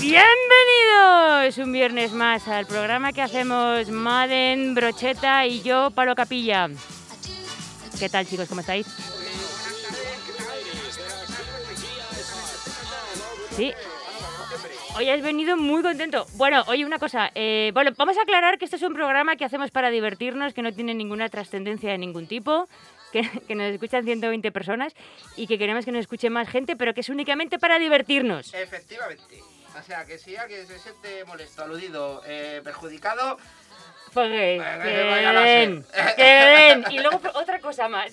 Bienvenidos un viernes más al programa que hacemos Madden, Brocheta y yo, Palo Capilla. ¿Qué tal chicos? ¿Cómo estáis? Sí. Hoy has venido muy contento. Bueno, oye, una cosa. eh, bueno, vamos a aclarar que este es un programa que hacemos para divertirnos, que no tiene ninguna trascendencia de ningún tipo, que, nos escuchan 120 personas y que queremos que nos escuche más gente, pero que es únicamente para divertirnos. Efectivamente. O sea, que si alguien se siente molesto, aludido, eh, perjudicado, Pues que, Venga, que que vaya a la den, sed. que den. Y luego otra cosa más.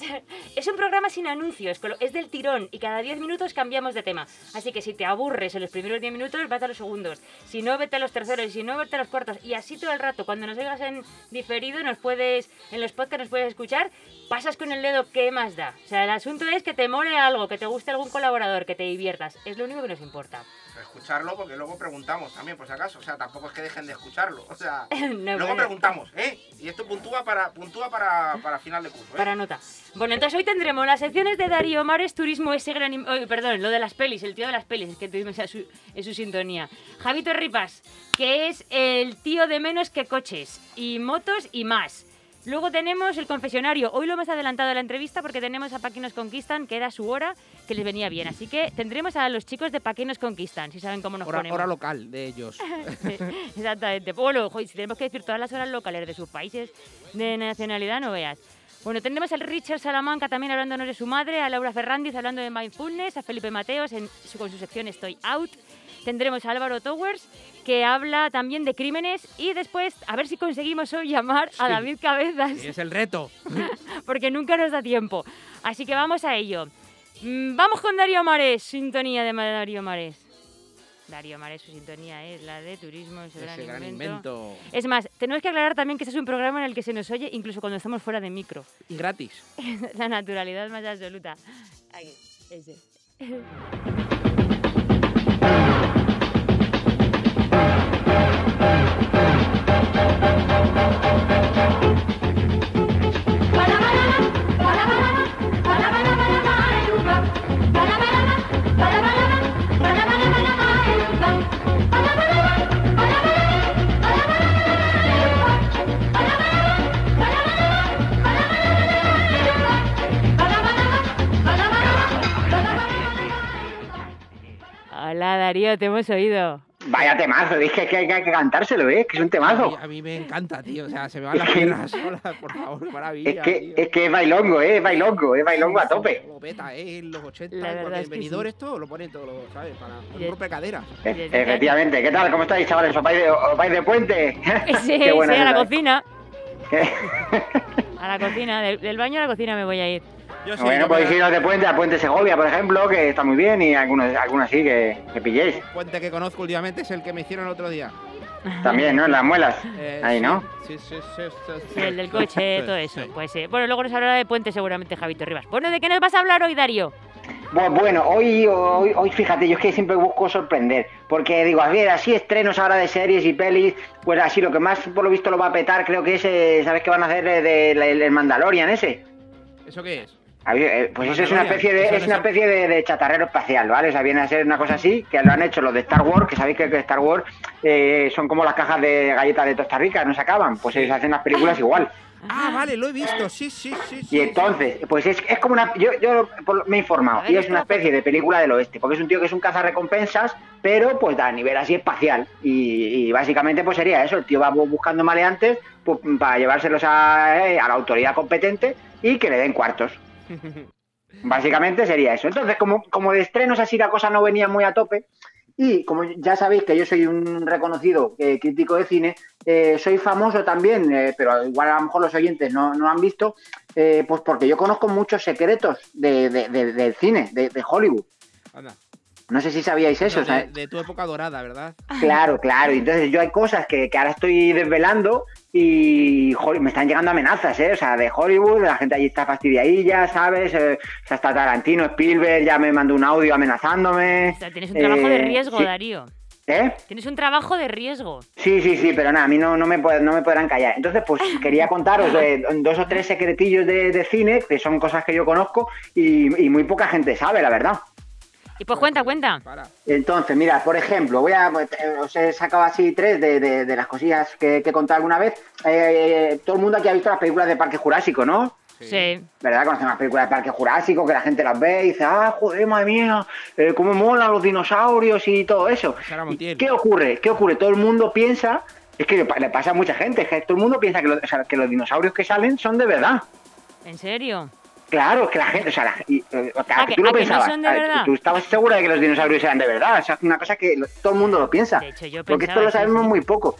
Es un programa sin anuncios, es del tirón y cada 10 minutos cambiamos de tema. Así que si te aburres en los primeros 10 minutos, vete a los segundos. Si no, vete a los terceros y si no, vete a los cuartos. Y así todo el rato. Cuando nos oigas en diferido, nos puedes, en los podcasts nos puedes escuchar, pasas con el dedo, ¿qué más da? O sea, el asunto es que te mole algo, que te guste algún colaborador, que te diviertas. Es lo único que nos importa. Escucharlo porque luego preguntamos también, por si acaso. O sea, tampoco es que dejen de escucharlo. O sea, No, luego vale. preguntamos, ¿eh? Y esto puntúa para, puntúa para, para final de curso, ¿eh? Para nota. Bueno, entonces hoy tendremos las secciones de Darío Mares, Turismo, ese gran... oh, perdón, lo de las pelis, el tío de las pelis, es que tuvimos en su, en su sintonía. Javito Ripas, que es el tío de menos que coches, y motos y más. Luego tenemos el confesionario. Hoy lo hemos adelantado en la entrevista porque tenemos a Pa' que nos conquistan, que era su hora, que les venía bien. Así que tendremos a los chicos de Pa' que nos conquistan, si saben cómo nos Hora, ponemos. hora local de ellos. Sí, Exactamente. Bueno, si tenemos que decir todas las horas locales de sus países de nacionalidad, no veas. Bueno, tendremos al Richard Salamanca también hablándonos de su madre, a Laura Ferrandiz hablando de mindfulness, a Felipe Mateos en su, con su sección Estoy Out. Tendremos a Álvaro Towers, que habla también de crímenes. Y después, a ver si conseguimos hoy llamar a. David Cabezas, Sí, es el reto. porque nunca nos da tiempo. Así que vamos a ello. Mm, Vamos con Darío Mares, sintonía de Darío Mares. Darío Mares, su sintonía es la de turismo, ese gran Ese gran invento. invento. Es más, tenemos que aclarar también que este es un programa en el que se nos oye incluso cuando estamos fuera de micro. Y gratis. La naturalidad más absoluta. Aquí, ese. Hola Darío, te hemos oído. Vaya temazo, dije que hay que, hay que cantárselo, ¿eh? Que es un A mí, temazo. a mí me encanta, tío. O sea, se me van las piernas solas, por favor, qué maravilla. Es que, tío. es que es bailongo, ¿eh? Es bailongo, es bailongo a tope. Lo peta, ¿eh? En los 80, La verdad porque es en que Benidorm sí. esto lo ponen todo, lo- ¿sabes? Para Y- un rompecaderas. E- Efectivamente. ¿Qué tal? ¿Cómo estáis, chavales? ¿Os vais de, os vais de puente? Sí, Qué buena sí, a la ¿eh? cocina. A la cocina, del, del baño a la cocina me voy a ir. Yo sí, bueno, yo podéis iros de puente a Puente Segovia, por ejemplo, que está muy bien, y algunos, algunos así que, que pilléis. El puente que conozco últimamente es el que me hicieron el otro día. También, ¿no? En las muelas. Eh, Ahí, sí, ¿no? Sí, sí, sí, sí, Sí, el del coche, Sí, todo eso. sí. Pues sí. Bueno, luego nos hablará de puente seguramente Javito Rivas. Bueno, ¿de qué nos vas a hablar hoy, Darío? Bu- Bueno, hoy, hoy, hoy fíjate, yo es que siempre busco sorprender, porque digo, a ver, así estrenos ahora de series y pelis, pues así lo que más por lo visto lo va a petar creo que es, eh, ¿sabes qué van a hacer eh, del el, el Mandalorian ese? ¿Eso qué es? Eh, Pues eso es una especie de es una es- especie de, de chatarrero espacial, ¿vale? O sea, viene a ser una cosa así, que lo han hecho los de Star Wars, que sabéis que, Star Wars eh, son como las cajas de galletas de Costa Rica, no se acaban, pues ellos hacen las películas igual. Ah, vale, lo he visto. Sí, sí, sí. sí, Y entonces, pues es, es como una. Yo, yo me he informado, ver, y es una especie de película del oeste, porque es un tío que es un cazarrecompensas, pero pues da a nivel así espacial. Y, y básicamente, pues sería eso: el tío va bu- buscando maleantes pues, para llevárselos a, eh, a la autoridad competente y que le den cuartos. Básicamente sería eso. Entonces, como, como de estrenos así la cosa no venía muy a tope, y como ya sabéis que yo soy un reconocido eh, crítico de cine, eh, soy famoso también, eh, pero igual a lo mejor los oyentes no, no han visto, pues porque yo conozco muchos secretos de, de- de- del cine, de, Hollywood. Anda. No sé si sabíais eso. No, de, tu época dorada, ¿verdad? Claro, claro. Entonces yo hay cosas que, que ahora estoy desvelando y joder, me están llegando amenazas, ¿eh? O sea, de Hollywood, la gente allí está fastidiadilla, ¿sabes? Eh, o sea, hasta Tarantino, Spielberg ya me mandó un audio amenazándome. O sea, tienes un trabajo de Eh, riesgo, sí. Darío. ¿Eh? Tienes un trabajo de riesgo. Sí, sí, sí, pero nada, a mí no, no, me, no me podrán callar. Entonces, pues quería contaros de dos o tres secretillos de, de cine, que son cosas que yo conozco y, y muy poca gente sabe, la verdad. Y pues cuenta, cuenta. Entonces, mira, por ejemplo, voy a, eh, os he sacado así tres de, de- de las cosillas que, que he contado alguna vez. Eh, todo el mundo aquí ha visto las películas de Parque Jurásico, ¿no? Sí. ¿Verdad? Conocen las películas de Parque Jurásico, que la gente las ve y dice, ah, joder, madre mía, eh, cómo molan los dinosaurios y todo eso. Sara ¿Y. ¿Qué ocurre? ¿Qué ocurre? Todo el mundo piensa, es que le pa- le pasa a mucha gente, es que todo el mundo piensa que, los- o sea, que los dinosaurios que salen son de verdad. ¿En serio? Claro, es que la gente, o sea, la- y, eh, o sea, Ah, que tú lo no pensabas, son de verdad. tú estabas segura de que los dinosaurios eran de verdad, o sea, es una cosa que lo- todo el mundo lo piensa. De hecho, yo porque esto lo sabemos sí. muy poco.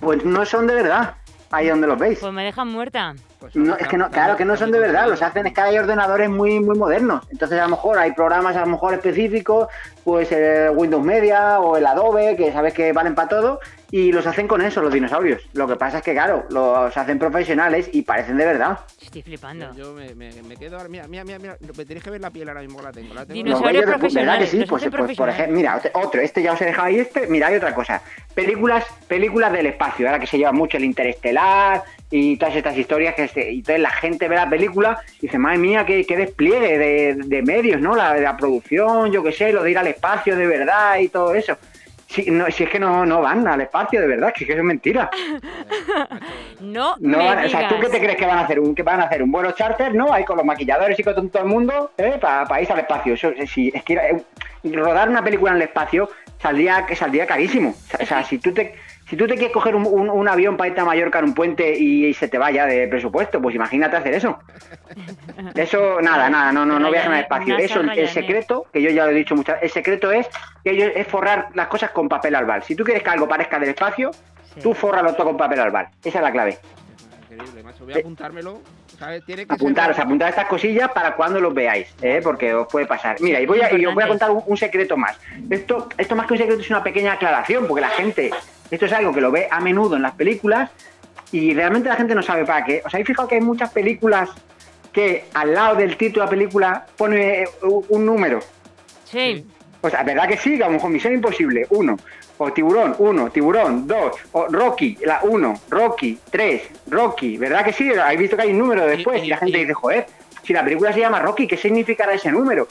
Pues no son de verdad, ahí donde los veis. Pues me dejan muerta. Pues No, es que no, claro que no son de verdad, los hacen, es que hay ordenadores muy, muy modernos. Entonces a lo mejor hay programas a lo mejor específicos, pues el Windows Media o el Adobe, que sabes que valen para todo, y los hacen con eso, los dinosaurios. Lo que pasa es que, claro, los hacen profesionales y parecen de verdad. Estoy flipando. Yo me, me, me quedo ahora. Mira, mira, mira, mira. Me tenéis que ver la piel ahora mismo que la tengo. La tengo Los Dinosaurios bellos de- ¿Verdad que profesionales, sí? Pues, pues, por profesionales. ejemplo, mira, otro- otro, este ya os he dejado ahí este, mira, hay otra cosa. Películas, películas del espacio, ahora que se lleva mucho el interestelar y todas estas historias que se- y entonces la gente ve la película y dice, madre mía, qué, qué despliegue de, de medios, ¿no? La, la producción, yo qué sé, lo de ir al espacio de verdad y todo eso. Si, no, si es que no, no van al espacio de verdad, que es que eso es mentira. No, No me van- o sea, ¿tú qué te crees que van a hacer? ¿Un, ¿Que van a hacer un vuelo charter? ¿No? Ahí con los maquilladores y con todo el mundo, ¿eh? Para irse al espacio. Eso, eh, sí, es que eh, rodar una película en el espacio saldría, que saldría carísimo. O sea, o sea, si tú te... Si tú te quieres coger un, un- un avión para irte a Mallorca en un puente y, y se te vaya de presupuesto, pues imagínate hacer eso. Eso, nada, nada, no, no, no viajan al espacio. Eso, el Ryanair. secreto, que yo ya lo he dicho muchas el secreto es que ellos es forrar las cosas con papel albal. Si tú quieres que algo parezca del espacio, Sí. tú fórralo todo con papel albal. Esa es la clave. Increíble, macho. Voy a apuntármelo. ¿sabes? Tiene que apuntaros, ser... apuntar estas cosillas para cuando los veáis, ¿eh? porque os puede pasar. Mira, y, voy a, y os voy a contar un, un secreto más. Esto, esto más que un secreto es una pequeña aclaración, porque la gente, esto es algo que lo ve a menudo en las películas y realmente la gente no sabe para qué. ¿Os habéis fijado que hay muchas películas que al lado del título de la película pone un, un número? Sí. O sea, ¿verdad que sí? Que a lo mejor Misión Imposible, uno. O Tiburón, uno. Tiburón, dos. O Rocky, la uno. Rocky, tres. Rocky, ¿verdad que sí? Habéis visto que hay un número después Y- y, la gente dice, joder, si la película se llama Rocky, ¿qué significará ese número?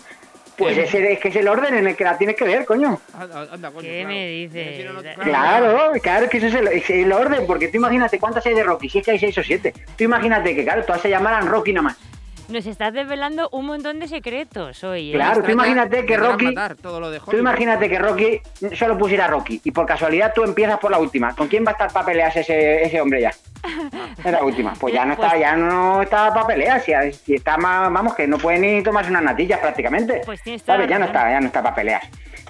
Pues ese es que es el orden en el que la tienes que ver, coño. Anda, anda, coño, ¿Qué claro. me dices? Claro, claro que ese es el, es el orden, porque tú imagínate cuántas hay de Rocky, si es que hay seis o siete. Tú imagínate que, claro, todas se llamaran Rocky nada más. Nos estás desvelando un montón de secretos hoy. ¿eh? Claro, tú imagínate que Rocky- matar todo lo de Tú imagínate que Rocky solo pusiera Rocky y por casualidad tú empiezas por la última. ¿Con quién va a estar para pelear ese, ese hombre ya? Es la última. Pues ya no Pues- está, ya no está para pelear. Si, si está más, vamos, que no puede ni tomarse unas natillas prácticamente. Pues tienes ¿Sabes? Ya no está, ya no está para pelear.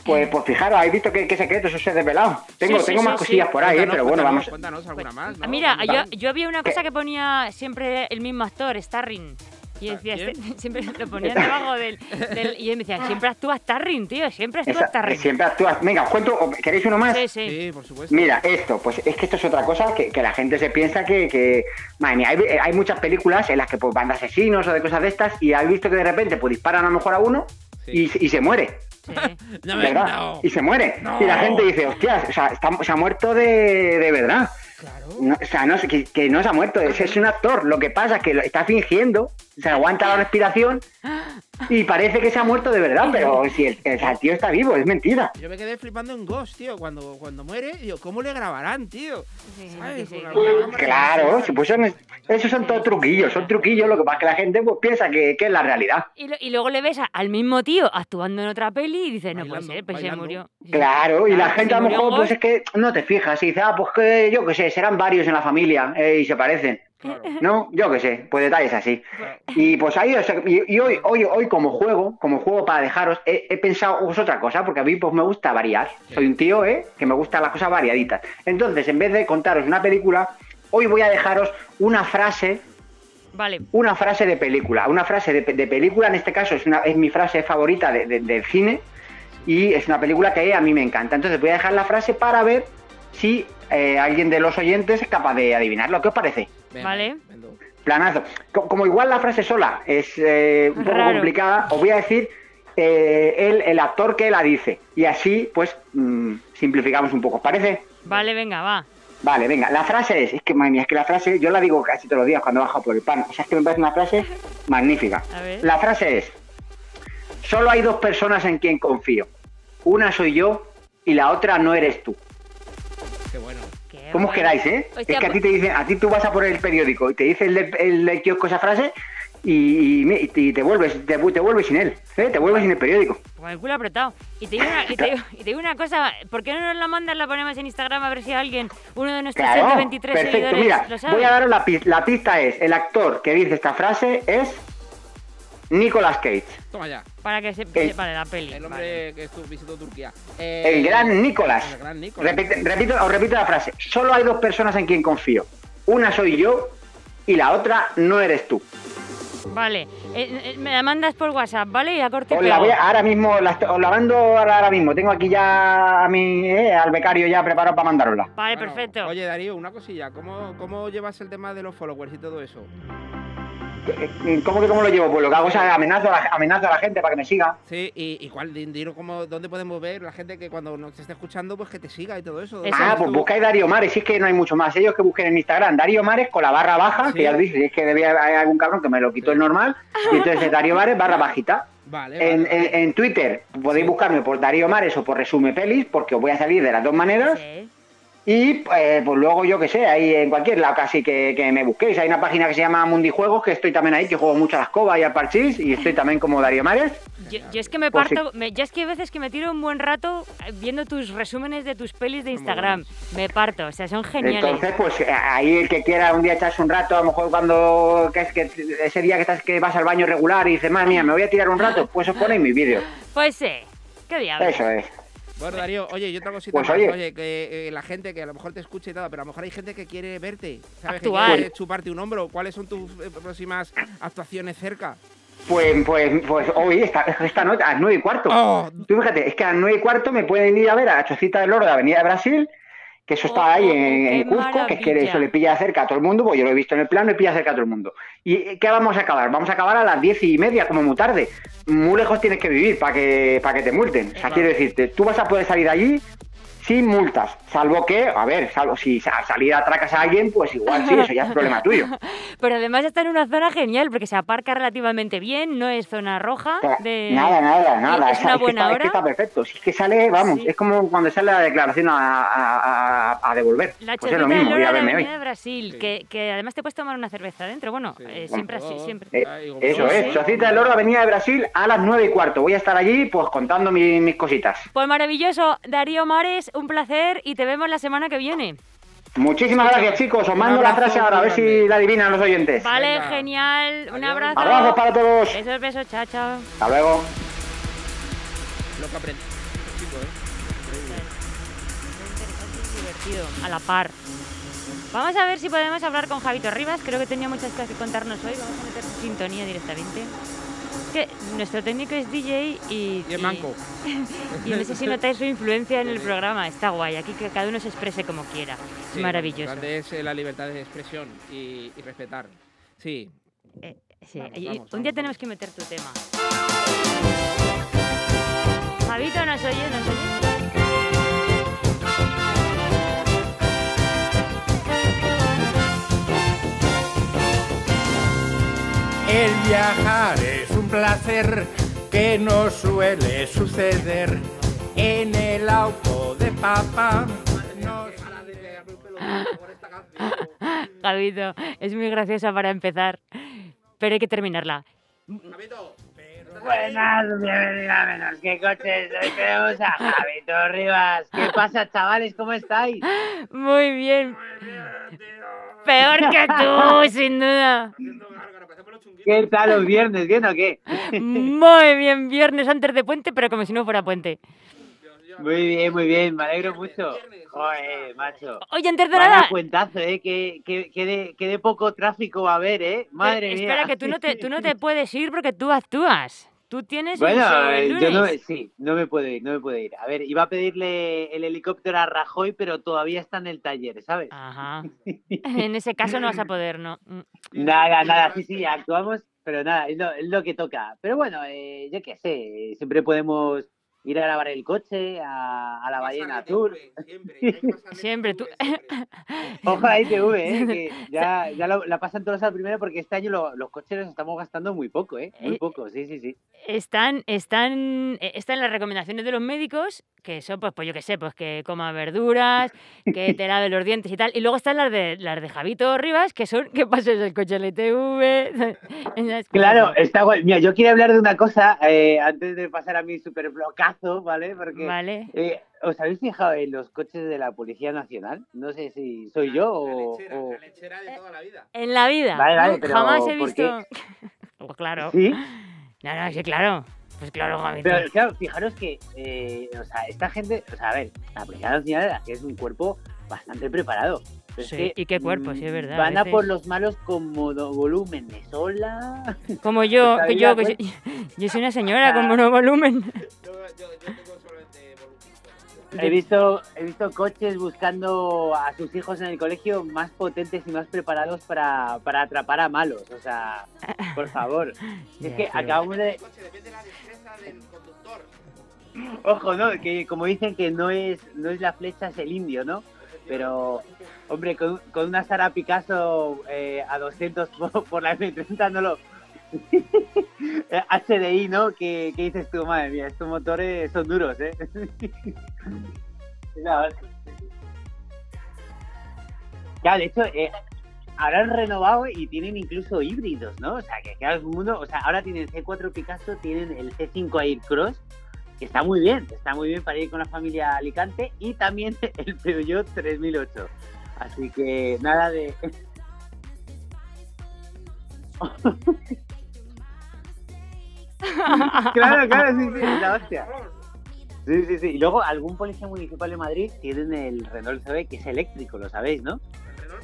Pues, pues fijaros, habéis visto qué, qué secretos os he desvelado. Tengo, Sí, sí, tengo sí, más sí. cosillas por ahí, eh, Cuéntanos, pero bueno, vamos. Cuéntanos alguna más, ¿no? Mira, yo, yo había una cosa ¿Qué? que ponía siempre el mismo actor, Starring. Y decía, este- siempre lo ponían debajo del, del- Y él me decía, siempre actúa Starring, tío, siempre actúa Esa- Starring. siempre actúas. Venga, os cuento. ¿o ¿Queréis uno más? Sí, sí. Sí, por supuesto. Mira, esto, pues es que esto es otra cosa que, que la gente se piensa que, que madre mía, hay, hay muchas películas en las que pues, van de asesinos o de cosas de estas y has visto que de repente pues disparan a lo mejor a uno Sí. y, y se muere, sí. No me- ¿verdad? no. Y se muere. No. Y la gente dice, hostias, o sea, está- se ha muerto de, de verdad. Claro. No, o sea, no, que, que no se ha muerto, es, es un actor. Lo que pasa es que lo está fingiendo, se aguanta la respiración y parece que se ha muerto de verdad, pero si el, el- el tío está vivo, es mentira. Yo me quedé flipando en Ghost, tío. Cuando, cuando muere, digo, ¿cómo le grabarán, tío? Sí, ¿Sabes? sí, sí. Con alguna cámara Claro, si pues son, esos son todos truquillos, son truquillos, lo que pasa es que la gente pues piensa que, que es la realidad. Y, lo- y luego le ves a- al mismo tío actuando en otra peli y dices, no puede ser, pues se bailando. murió. Sí. Claro, y la Claro, gente se a lo murió mejor pues es que no te fijas y dice, ah, pues que yo qué sé, serán varios en la familia eh, y se parecen. Claro. No, yo qué sé, pues detalles así. Y pues ahí, o sea, y, y hoy, hoy, hoy como juego, como juego para dejaros, he, he pensado pues, otra cosa, porque a mí pues me gusta variar. Soy un tío, ¿eh? Que me gustan las cosas variaditas. Entonces, en vez de contaros una película, hoy voy a dejaros una frase, Vale, una frase de película. Una frase de, de película, en este caso, es, una, es mi frase favorita de- de- del cine. Y es una película que a mí me encanta. Entonces voy a dejar la frase para ver si eh, alguien de los oyentes es capaz de adivinarlo. ¿Qué os parece? Vale. Planazo. Co- Como igual la frase sola es eh, un poco Raro. complicada, os voy a decir eh, el, el actor que la dice. Y así, pues, mm, simplificamos un poco. ¿Os parece? Vale, venga, va. Vale, venga, la frase es, es que, madre mía, es que la frase, yo la digo casi todos los días cuando bajo por el pan. O sea, es que me parece una frase magnífica. A ver. La frase es, solo hay dos personas en quien confío. Una soy yo y la otra no eres tú. ¿Cómo os queráis, eh? Hostia, es que a ti pues- te dicen, a ti tú vas a por el periódico y te dice el el del kiosco esa frase y, y me- y te, vuelves, te, vu- te vuelves sin él, ¿eh? Te vuelves sin el periódico. Con el culo apretado. Y te, digo una, y, te digo, y te digo una cosa, ¿por qué no nos la mandas, la ponemos en Instagram a ver si alguien, uno de nuestros Claro, 123 perfecto. seguidores, Mira, lo sabe? voy a daros la, la pista es, el actor que dice esta frase es Nicolas Cage. Toma ya. Para que se El- vale la peli. El vale. hombre que estuvo visitó Turquía. Eh, El gran Nicolas. El gran Nicolas. Repite- repito, os repito la frase. Solo hay dos personas en quien confío. Una soy yo y la otra no eres tú. Vale, eh, eh, me la mandas por WhatsApp, ¿vale? Y a corte Os la pego. voy a- ahora mismo, la, os la mando ahora, ahora mismo. Tengo aquí ya a mi, eh, al becario ya preparado para mandárosla. Vale, Bueno, perfecto. Oye, Darío, una cosilla. ¿Cómo, ¿Cómo llevas el tema de los followers y todo eso? Eh, ¿Cómo que cómo lo llevo? Pues lo que hago es amenazo a la, amenazo a la gente para que me siga. Sí, y, y cuál, di- dinos cómo, dónde podemos ver la gente que cuando nos esté escuchando, pues que te siga y todo eso. Ah, ¿Dónde pues tú? buscáis Darío Mares, si es que no hay mucho más. Ellos que busquen en Instagram, Darío Mares con la barra baja, Sí. que ya lo dije, es que debía haber algún cabrón que me lo quitó Sí. el normal, y entonces es Darío Mares barra bajita. Vale, En, vale, en- en Twitter podéis Sí. buscarme por Darío Mares o por Resume Pelis, porque os voy a salir de las dos maneras. Sí. Y eh, pues luego yo que sé, ahí en cualquier lado casi que, que me busquéis. Hay una página que se llama Mundijuegos, que estoy también ahí, que juego mucho a la escoba y al parchís, y estoy también como Darío Mares. Yo, yo es que me Pues sí. parto, me- yo es que hay veces que me tiro un buen rato eh, viendo tus resúmenes de tus pelis de Instagram. Me parto, o sea, son geniales. Entonces, pues eh, ahí el que quiera un día echarse un rato, a lo mejor cuando que es que ese día que estás que vas al baño regular y dices, madre mía, me voy a tirar un rato, pues os ponéis mis vídeos. Pues sí, qué diablo. Eso es. Bueno, Darío, oye, y otra cosita Pues más. oye. Oye, que eh, la gente que a lo mejor te escuche y todo, pero a lo mejor hay gente que quiere verte, ¿sabes? Que quiere chuparte un hombro. ¿Cuáles son tus eh, próximas actuaciones cerca? Pues, pues, pues hoy, esta, esta noche, a las nueve y cuarto. Oh, Tú fíjate, es que a las nueve y cuarto me pueden ir a ver a la Chocita del Oro de Avenida de Brasil, que eso está Oh, ahí oh, en, en Cusco, que es que eso le pilla cerca a todo el mundo, pues yo lo he visto en el plano y pilla cerca a todo el mundo. ¿Y qué vamos a acabar? Vamos a acabar a las diez y media, como muy tarde. Muy lejos tienes que vivir para que, para que te multen. O sea, quiero decirte, tú vas a poder salir de allí sin multas, salvo que, a ver, salvo si sa- salir atracas a alguien, pues igual sí, eso ya es problema tuyo. Pero además está en una zona genial porque se aparca relativamente bien, no es zona roja. De... Nada, nada, nada. Es Esa- una es, que buena está, es hora. que está perfecto. Si es que sale, vamos, Sí. es como cuando sale la declaración a, a- a- a devolver. La pues es lo mismo, oro ir a de verme hoy. De Brasil, Sí. que, que además te puedes tomar una cerveza dentro. Bueno, Sí. eh, siempre así, siempre. Eh, Eso es, sí. Chocita del Oro, Avenida de Brasil, a las nueve y cuarto. Voy a estar allí, pues contando mi- mis cositas. Pues maravilloso, Darío Mares, un placer y te vemos la semana que viene. Muchísimas gracias, chicos. Os mando la frase ahora, a ver si la adivinan los oyentes. Vale, Venga. genial, un abrazo. Abrazos para todos. Besos, besos, chao, chao. Hasta luego. Lo que aprendí. Chico, ¿eh? Divertido, a la par. Vamos a ver si podemos hablar con Javito Rivas. Creo que tenía muchas cosas que contarnos hoy. Vamos a meter su sintonía directamente. Que nuestro técnico es DJ y. Y es manco. Y no sé si notáis su influencia en el programa. Está guay. Aquí que cada uno se exprese como quiera. Es Sí, maravilloso. Lo es eh, la libertad de expresión y, y respetar. Sí. Eh, sí, Vamos, vamos, un día vamos, tenemos que meter tu tema. Javito, ¿nos oye? ¿Nos oye? El viajar es un placer que no suele suceder en el auto de papá. No Javito, es muy graciosa para empezar. Pero hay que terminarla. Buenas, bienvenidos a Menos que Coches. Hoy tenemos a Javito Rivas. ¿Qué pasa, chavales? ¿Cómo estáis? Muy bien. Peor que tú, sin duda. ¿Qué tal los viernes? ¿Bien o qué? Muy bien, viernes antes de puente, pero como si no fuera puente. Muy bien, muy bien. Me alegro mucho. Joder, macho. Oye, antes de nada, cuentazo, ¿eh? Que, que, que, de, que de poco tráfico va a haber, ¿eh? Madre eh, mía. espera, que tú no, te, tú no te puedes ir porque tú actúas. Tú tienes un Bueno, show el eh, yo no, sí, no me puedo ir, no me puedo ir. A ver, iba a pedirle el helicóptero a Rajoy, pero todavía está en el taller, ¿sabes? Ajá. En ese caso no vas a poder, ¿no? Mm. Nada, nada, sí, sí, actuamos, pero nada, es lo, es lo que toca. Pero bueno, eh, yo qué sé, siempre podemos ir a grabar el coche a, a la ballena azul. Siempre, tú- Ojo a ITV, ¿eh? que ya, ya lo- la pasan todos al primero porque este año lo- los coches los estamos gastando muy poco, ¿eh? Muy Eh, poco, sí, sí, sí. Están, están, eh, están las recomendaciones de los médicos, que son, pues, pues yo qué sé, pues que coma verduras, que te lave los dientes y tal. Y luego están las de las de Javito Rivas, que son que pases el coche al ITV. Claro, está guay. Mira, yo quería hablar de una cosa eh, antes de pasar a mi super blocazo, ¿vale? Porque Vale. eh, ¿os habéis fijado en los coches de la Policía Nacional? No sé si soy yo o... o- La lechera de toda la vida. En la vida. Vale, vale, ¿no? pero Jamás he ¿por visto. Pues claro. Sí, No, no, sí, claro. Pues claro, Javito. pero claro, fijaros que, eh, o sea, esta gente, o sea, a ver, la Policía Nacional es un cuerpo bastante preparado. Pero es Sí, que, y qué cuerpo, sí, es mm, verdad, Van a por los malos con monovolúmenes. Hola. Como yo, Pues que yo, que yo soy una señora con monovolumen. Yo, yo, yo tengo solamente volumen. He visto, he visto coches buscando a sus hijos en el colegio más potentes y más preparados para, para atrapar a malos. O sea, por favor. Es que pero- acabamos de. El coche depende de la destreza del conductor. Ojo, ¿no? Que como dicen que no es, no es la flecha, es el indio, ¿no? Pero, hombre, con, una Sara Picasso eh, a 200 por, la M30 no lo. Eh, HDI, ¿no? Que, que dices tú, madre mía, estos motores son duros, ¿eh? No, Claro, de hecho, eh, ahora han renovado y tienen incluso híbridos, ¿no? O sea, que claro, un mundo. O sea, ahora tienen C4 Picasso, tienen el C5 Aircross, que está muy bien, está muy bien para ir con la familia Alicante, y también el Peugeot 3008. Así que nada de. claro, claro, sí, sí, la hostia. Sí, sí, sí. Y luego algún policía municipal de Madrid tienen el Renault Zoe que es eléctrico, lo sabéis, ¿no?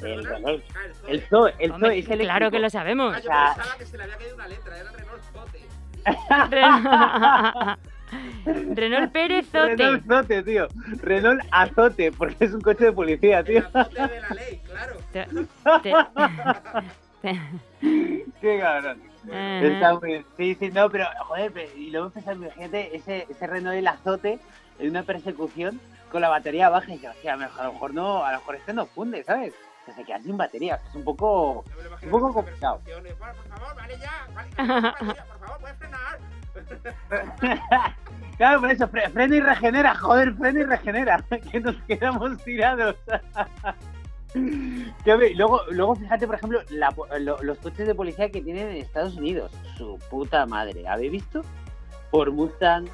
El Renault. Ah, el Zoe. El Zoe, es eléctrico. claro que lo sabemos. Ah, yo pensaba que se le había caído una letra, era el Renault Zote. Ren- Renault Pérez Zote. Renault Zote, tío. Renault Azote, porque es un coche de policía, tío. El azote de la ley, claro. Te- te- Qué cabrón. Muy bien. Sí, sí, no, pero, joder, pero- y luego empezar, imagínate, ese, ese Renault el Azote en una persecución con la batería baja y que, hostia, a lo mejor- a lo mejor no, a lo mejor este no funde, ¿sabes? Que se quedan sin batería, es un poco... Un poco complicado. Por favor, vale ya. Vale, vale, por favor, puedes frenar. claro, por eso, fre- frena y regenera, joder, frena y regenera, que nos quedamos tirados. Luego, luego, fíjate, por ejemplo, los coches de policía que tienen en Estados Unidos. Su puta madre. ¿Habéis visto? Por Mustang,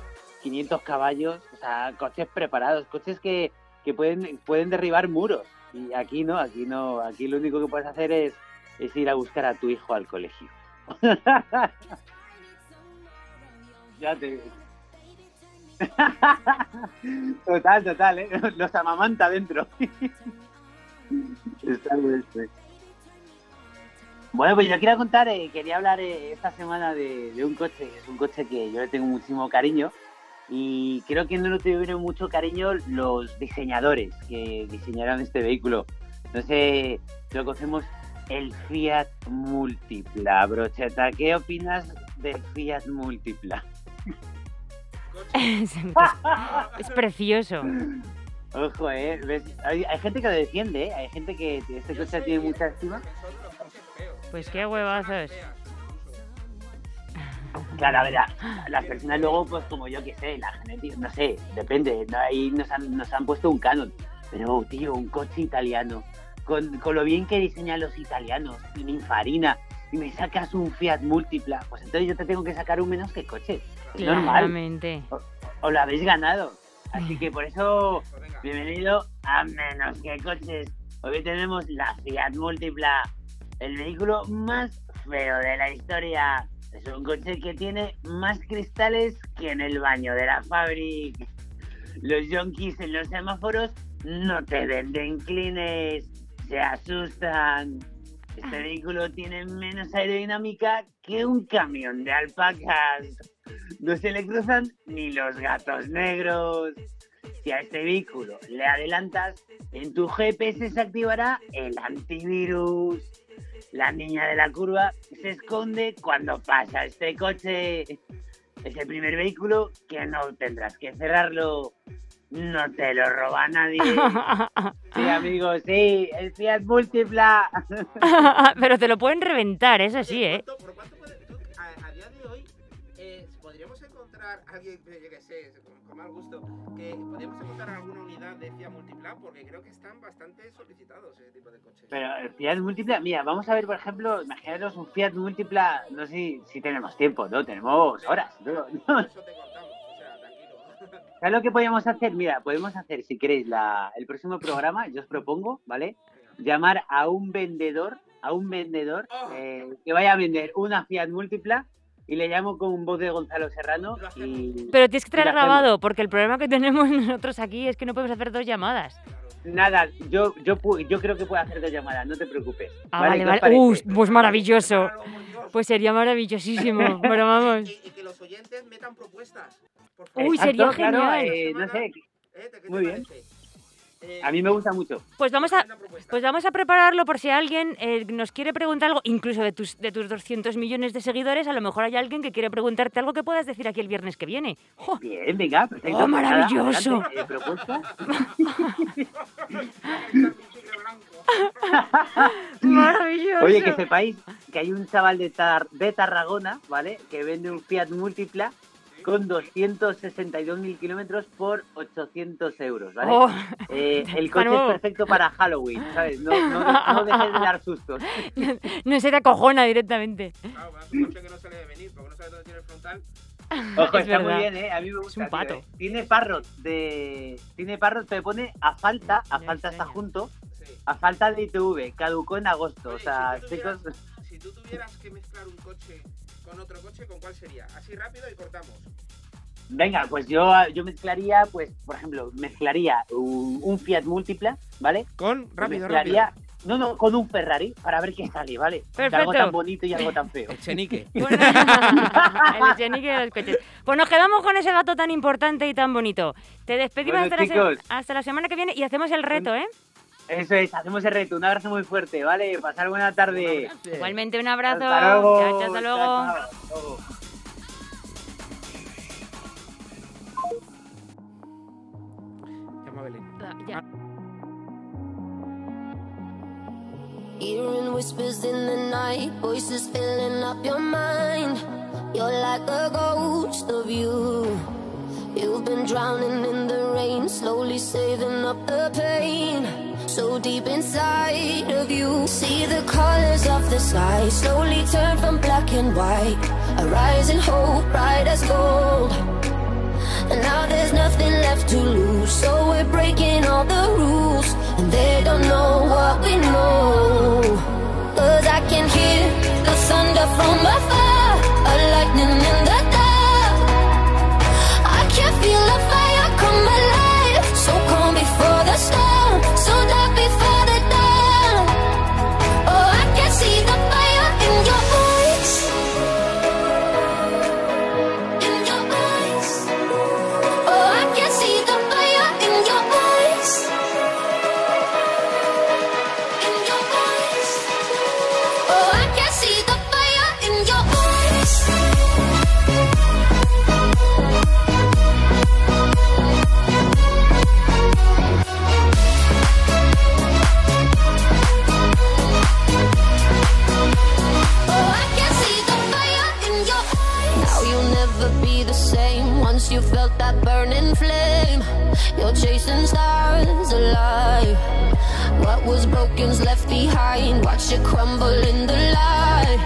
500 caballos, o sea, coches preparados, coches que, que pueden, pueden derribar muros. Y aquí no, aquí no, aquí lo único que puedes hacer es, es ir a buscar a tu hijo al colegio. Ya te Total, total, ¿eh? Los amamanta dentro. Bueno, pues yo quería contar, eh, quería hablar eh, esta semana de, un coche, es un coche que yo le tengo muchísimo cariño y creo que no lo tuvieron mucho cariño los diseñadores que diseñaron este vehículo. No sé, lo conocemos el Fiat Multipla, brocheta. ¿Qué opinas del Fiat Multipla? Es, es precioso. Ojo, eh. ¿ves? Hay, hay gente que lo defiende, ¿eh? Hay gente que este coche tiene mucha estima. Pues qué huevazos. Claro, a ver, a- las personas luego, pues como yo que sé, la genética, no sé, depende, ¿no? ahí nos han, nos han puesto un canon. Pero, tío, un coche italiano, con, con lo bien que diseñan los italianos, y Ninfarina, y me sacas un Fiat Múltipla, pues entonces yo te tengo que sacar un menos que coche. Es normal, Claramente. o lo habéis ganado. Así que por eso, Pues bienvenido a Menos que Coches. Hoy tenemos la Fiat Múltipla, el vehículo más feo de la historia. Es un coche que tiene más cristales que en el baño de la fábrica. Los yonkis en los semáforos no te ven de inclines, se asustan. Este vehículo tiene menos aerodinámica que un camión de alpacas. No se le cruzan ni los gatos negros. Si a este vehículo le adelantas, en tu GPS se activará el antivirus. la niña de la curva se esconde cuando pasa este coche. Es el primer vehículo que no tendrás que cerrarlo. No te lo roba nadie. Sí, amigos, sí, el Fiat Múltipla. Pero te lo pueden reventar, eso sí, ¿eh? ¿Por cuánto, por cuánto puede- encontrar alguien, eh, yo que sé, con, con mal gusto, que podríamos encontrar alguna unidad de Fiat Multiplan? Porque creo que están bastante solicitados ese tipo de coches. Pero el Fiat Múltipla, mira, vamos a ver, por ejemplo, imaginaros un Fiat Múltipla, no sé si, si tenemos tiempo, ¿no? Tenemos horas. ¿no? Eso te cortamos, o sea, tranquilo. ¿Sabes lo que podemos hacer? Mira, podemos hacer, si queréis, la, el próximo programa, yo os propongo, ¿vale? Llamar a un vendedor, a un vendedor eh, que vaya a vender una Fiat Múltipla y le llamo con voz de Gonzalo Serrano y Pero tienes que traer grabado, porque el problema que tenemos nosotros aquí es que no podemos hacer dos llamadas. nada, yo, yo, pu- yo creo que puedo hacer dos llamadas, no te preocupes. Ah, ¿Vale? vale, ¿Qué os vale. Uh, pues maravilloso. Pues sería maravillosísimo. Pero vamos. Y, y que los oyentes metan propuestas. Por favor. Uy, Exacto, sería claro, genial. eh, no sé, ¿Eh? ¿Qué te Muy bien. parece? Eh, a mí me gusta mucho. Pues vamos a, pues vamos a prepararlo por si alguien eh, nos quiere preguntar algo, incluso de tus, de tus 200 millones de seguidores, a lo mejor hay alguien que quiere preguntarte algo que puedas decir aquí el viernes que viene. ¡Jo! Bien, venga, perfecto. Oh, nada, maravilloso. adelante, eh, propuesta. ¡Maravilloso! Oye, que sepáis que hay un chaval de, Tar- de Tarragona, ¿vale? Que vende un Fiat Múltipla con 262.000 kilómetros por 800 euros, ¿vale? Oh, Eh, el coche es perfecto para Halloween, ¿sabes? No, no, no dejes de dar sustos. no se te acojona directamente. Claro, va, un coche que no se le debe venir, porque no sabe dónde tiene el frontal. Ojo, Es está muy bien, ¿eh? A mí me gusta. un tío, pato. ¿eh? Tiene parrot de... Tiene parrot, te pone a falta, a falta está junto, Sí. a falta de ITV, caducó en agosto, o sea, si tú chicos... tuvieras- Si tú tuvieras que mezclar un coche con otro coche, ¿con cuál sería? Así rápido y cortamos. Venga, pues yo, yo mezclaría, pues, por ejemplo, mezclaría un, un Fiat Múltipla, ¿vale? Con rápido, rápido. mezclaría, no, no, con un Ferrari para ver qué sale, ¿vale? De algo Perfecto. tan bonito y algo tan feo. El chenique. Bueno, el echenique de los coches. Pues nos quedamos con ese dato tan importante y tan bonito. Te despedimos Bueno, hasta, la hasta la semana que viene y hacemos el reto, ¿eh? Eso es, hacemos el reto. Un abrazo muy fuerte, ¿vale? Pasar buena tarde. Igualmente un abrazo. Hasta luego. Chao, chao, hasta luego. Chao, chao. Hasta luego. Llama a Belén. Ya. Hearing whispers in the night, voices filling up your mind. You're like a ghost of you. You've been drowning in the rain, slowly saving up the pain. So deep inside of you, see the colors of the sky slowly turn from black and white. A rising hope, bright as gold. And now there's nothing left to lose. So we're breaking all the rules. And they don't know what we know. Cause I can hear the thunder from afar. That burning flame. You're chasing stars alive. What was broken's left behind. Watch it crumble in the light.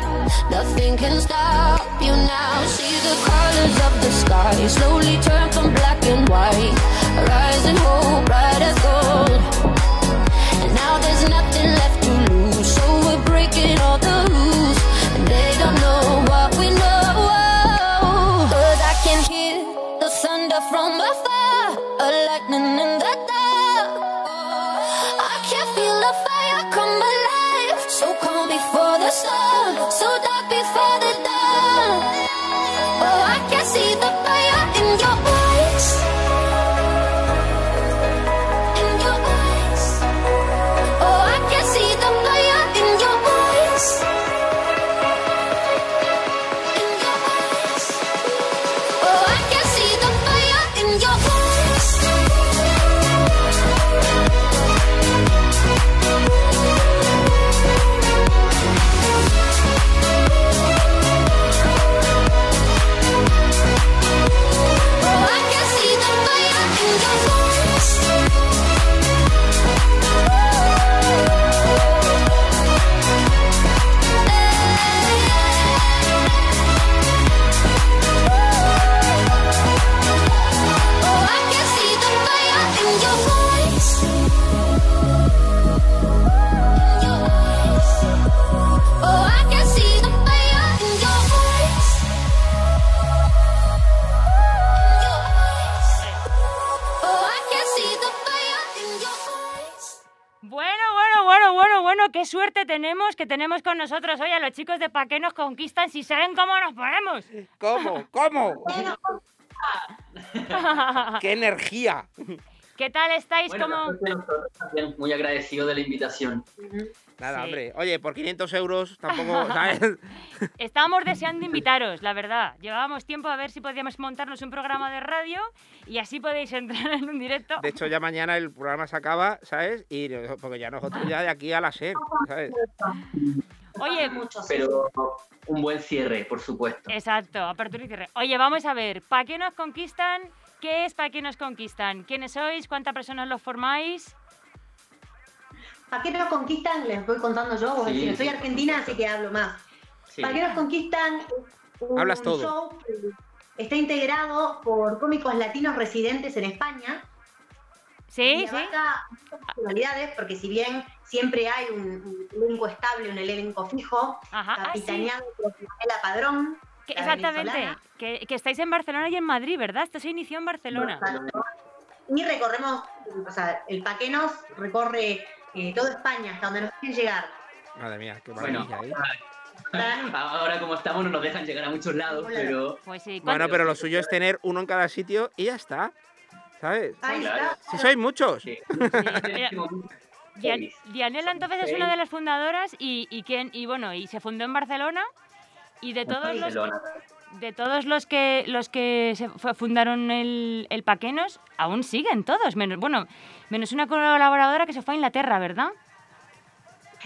Nothing can stop you now. See the colors of the sky slowly turn from black and white. Rising hope, bright as gold. And now there's nothing left to lose. So we're breaking all que tenemos con nosotros hoy a los chicos de Pa' qué nos conquistan si saben cómo nos ponemos. ¿Cómo? ¿Cómo? ¡Qué energía! ¿Qué tal estáis? Bueno, como muy agradecidos de la invitación. Nada, Sí. hombre. Oye, por 500 euros tampoco, ¿sabes? Estábamos deseando invitaros, la verdad. Llevábamos tiempo a ver si podíamos montarnos un programa de radio y así podéis entrar en un directo. De hecho, ya mañana el programa se acaba, ¿sabes? Y porque ya nosotros ya de aquí a la SER, ¿sabes? Oye, Pero un buen cierre, por supuesto. exacto, apertura y cierre. Oye, vamos a ver, ¿para qué nos conquistan? ¿Qué es para qué nos conquistan? ¿Quiénes sois? ¿Cuántas personas los formáis? ¿Para qué nos conquistan? Les voy contando yo. vos Sí, decís, soy sí. argentina, así que hablo más. Sí. ¿Para qué nos conquistan? Un Hablas todo. show que está integrado por cómicos latinos residentes en España. Sí, y sí. muchas personalidades, porque si bien siempre hay un, un elenco estable, un elenco fijo, Ajá. ah, sí. capitaneado por Isabela Padrón. Que- la exactamente. Que, que estáis en Barcelona y en Madrid, ¿verdad? Esto se inició en Barcelona. Y recorremos, o sea, el Paquenos recorre eh, toda España hasta donde nos quieren llegar. Madre mía, qué Bueno, maravilla, ¿eh? ahora como estamos no nos dejan llegar a muchos lados, pero Pues sí. Bueno, ¿cuánto- pero lo suyo es tener uno en cada sitio y ya está, ¿sabes? Ahí está. Si sois muchos. sí. Mira, Dian- Dianela entonces es una de las fundadoras y, y, quién- y bueno, y se fundó en Barcelona y de todos los Barcelona. De todos los que los que se fu- fundaron el, el Paquenos, aún siguen todos, menos bueno, menos una colaboradora que se fue a Inglaterra, ¿verdad?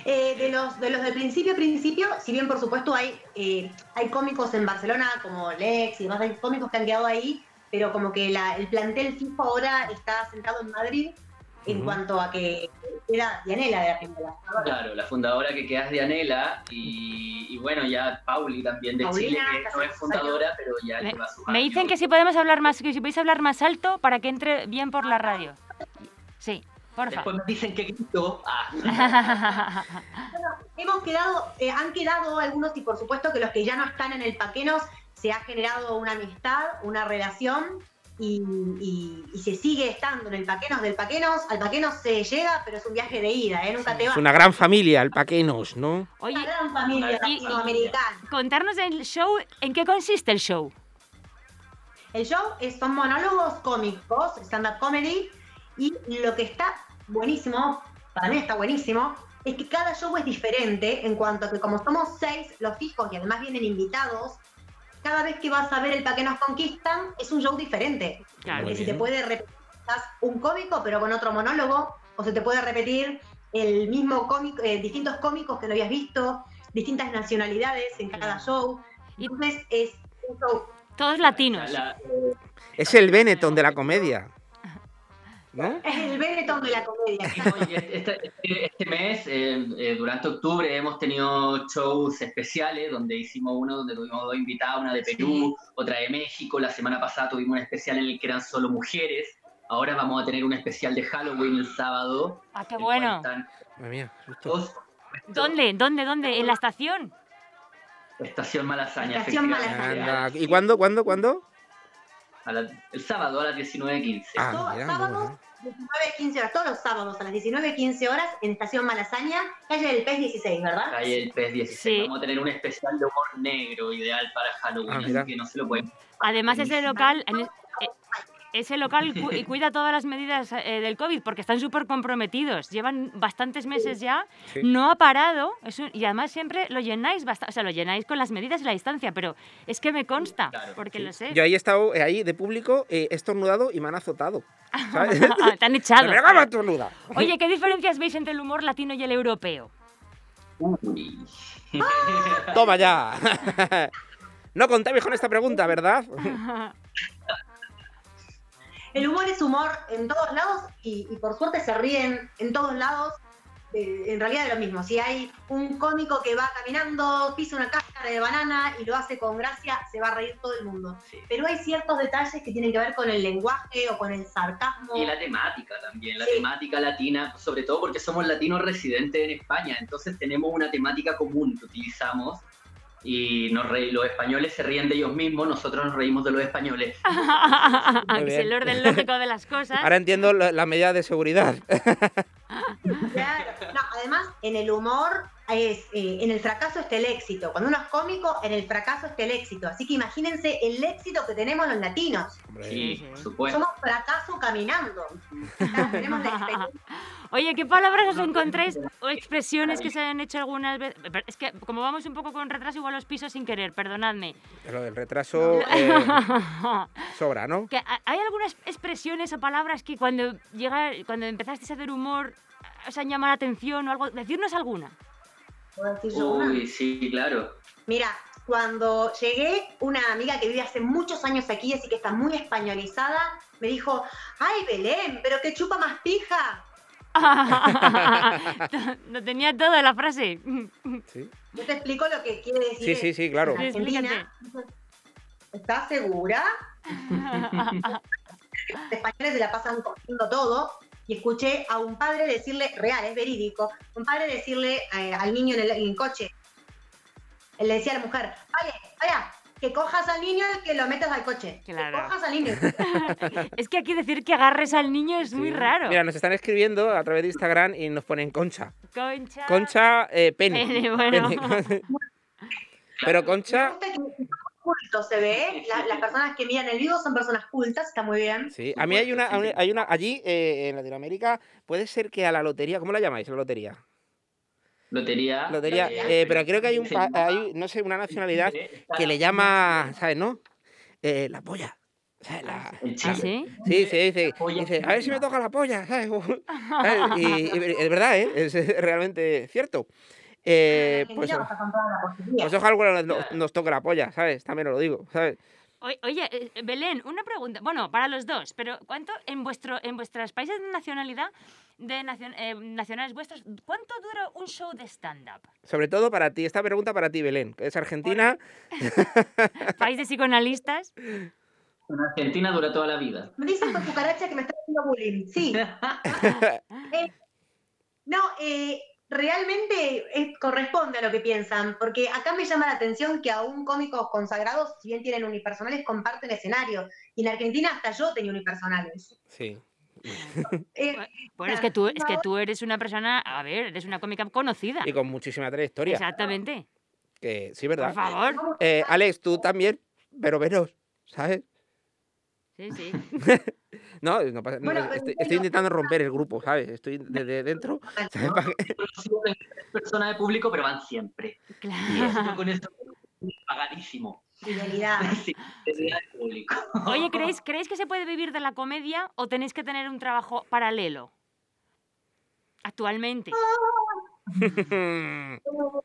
Eh, de los de los del principio principio, si bien por supuesto hay eh, hay cómicos en Barcelona como Lex y demás, hay cómicos que han quedado ahí, pero como que la- el plantel fijo ahora está sentado en Madrid en cuanto a que era Dianela de Argentina. Claro, la fundadora que queda es Dianela y, y bueno, ya Pauli también de Paulina, Chile, que no es fundadora, pero ya Me, lleva sus me dicen que si podemos hablar más, que si podéis hablar más alto para que entre bien por la radio. Sí, porfa. Después me dicen que grito. Ah, Hemos quedado, eh, han quedado algunos y por supuesto que los que ya no están en el Paquenos se ha generado una amistad, una relación y, y- y se sigue estando en el Paquenos. Del Paquenos al Paquenos se llega, pero es un viaje de ida, ¿eh? nunca te Es una gran familia, el Paquenos, ¿no? Una gran familia y- latinoamericana. contarnos el show, ¿en qué consiste el show? El show es, son monólogos cómicos, stand-up comedy, y lo que está buenísimo, para mí está buenísimo, es que cada show es diferente en cuanto a que como somos seis los fijos y además vienen invitados, cada vez que vas a ver el Pa' que nos conquistan es un show diferente. Claro. Porque Muy si te puede repetir un cómico pero con otro monólogo, o se te puede repetir el mismo cómico, eh, distintos cómicos que no habías visto, distintas nacionalidades en cada show. Y- Entonces es un show Todos latinos. la- Es el Benetton de la comedia. ¿No? Es el Benetton de la comedia. Este, este- este mes, eh, eh, durante octubre, hemos tenido shows especiales donde hicimos uno donde tuvimos dos invitadas, una de Perú, otra de México. La semana pasada tuvimos un especial en el que eran solo mujeres. Ahora vamos a tener un especial de Halloween el sábado. Ah, qué bueno. están Madre mía, ¿Dónde? ¿Dónde? ¿Dónde? ¿En la estación? Estación Malasaña. Estación. Anda. ¿Y cuándo, cuándo, cuándo? A la- el sábado a las 19.15. Ah, Todos mira, sábados, bueno. 19, 15 horas, todos los sábados a las 19, 15 horas en Estación Malasaña, calle del Pez 16, ¿verdad? Calle el PES 16. Sí. Vamos a tener un especial de humor negro ideal para Halloween, Ah, así que no se lo pueden. Además, ese local, en es- eh, ese local cu- y cuida todas las medidas eh, del COVID porque están súper comprometidos. Llevan bastantes meses ya, Sí. no ha parado es un- y además siempre lo llenáis, o sea, lo llenáis con las medidas y la distancia, pero es que me consta, Claro, porque Sí. lo sé. Yo ahí he estado, eh, ahí de público, eh, estornudado y me han azotado. ¿sabes? Ah, Te han echado. Oye, ¿qué diferencias veis entre el humor latino y el europeo? Uy. ¡Toma ya! no contáis con esta pregunta, ¿verdad? El humor es humor en todos lados y, y por suerte se ríen en todos lados. eh, en realidad de lo mismo. Si hay un cómico que va caminando, pisa una cáscara de banana y lo hace con gracia, se va a reír todo el mundo. Sí. Pero hay ciertos detalles que tienen que ver con el lenguaje o con el sarcasmo. Y la temática también, la Sí. temática latina, sobre todo porque somos latinos residentes en España, entonces tenemos una temática común que utilizamos y nos re- los españoles se ríen de ellos mismos, nosotros nos reímos de los españoles. es bien. el orden lógico de las cosas. Ahora entiendo la, la medida de seguridad. Claro. No, además, en el humor, es, eh, en el fracaso está el éxito. Cuando uno es cómico, en el fracaso está el éxito. Así que imagínense el éxito que tenemos los latinos. Sí, por supuesto. Somos fracaso caminando. Tenemos la experiencia. Oye, ¿qué palabras os encontráis o expresiones que se han hecho algunas veces? Es que como vamos un poco con retraso, igual los piso sin querer, perdonadme. Pero el retraso eh, sobra, ¿no? ¿Hay algunas expresiones o palabras que cuando llega, cuando empezaste a hacer humor os han llamado la atención o algo? Decirnos alguna. Uy, sí, claro. Mira, cuando llegué, una amiga que vive hace muchos años aquí, así que está muy españolizada, me dijo, ay Belén, pero que chupa más pija. no tenía toda la frase. Sí, Yo te explico lo que quiere decir. sí, sí, sí, claro. en Argentina. ¿Estás segura? Los españoles se la pasan cogiendo todo. Y escuché a un padre decirle, real, es verídico, un padre decirle eh, al niño en el, en el coche, él le decía a la mujer, vaya, vaya, que cojas al niño y que lo metas al coche. Claro. Que cojas al niño. es que aquí decir que agarres al niño es muy raro. Mira, nos están escribiendo a través de Instagram y nos ponen concha. Concha. Concha, eh, pene. Pene, bueno. Pene. Pero Me concha, se ve, La- las personas que miran el vivo son personas cultas, está muy bien. sí. A mí hay una, hay una allí eh, en Latinoamérica, puede ser que a la lotería, ¿cómo la llamáis? La lotería. Lotería. Lotería, eh, pero creo que hay un, hay, no sé, una nacionalidad que le llama, ¿sabes, no? Eh, la polla. ¿sabes? La- En ¿Ah, Chile. sí? Sí, sí, dice, a ver si me toca la polla, ¿sabes? Y es verdad, ¿eh? Es realmente cierto. Eh, pues, pues ojalá nos, nos toque la polla, ¿sabes? También os lo digo, ¿sabes? Oye, oye, eh, Belén, una pregunta. Bueno, para los dos, pero ¿cuánto en vuestro en vuestros países de nacionalidad, de nacion- eh, nacionales vuestros, cuánto dura un show de stand-up? Sobre todo para ti, esta pregunta para ti, Belén, que es argentina. País de psicoanalistas. En Argentina dura toda la vida. Me dicen por cucaracha que me está haciendo bullying. Sí. Eh, no, eh, realmente corresponde a lo que piensan, porque acá me llama la atención que aún cómicos consagrados, si bien tienen unipersonales, comparten escenario. Y en Argentina hasta yo tenía unipersonales. Sí. Eh, Bueno, es que tú, es que tú eres una persona, a ver, eres una cómica conocida. Y con muchísima trayectoria. Exactamente. Que sí, Por ¿verdad? favor. Eh, Alex, tú también, pero menos, ¿sabes? Sí, sí. No, no pasa- no, Bueno, estoy, pero- estoy intentando romper el grupo, ¿sabes? Estoy desde dentro. ¿sabes? Personas de público, pero van siempre. Y Claro. yo con eso pagadísimo. fidelidad. Sí, fidelidad de público. Oye, ¿creéis, ¿creéis que se puede vivir de la comedia o tenéis que tener un trabajo paralelo? Actualmente. Lo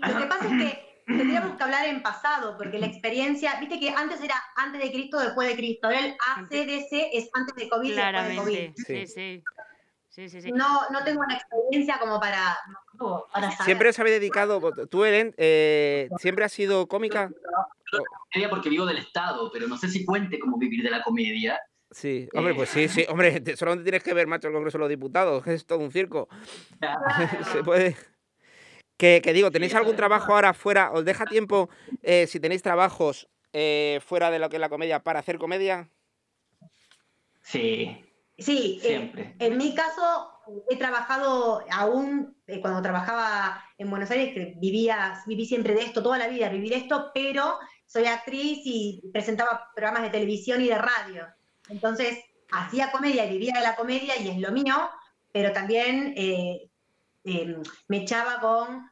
que pasa es que tendríamos que hablar en pasado, porque la experiencia, viste que antes era antes de Cristo, después de Cristo. Ahora el ACDC es antes de COVID, después de Claramente. COVID. Sí, sí. Sí, sí, sí. No, no tengo una experiencia como para, para saber. Siempre os habéis dedicado, tú, Ellen, eh, siempre has sido cómica. Comedia porque vivo del Estado, pero no sé si cuente como vivir de la comedia. Sí, hombre, pues sí, sí, hombre, te- solamente tienes que ver, macho, el Congreso de los Diputados, que es todo un circo. Se puede. Que, que digo, ¿tenéis algún trabajo ahora fuera? ¿Os deja tiempo, eh, si tenéis trabajos eh, fuera de lo que es la comedia, para hacer comedia? Sí, Sí, eh, siempre. en mi caso he trabajado aún eh, cuando trabajaba en Buenos Aires, que vivía, viví siempre de esto, toda la vida viví de esto, pero soy actriz y presentaba programas de televisión y de radio. Entonces, hacía comedia y vivía de la comedia y es lo mío, pero también eh, eh, me echaba con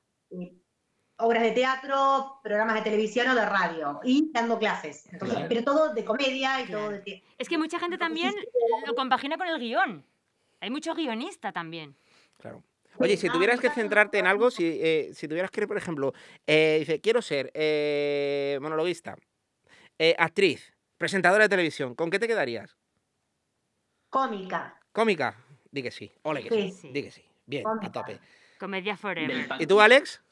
obras de teatro, programas de televisión o de radio y dando clases. Entonces, Claro. Pero todo de comedia y todo de... Es que mucha gente también lo compagina con el guion. Hay mucho guionista también. Claro. Oye, si Ah, tuvieras que mira. centrarte en algo, si, eh, si tuvieras que, por ejemplo, eh, dice, quiero ser eh, monologuista, eh, actriz, presentadora de televisión, ¿con qué te quedarías? Cómica. ¿Cómica? Di que sí. Ole que sí. Sí. Di que sí. Bien, a tope. Comedia forever. ¿Y tú, Alex?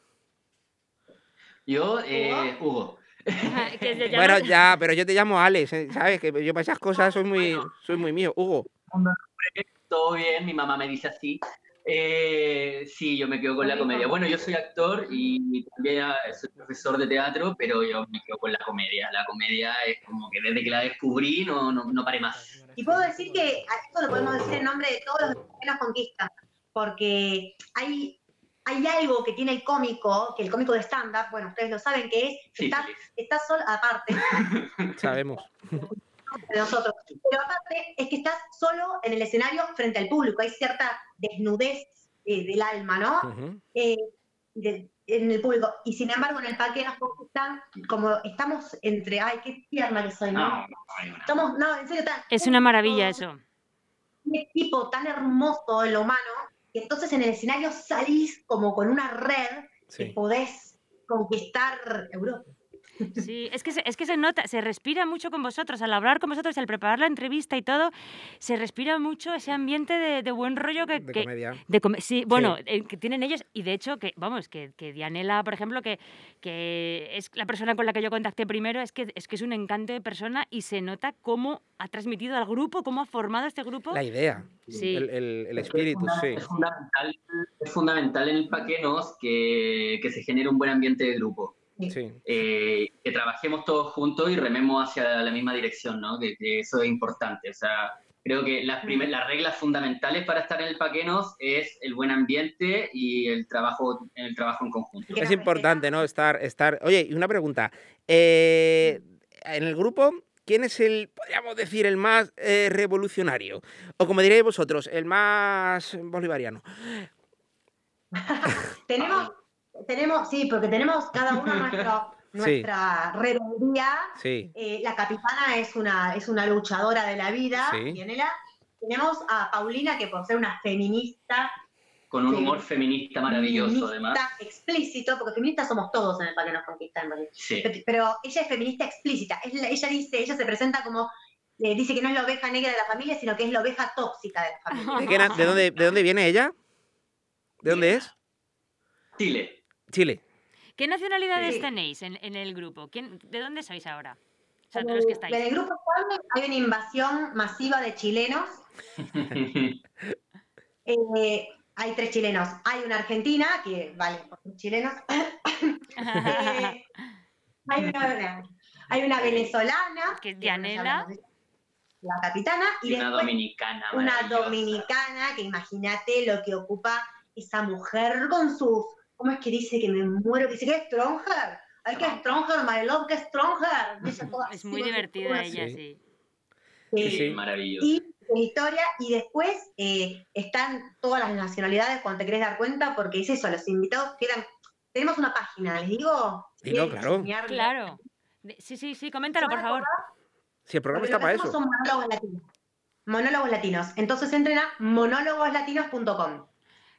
Yo, eh, Hugo. Que Bueno, ya, pero yo te llamo Alex, ¿eh? ¿sabes? Que yo para esas cosas soy muy, soy muy mío. Hugo. Todo bien, mi mamá me dice así. Eh, sí, yo me quedo con la comedia. Bueno, yo soy actor y también ah, soy profesor de teatro, pero yo me quedo con la comedia. La comedia es como que desde que la descubrí no, no, no paré más. Y puedo decir que a esto lo podemos decir en nombre de todos los que nos conquistan. Porque hay, hay algo que tiene el cómico, que el cómico de stand-up, bueno, ustedes lo saben, que es, Sí, está, solo, aparte Sabemos. de nosotros, pero aparte es que estás solo en el escenario frente al público, hay cierta desnudez eh, del alma, ¿no? Eh, de- en el público. Y sin embargo, en el parque nos están como estamos entre, ay, qué tierna que soy, ¿no? No, una- Estamos, no, en serio, tan- Es una maravilla eso. Un equipo tan hermoso en lo humano, que entonces en el escenario salís como con una red que Sí. podés conquistar Europa. Sí, es que, se, es que se nota, se respira mucho con vosotros, al hablar con vosotros, al preparar la entrevista y todo, se respira mucho ese ambiente de, de buen rollo que... De que- comedia. de come- sí, bueno, eh, que tienen ellos y de hecho que, vamos, que, que Dianela, por ejemplo, que, que es la persona con la que yo contacté primero, es que, es que es un encanto de persona y se nota cómo ha transmitido al grupo, cómo ha formado este grupo. La idea. Sí. El, espíritu, es, funda- sí. es fundamental, es fundamental en el Paquenos que, que se genere un buen ambiente de grupo. Sí. Eh, que trabajemos todos juntos y rememos hacia la misma dirección, ¿no? Que, que eso es importante. O sea, creo que las, primer- las reglas fundamentales para estar en el Paquenos es el buen ambiente y el trabajo, el trabajo en conjunto. Es importante, ¿no? Estar, estar. Oye, y una pregunta. Eh, en el grupo, ¿quién es el, podríamos decir, el más eh, revolucionario? O como diréis vosotros, el más bolivariano. Tenemos, tenemos, sí, porque tenemos cada uno nuestro, Sí. nuestra rebeldía. Sí. Eh, la capitana es una, es una luchadora de la vida, Sí. Tenemos a Paulina, que por ser una feminista, Con un Sí. humor feminista maravilloso, feminista además. explícito, porque feministas somos todos en el Para que nos conquistan. Pero- pero ella es feminista explícita. Es la- ella dice, ella se presenta como, eh, dice que no es la oveja negra de la familia, sino que es la oveja tóxica de la familia. ¿De, qué na- de dónde, ¿De dónde viene ella? ¿De dónde es? Chile. Chile. ¿Qué nacionalidades Sí. tenéis en, en el grupo? ¿Quién, ¿De dónde sois ahora? O sea, En de el, los que en estáis. el grupo hay una invasión masiva de chilenos. Eh, hay tres chilenos. Hay una argentina, que vale, por chilenos. Eh, hay, una, hay una venezolana, Que es Dianela. la capitana, y, Y una dominicana. una dominicana, que imagínate lo que ocupa esa mujer con sus, ¿cómo es que dice que me muero? Que dice que es stronger. Ay, que stronger, my love, que Es así, muy divertida ella, Sí. sí. Sí. Sí. Maravilloso. Y de historia, y después eh, están todas las nacionalidades cuando te querés dar cuenta, porque es eso, los invitados quedan. Tenemos una página, les digo. Dilo, quieren claro. Claro. Sí, sí, sí, coméntalo, por favor. Si el programa está para eso. son monólogos latinos. Monólogos latinos. Entonces entren a monólogoslatinos.com.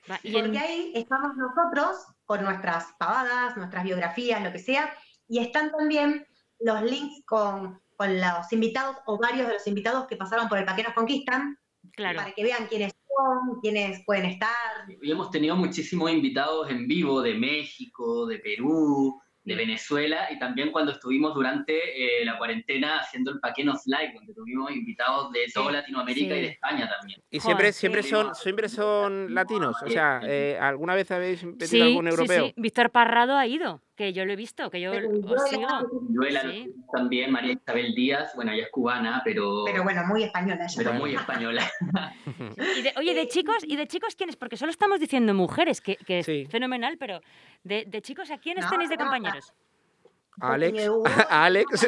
Va, y Porque en- ahí estamos nosotros con nuestras pavadas, nuestras biografías, lo que sea, y están también los links con, con los invitados o varios de los invitados que pasaron por el Pa' que nos conquistan, claro. para que vean quiénes son, quiénes pueden estar. Y hemos tenido muchísimos invitados en vivo de México, de Perú, de Venezuela y también cuando estuvimos durante eh, la cuarentena haciendo el Paquenos Live, donde tuvimos invitados de toda Latinoamérica Sí. y de España también. Y siempre, Joder, siempre sí. son, siempre son latinos. O sea, eh, ¿alguna vez habéis metido Sí, algún sí, europeo? sí. Víctor Parrado ha ido, que yo lo he visto, que yo Pero os sigo. Sí. también, María Isabel Díaz, bueno, ella es cubana, pero, Pero bueno, muy española ella. pero muy española. Y de- oye, de chicos, ¿y de chicos quiénes? Porque solo estamos diciendo mujeres, que, que es Sí. fenomenal, pero de, de chicos, ¿a quiénes No, tenéis de no, compañeros? Alex. Hugo. Alex.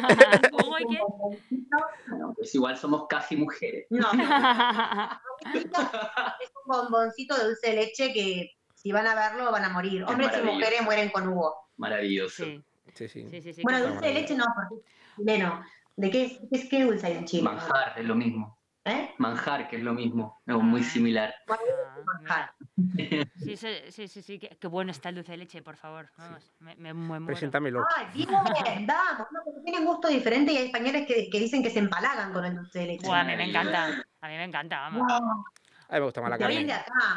Hugo, ¿y quién? Bueno, pues igual somos casi mujeres. No, es un bomboncito de dulce de leche que si van a verlo van a morir. Es Hombres y mujeres mueren con Hugo. Maravilloso. Sí, Sí, sí. sí, sí. sí, Bueno, dulce de leche no, porque chileno. ¿De qué, es- qué, qué dulce hay en Chile? Manjar es lo mismo. ¿Eh? Manjar, que es lo mismo. Es muy Ah. similar. Bueno, Ah, manjar. Sí, sí, sí, sí, sí, qué, qué bueno está el dulce de leche, por favor. Vamos, me, me, me muero. Preséntamelo. Bien, vamos. No, porque tienen gusto diferente y hay españoles que, que dicen que se empalagan con el dulce de leche. A mí me encanta, a mí me encanta, vamos. Wow, A mí me gusta más la carne.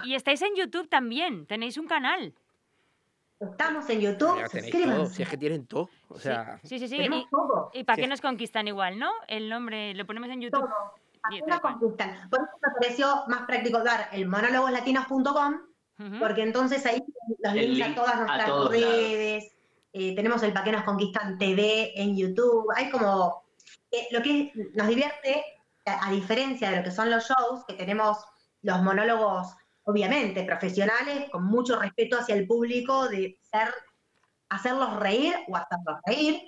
Y estáis en YouTube también, tenéis un canal. Estamos en YouTube. Ya todo. Si es que tienen todo. O Sí, sea, sí, sí, sí. ¿Y, y para Sí. qué nos conquistan igual, no? El nombre lo ponemos en YouTube. Todo. Nos conquistan. Por eso me pareció más práctico dar el monólogoslatinos.com porque entonces ahí los El links link a todas nuestras redes, eh, tenemos el Pa' que nos conquistan TV en YouTube, hay como, eh, lo que nos divierte, a, a diferencia de lo que son los shows, que tenemos los monólogos obviamente, profesionales, con mucho respeto hacia el público, de ser, hacerlos reír o hacerlos reír.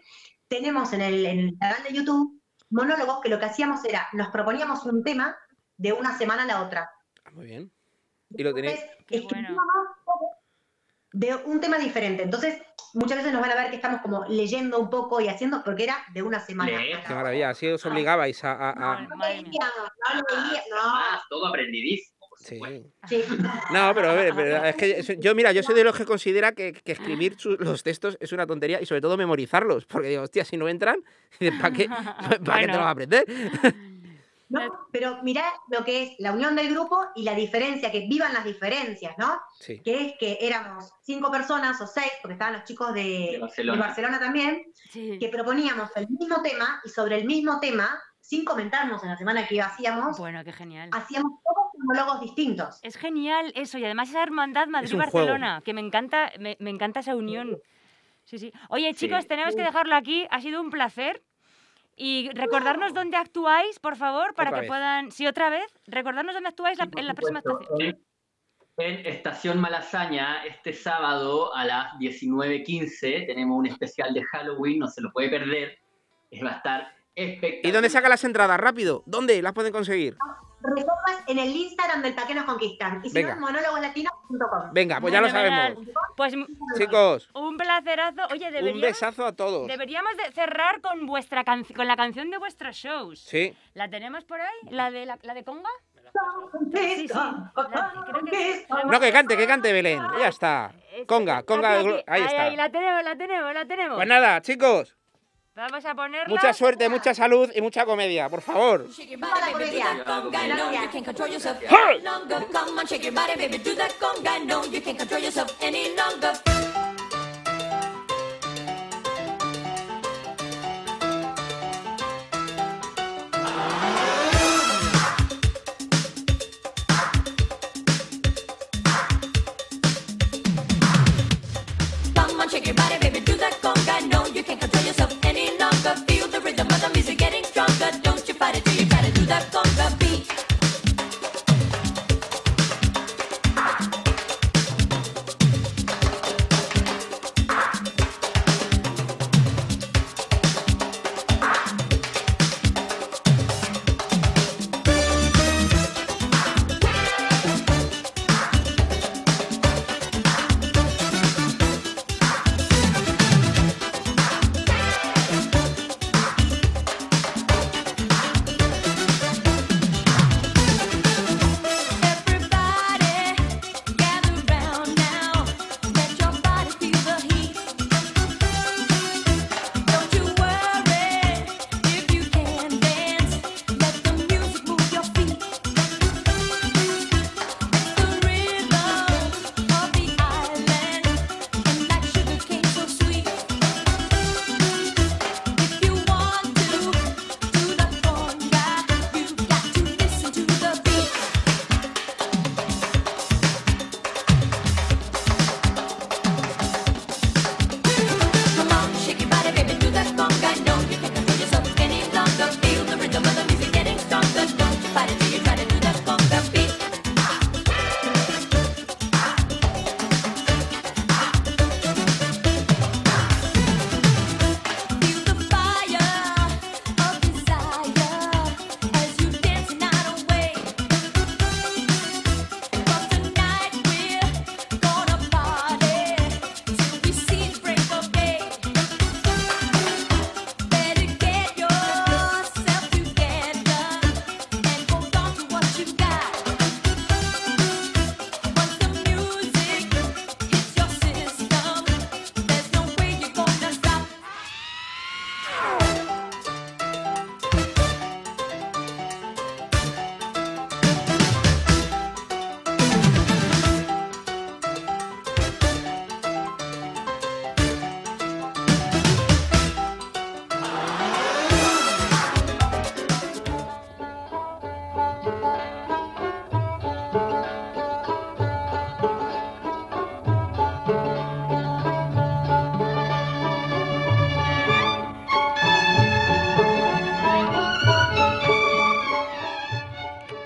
Tenemos en el, en el canal de YouTube monólogos que lo que hacíamos era, nos proponíamos un tema de una semana a la otra. Ah, Muy bien. Y lo tenéis. Entonces, escribíamos bueno. De un tema diferente. Entonces, muchas veces nos van a ver que estamos como leyendo un poco y haciendo, porque era de una semana. Qué maravilla. Así os obligabais a. a- a- No, No leíamos, no leíamos, no. Ah, todo aprendidísimo, Sí. Sí. No, pero a ver, pero es que yo, mira, yo soy de los que considera que, que escribir su- los textos es una tontería y sobre todo memorizarlos. Porque digo, hostia, si no entran, ¿para qué, ¿para qué te los vas a aprender? No, pero mirá lo que es la unión del grupo y la diferencia, que vivan las diferencias, ¿no? Sí. Que es que éramos cinco personas o seis, porque estaban los chicos de, De de Barcelona. Barcelona también, Sí. que proponíamos el mismo tema y sobre el mismo tema, sin comentarnos en la semana que hacíamos, Bueno, qué genial. hacíamos todos monólogos distintos. Es genial eso, y además esa hermandad Madrid-Barcelona, que me encanta, me, me encanta esa unión. Sí, sí. Oye, chicos, Sí. tenemos que dejarlo aquí. Ha sido un placer. Y recordarnos dónde actuáis, por favor, para Otra que vez. puedan. Sí, otra vez. Recordarnos dónde actuáis la- Sí, por en la próxima estación. En, en Estación Malasaña, este sábado a las 19.15, tenemos un especial de Halloween, no se lo puede perder. Va a estar espectacular. ¿Y dónde saca las entradas? Rápido. ¿Dónde las pueden conseguir? Reservas en el Instagram del Pa' que nos conquistan. Y si Venga. no, monólogoslatinos.com. Venga, pues ya lo sabemos. Pues Chicos, un placerazo. Oye, un deberíamos, besazo a todos. deberíamos de cerrar con vuestra canción, con la canción de vuestros shows. Sí. ¿La tenemos por ahí? ¿La de, la, la de Conga? Sí, sí. Que. No, que cante, que cante Belén. Ya está. Es- Conga, conga. Ahí está. Ahí, la tenemos, la tenemos, la tenemos. Pues nada, chicos, Vamos a ponerla. mucha suerte, mucha salud y mucha comedia, por favor.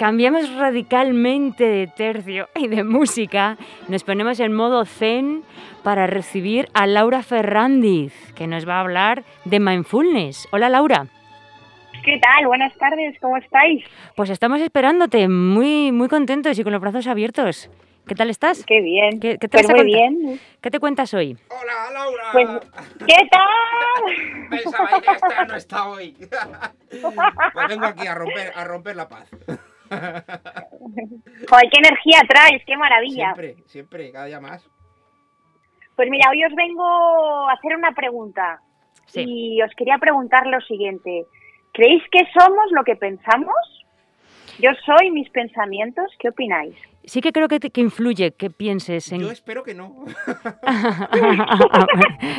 Cambiamos radicalmente de tercio y de música. Nos ponemos en modo zen para recibir a Laura Ferrandiz, que nos va a hablar de mindfulness. Hola Laura. ¿Qué tal? Buenas tardes, ¿cómo estáis? Pues estamos esperándote, muy, muy contentos y con los brazos abiertos. ¿Qué tal estás? Qué bien. ¿Qué, qué te Pues muy bien. ¿Qué te cuentas hoy? Hola, Laura. Pues, ¿qué tal? Pensaba que esta no está hoy. pues vengo aquí a romper, a romper la paz. Joder, qué energía traes, qué maravilla. Siempre, siempre, cada día más. Pues mira, hoy os vengo a hacer una pregunta. Sí. Y os quería preguntar lo siguiente. ¿Creéis que somos lo que pensamos? Yo soy mis pensamientos, ¿qué opináis? Sí que creo que, te- que influye que pienses en... Yo espero que no.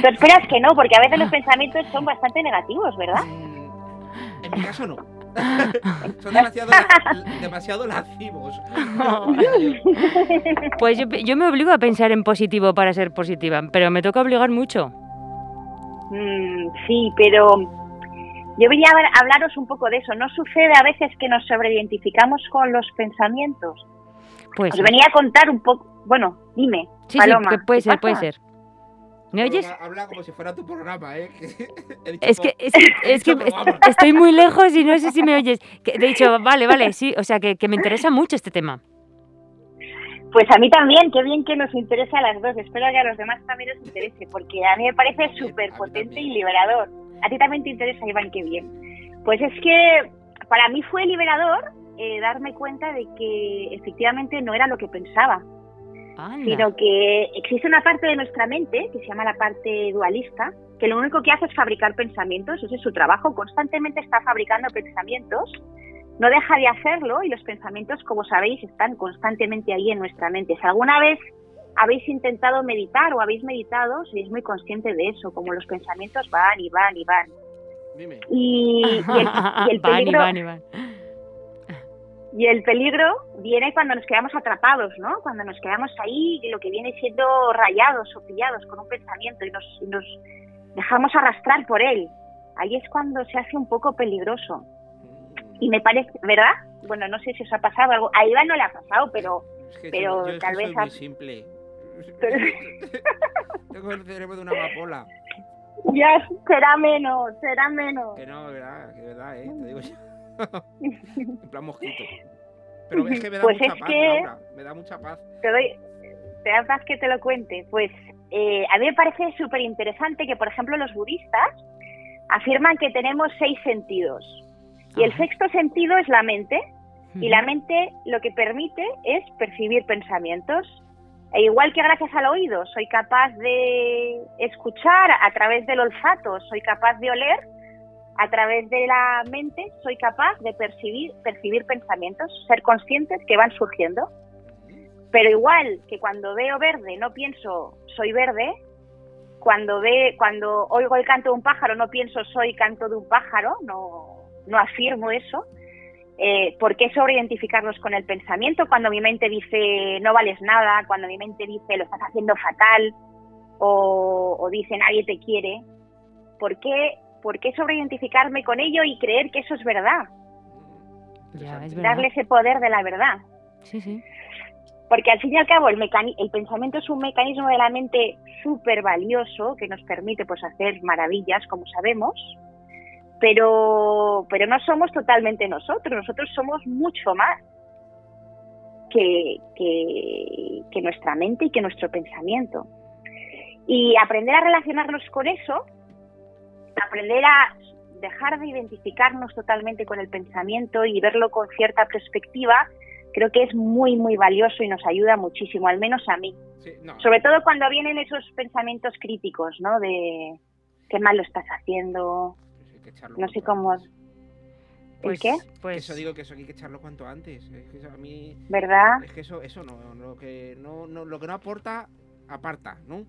Tú esperas que no, porque a veces los pensamientos son bastante negativos, ¿verdad? En mi caso no. Son demasiado, demasiado lascivos. Pues yo, yo me obligo a pensar en positivo para ser positiva, pero me toca obligar mucho. Mm, sí, pero yo venía a hablaros un poco de eso. ¿No sucede a veces que nos sobreidentificamos con los pensamientos? Pues Os venía a contar un poco... Bueno, dime, sí, sí, Paloma. que puede ¿qué ser, puede ser. ¿Me oyes? Habla, habla como si fuera tu programa, ¿eh? Es que, es, que- es estoy muy lejos y no sé si me oyes. Que, de hecho, vale, vale, sí, o sea, que, que me interesa mucho este tema. Pues a mí también, qué bien que nos interese a las dos. Espero que a los demás también os interese, porque a mí me parece súper potente y liberador. A ti también te interesa, Iván, qué bien. Pues es que para mí fue liberador eh, darme cuenta de que efectivamente no era lo que pensaba, Anda. sino que existe una parte de nuestra mente, que se llama la parte dualista, que lo único que hace es fabricar pensamientos, ese es su trabajo, constantemente está fabricando pensamientos, no deja de hacerlo y los pensamientos, como sabéis, están constantemente ahí en nuestra mente. Si alguna vez habéis intentado meditar o habéis meditado, sois muy consciente de eso, como los pensamientos van y van y van. Dime. Y, y el, y el Van, peligro, Iván, Iván. Y el peligro viene cuando nos quedamos atrapados, ¿no? Cuando nos quedamos ahí, lo que viene siendo rayados o pillados con un pensamiento y nos, y nos dejamos arrastrar por él. Ahí es cuando se hace un poco peligroso. Y me parece, ¿verdad? Bueno, no sé si os ha pasado algo. A Iván no le ha pasado, pero Es que Pero yo es que tal soy vez muy ha- simple. Tengo el cerebro de una amapola. ya será menos, será menos. Que no, verdad, que verdad, ¿eh? Te digo yo. En plan mosquito. Pero es que me da Pues mucha es paz, que- Laura. Me da mucha paz. te doy, te da paz que te lo cuente. Pues eh, a mí me parece súper interesante que, por ejemplo, los budistas afirman que tenemos seis sentidos. Y el sexto sentido es la mente. Y la mente lo que permite es percibir pensamientos. E igual que gracias al oído soy capaz de escuchar a través del olfato, soy capaz de oler, a través de la mente soy capaz de percibir, percibir pensamientos, ser conscientes que van surgiendo. Pero igual que cuando veo verde no pienso soy verde, cuando ve, cuando oigo el canto de un pájaro no pienso soy canto de un pájaro, no, no afirmo eso. Eh, ¿Por qué sobreidentificarnos con el pensamiento cuando mi mente dice no vales nada, cuando mi mente dice lo estás haciendo fatal o, o dice nadie te quiere? ¿Por qué, ¿Por qué sobreidentificarme con ello y creer que eso es verdad? Ya, es verdad. Darle ese poder de la verdad. Sí, sí. Porque al fin y al cabo el, el pensamiento es un mecanismo de la mente súper valioso que nos permite pues hacer maravillas, como sabemos, pero, pero no somos totalmente nosotros, nosotros somos mucho más que, que, que nuestra mente y que nuestro pensamiento. Y aprender a relacionarnos con eso, aprender a dejar de identificarnos totalmente con el pensamiento y verlo con cierta perspectiva, creo que es muy, muy valioso y nos ayuda muchísimo, al menos a mí. Sí, no. Sobre todo cuando vienen esos pensamientos críticos, ¿no? De qué mal lo estás haciendo, Pues no sé cómo... Pues, qué? Pues, Eso digo que eso hay que echarlo cuanto antes. Es que eso a mí. ¿Verdad? Es que eso, eso no, lo que no, no, lo que no aporta, aparta, ¿no?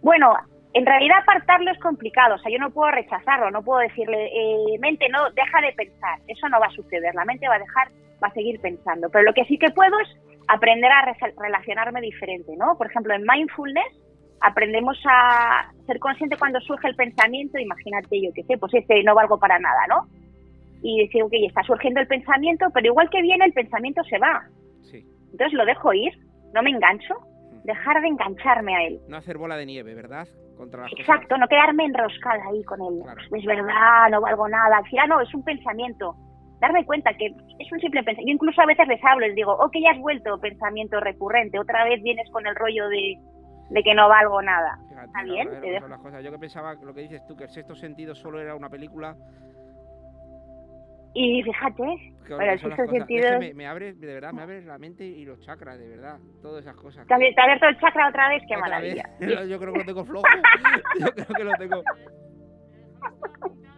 Bueno, en realidad apartarlo es complicado, o sea, yo no puedo rechazarlo, no puedo decirle, eh, mente, no, deja de pensar, eso no va a suceder, la mente va a dejar, va a seguir pensando, pero lo que sí que puedo es aprender a re- relacionarme diferente, ¿no? Por ejemplo, en mindfulness aprendemos a ser consciente cuando surge el pensamiento, imagínate yo qué sé, pues este no valgo para nada, ¿no? y decir, ok, está surgiendo el pensamiento, pero igual que viene el pensamiento se va. Sí. Entonces lo dejo ir, no me engancho, dejar de engancharme a él. No hacer bola de nieve, ¿verdad? Contra las cosas. Exacto, no quedarme enroscada ahí con él. Es verdad, no valgo nada. Al final no, es un pensamiento. Darme cuenta que es un simple pensamiento. Yo incluso a veces les hablo, les digo, ok, ya has vuelto, pensamiento recurrente. Otra vez vienes con el rollo de, de que no valgo nada. Fíjate, ¿Está bien? Te dejo- las cosas. Yo que pensaba lo que dices tú, que el sexto sentido solo era una película. Y fíjate, bueno, el sexto cosas. Es que sentido... me, me abre, de verdad, me abre la mente y los chakras, de verdad. Todas esas cosas. ¿Te ha te ha abierto el chakra otra vez? ¡Qué Otra vez. maravilla! Yo creo que lo tengo flojo. Yo creo que lo tengo.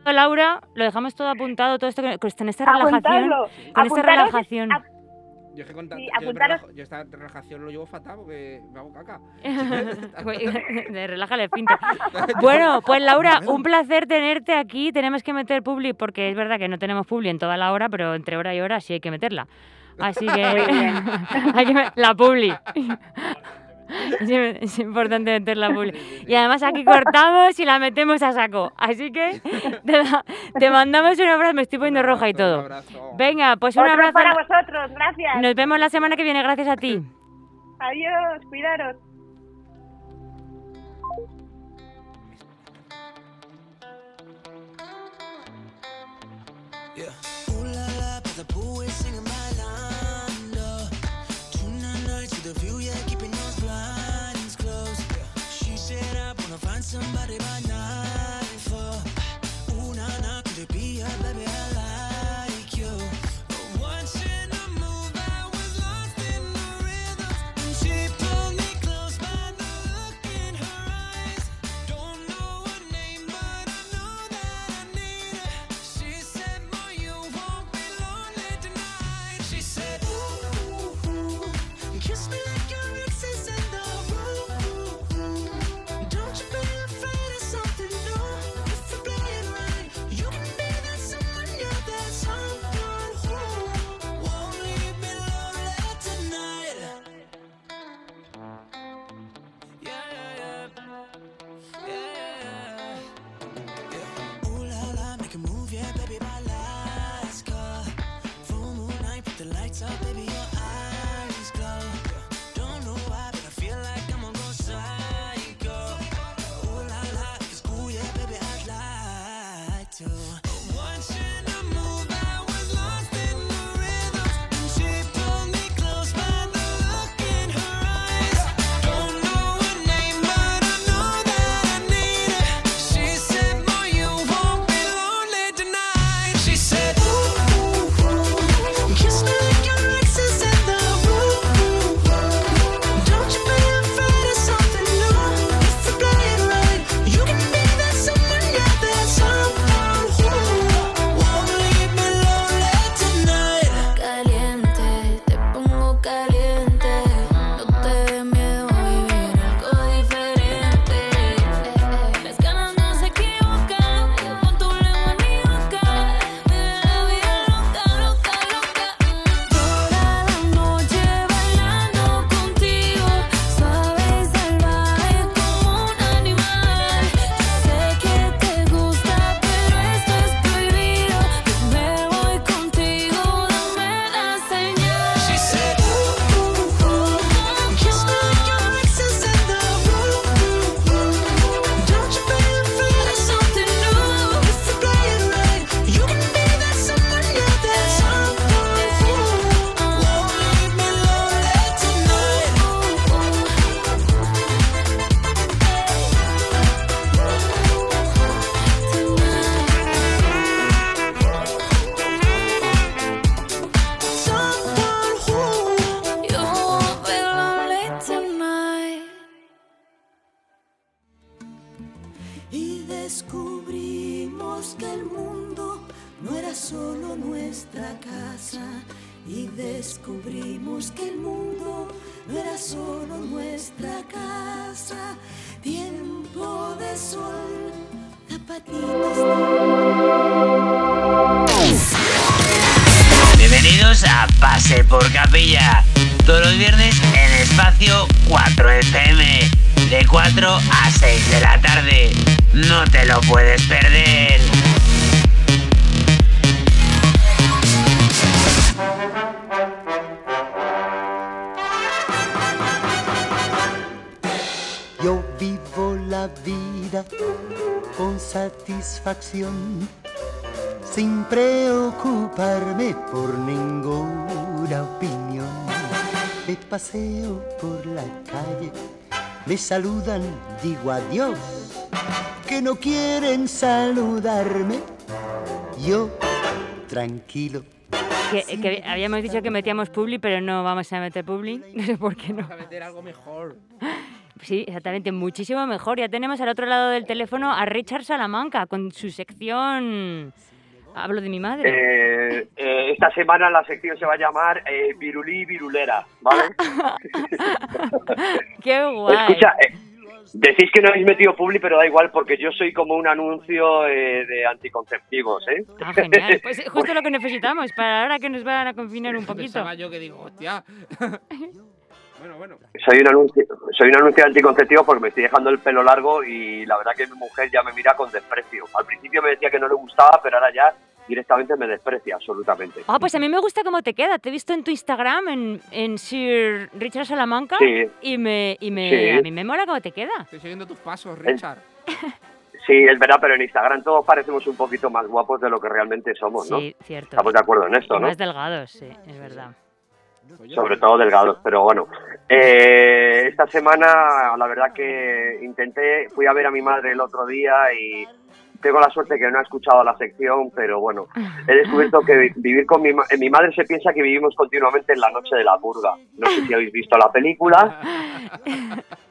Laura, lo dejamos todo apuntado, todo esto que con esta relajación. Apuntadlo. Con esta relajación. ap- Yo, es que con Sí, yo, relajo- esta relajación lo llevo fatal porque me hago caca. De relájale el pinto. Bueno, pues Laura, un placer tenerte aquí. Tenemos que meter publi porque es verdad que no tenemos publi en toda la hora, pero entre hora y hora sí hay que meterla. Así que hay que la publi. Es, es importante meter la publi. Y además aquí cortamos y la metemos a saco. Así que te, da- te mandamos un abrazo. Me estoy poniendo roja y todo. Venga, pues un Otro abrazo. para vosotros, gracias. Nos vemos la semana que viene. Gracias a ti. Adiós, cuidaros. Yeah. Ooh la la, but the pool is singing somebody by preocuparme por ninguna opinión. Me paseo por la calle, me saludan, digo adiós, que no quieren saludarme. Yo, tranquilo, Que, que habíamos dicho que metíamos publi, pero no vamos a meter publi. No sé por qué no. Vamos a meter algo mejor. Sí, exactamente, muchísimo mejor. Ya tenemos al otro lado del teléfono a Richard Salamanca con su sección. Hablo de mi madre. Eh, eh, esta semana la sección se va a llamar eh, Virulí Virulera, ¿vale? Qué guay. Escucha, eh, decís que no habéis metido publi, pero da igual porque yo soy como un anuncio eh, de anticonceptivos, ¿eh? Ah, genial. Pues es justo lo que necesitamos para ahora que nos van a confinar un poquito. Pensaba yo que digo, hostia. Bueno, bueno. Soy un anuncio, soy un anuncio de anticonceptivos porque me estoy dejando el pelo largo y la verdad que mi mujer ya me mira con desprecio. Al principio me decía que no le gustaba, pero ahora ya directamente me desprecia absolutamente. Ah, pues a mí me gusta cómo te queda. Te he visto en tu Instagram, en, en Sir Richard Salamanca, Sí. y, me, y me, Sí. a mí me mola cómo te queda. Estoy siguiendo tus pasos, Richard. Sí, es verdad, pero en Instagram todos parecemos un poquito más guapos de lo que realmente somos, ¿no? Sí, cierto. Estamos de acuerdo en esto, Y ¿no? Más delgados, sí, es verdad. Sobre todo delgados, pero bueno. Eh, esta semana, la verdad que intenté, fui a ver a mi madre el otro día y tengo la suerte que no ha escuchado la sección, pero bueno, he descubierto que vi- vivir con mi, ma- eh, mi madre se piensa que vivimos continuamente en la noche de la purga. No sé si habéis visto la película,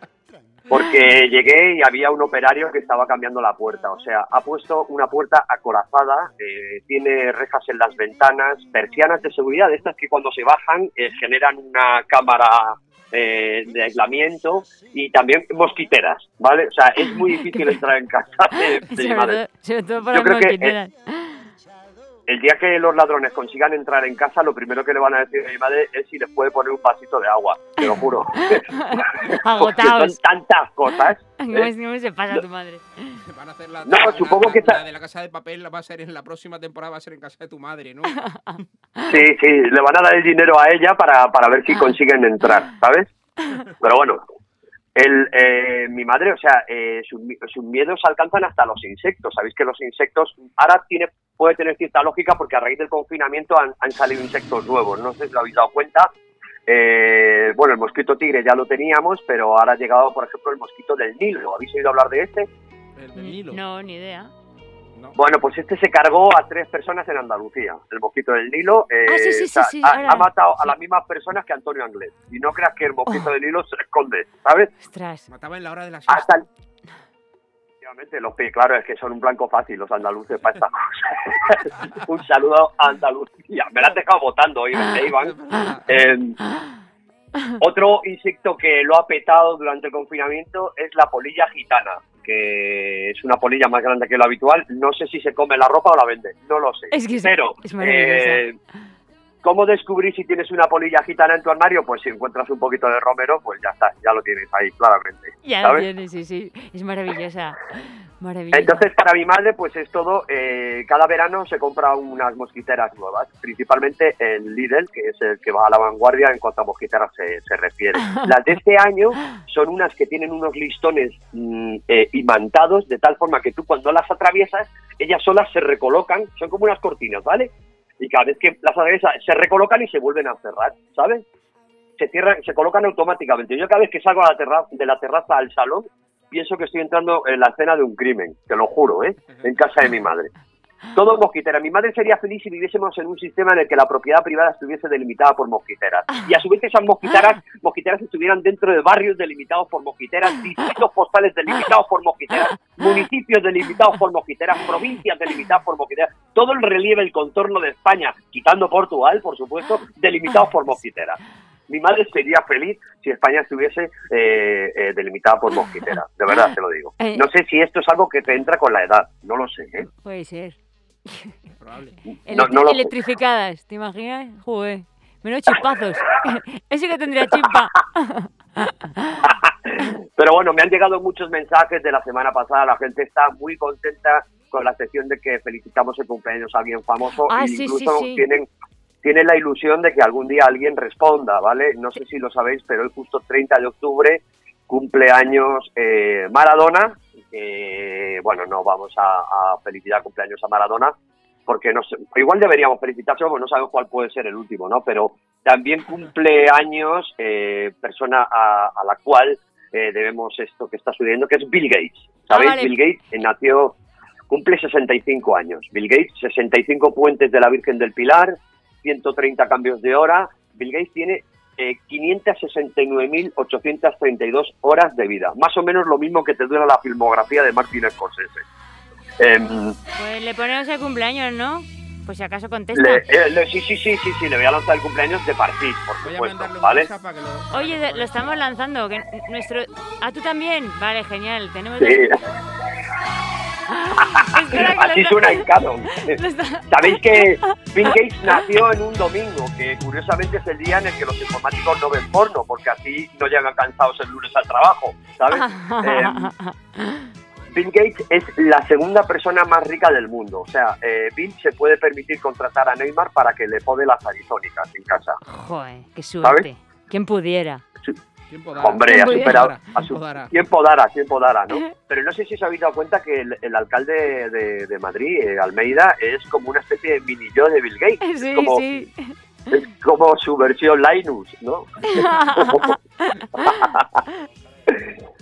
porque llegué y había un operario que estaba cambiando la puerta. O sea, ha puesto una puerta acorazada, eh, tiene rejas en las ventanas, persianas de seguridad, de estas que cuando se bajan eh, generan una cámara eh, de aislamiento y también mosquiteras, ¿vale? O sea, es muy difícil entrar en casa de, de mi Sobre madre. todo, sobre todo para Yo creo que, mosquiteras. El día que los ladrones consigan entrar en casa, lo primero que le van a decir a mi madre es si les puede poner un vasito de agua, te lo juro. Agotados. son tantas cosas. ¿Cómo, ¿eh? es- cómo se pasa tu madre? Van a hacer la, No, la- supongo la- que la de la casa de papel la va a ser en la próxima temporada va a ser en casa de tu madre, ¿no? Sí, sí, le van a dar el dinero a ella para, para ver si consiguen entrar, ¿sabes? Pero bueno, el, eh, mi madre, o sea, eh, sus, sus miedos alcanzan hasta los insectos. Sabéis que los insectos ahora tiene puede tener cierta lógica porque a raíz del confinamiento han, han salido insectos nuevos. No sé si lo habéis dado cuenta. Eh, bueno, el mosquito tigre ya lo teníamos, pero ahora ha llegado, por ejemplo, el mosquito del Nilo. ¿Habéis oído hablar de este? El del Nilo. No, ni idea. Bueno, pues este se cargó a tres personas en Andalucía, el mosquito del Nilo. eh, Ah, sí, sí, o sea, sí, sí, ha, ahora- ha matado a las mismas personas que Antonio Anglés. Y no creas que el mosquito del Nilo se esconde, ¿sabes? Ostras. Mataba en la hora de la siesta. Hasta el... Efectivamente, los pi- claro, es que son un blanco fácil los andaluces para estas cosas. un saludo a Andalucía. Me la has dejado votando hoy, ¿verdad, Iván? Eh, otro insecto que lo ha petado durante el confinamiento es la polilla gitana, que es una polilla más grande que lo habitual. No sé si se come la ropa o la vende, no lo sé. Es que Pero, es. ¿Cómo descubrir si tienes una polilla gitana en tu armario? Pues si encuentras un poquito de romero, pues ya está, ya lo tienes ahí, claramente. Ya lo ¿sabes? tienes, sí, sí. Es maravillosa. Maravillosa. Entonces, para mi madre, pues es todo. eh, cada verano se compra unas mosquiteras nuevas, principalmente el Lidl, que es el que va a la vanguardia en cuanto a mosquiteras se, se refiere. Las de este año son unas que tienen unos listones mm, eh, imantados, de tal forma que tú cuando las atraviesas, ellas solas se recolocan, son como unas cortinas, ¿vale? Y cada vez que las atraviesas, se recolocan y se vuelven a cerrar, ¿sabes? Se cierran, se colocan automáticamente. Yo cada vez que salgo a la terra- de la terraza al salón, pienso que estoy entrando en la escena de un crimen, te lo juro, ¿eh? En casa de mi madre. Todo mosquitera. Mi madre sería feliz si viviésemos en un sistema en el que la propiedad privada estuviese delimitada por mosquiteras. Y a su vez esas mosquiteras, mosquiteras estuvieran dentro de barrios delimitados por mosquiteras, distritos postales delimitados por mosquiteras, municipios delimitados por mosquiteras, provincias delimitadas por mosquiteras. Todo el relieve, el contorno de España, quitando Portugal, por supuesto, delimitados por mosquiteras. Mi madre sería feliz si España estuviese eh, eh, delimitada por mosquiteras. De verdad te lo digo. Eh. No sé si esto es algo que te entra con la edad. No lo sé, ¿eh? Puede ser. Probable. No, no lo sé. Electrificadas, ¿te imaginas? Joder. Menos chispazos. Ese que tendría chispa. Pero bueno, me han llegado muchos mensajes de la semana pasada. La gente está muy contenta con la sección de que felicitamos el cumpleaños a alguien famoso. Ah, e sí, sí, incluso sí. tienen tienen la ilusión de que algún día alguien responda, ¿vale? No sé si lo sabéis, pero hoy justo 30 de octubre cumpleaños eh, Maradona, bueno, no vamos a, a felicitar cumpleaños a Maradona, porque no sé, igual deberíamos felicitarse, porque no sabemos cuál puede ser el último, ¿no? Pero también cumple años eh, persona a, a la cual eh, debemos esto que está sucediendo, que es Bill Gates. ¿Sabéis? Ah, vale. Bill Gates eh, nació, cumple 65 años. Bill Gates, 65 puentes de la Virgen del Pilar, 130 cambios de hora. Bill Gates tiene eh, 569.832 horas de vida. Más o menos lo mismo que te dura la filmografía de Martin Scorsese. Em, Pues le ponemos el cumpleaños, ¿no? Pues si acaso contesta. le- eh, le- sí, sí, sí, sí, sí, le voy a lanzar el cumpleaños de Partit, por a supuesto, ¿vale? Lo... Oye, lo estamos lanzando. Que nuestro... ¿Ah, tú también? Vale, genial. Tenemos... Sí, así suena en canon. Sabéis que Bill Gates nació en un domingo, que curiosamente es el día en el que los informáticos no ven porno, porque así no llegan cansados el lunes al trabajo, ¿sabes? Eh, Bill Gates es la segunda persona más rica del mundo. O sea, eh, Bill se puede permitir contratar a Neymar para que le pode las arizónicas en casa. Joder, qué suerte. ¿Quién pudiera? Tiempo dará. Hombre, ha superado. a Tiempo su- dará. Tiempo dará, tiempo dará, ¿no? Pero no sé si os habéis dado cuenta que el, el alcalde de, de Madrid, eh, Almeida, es como una especie de mini yo de Bill Gates. Sí, como, sí. es como su versión Linus, ¿no?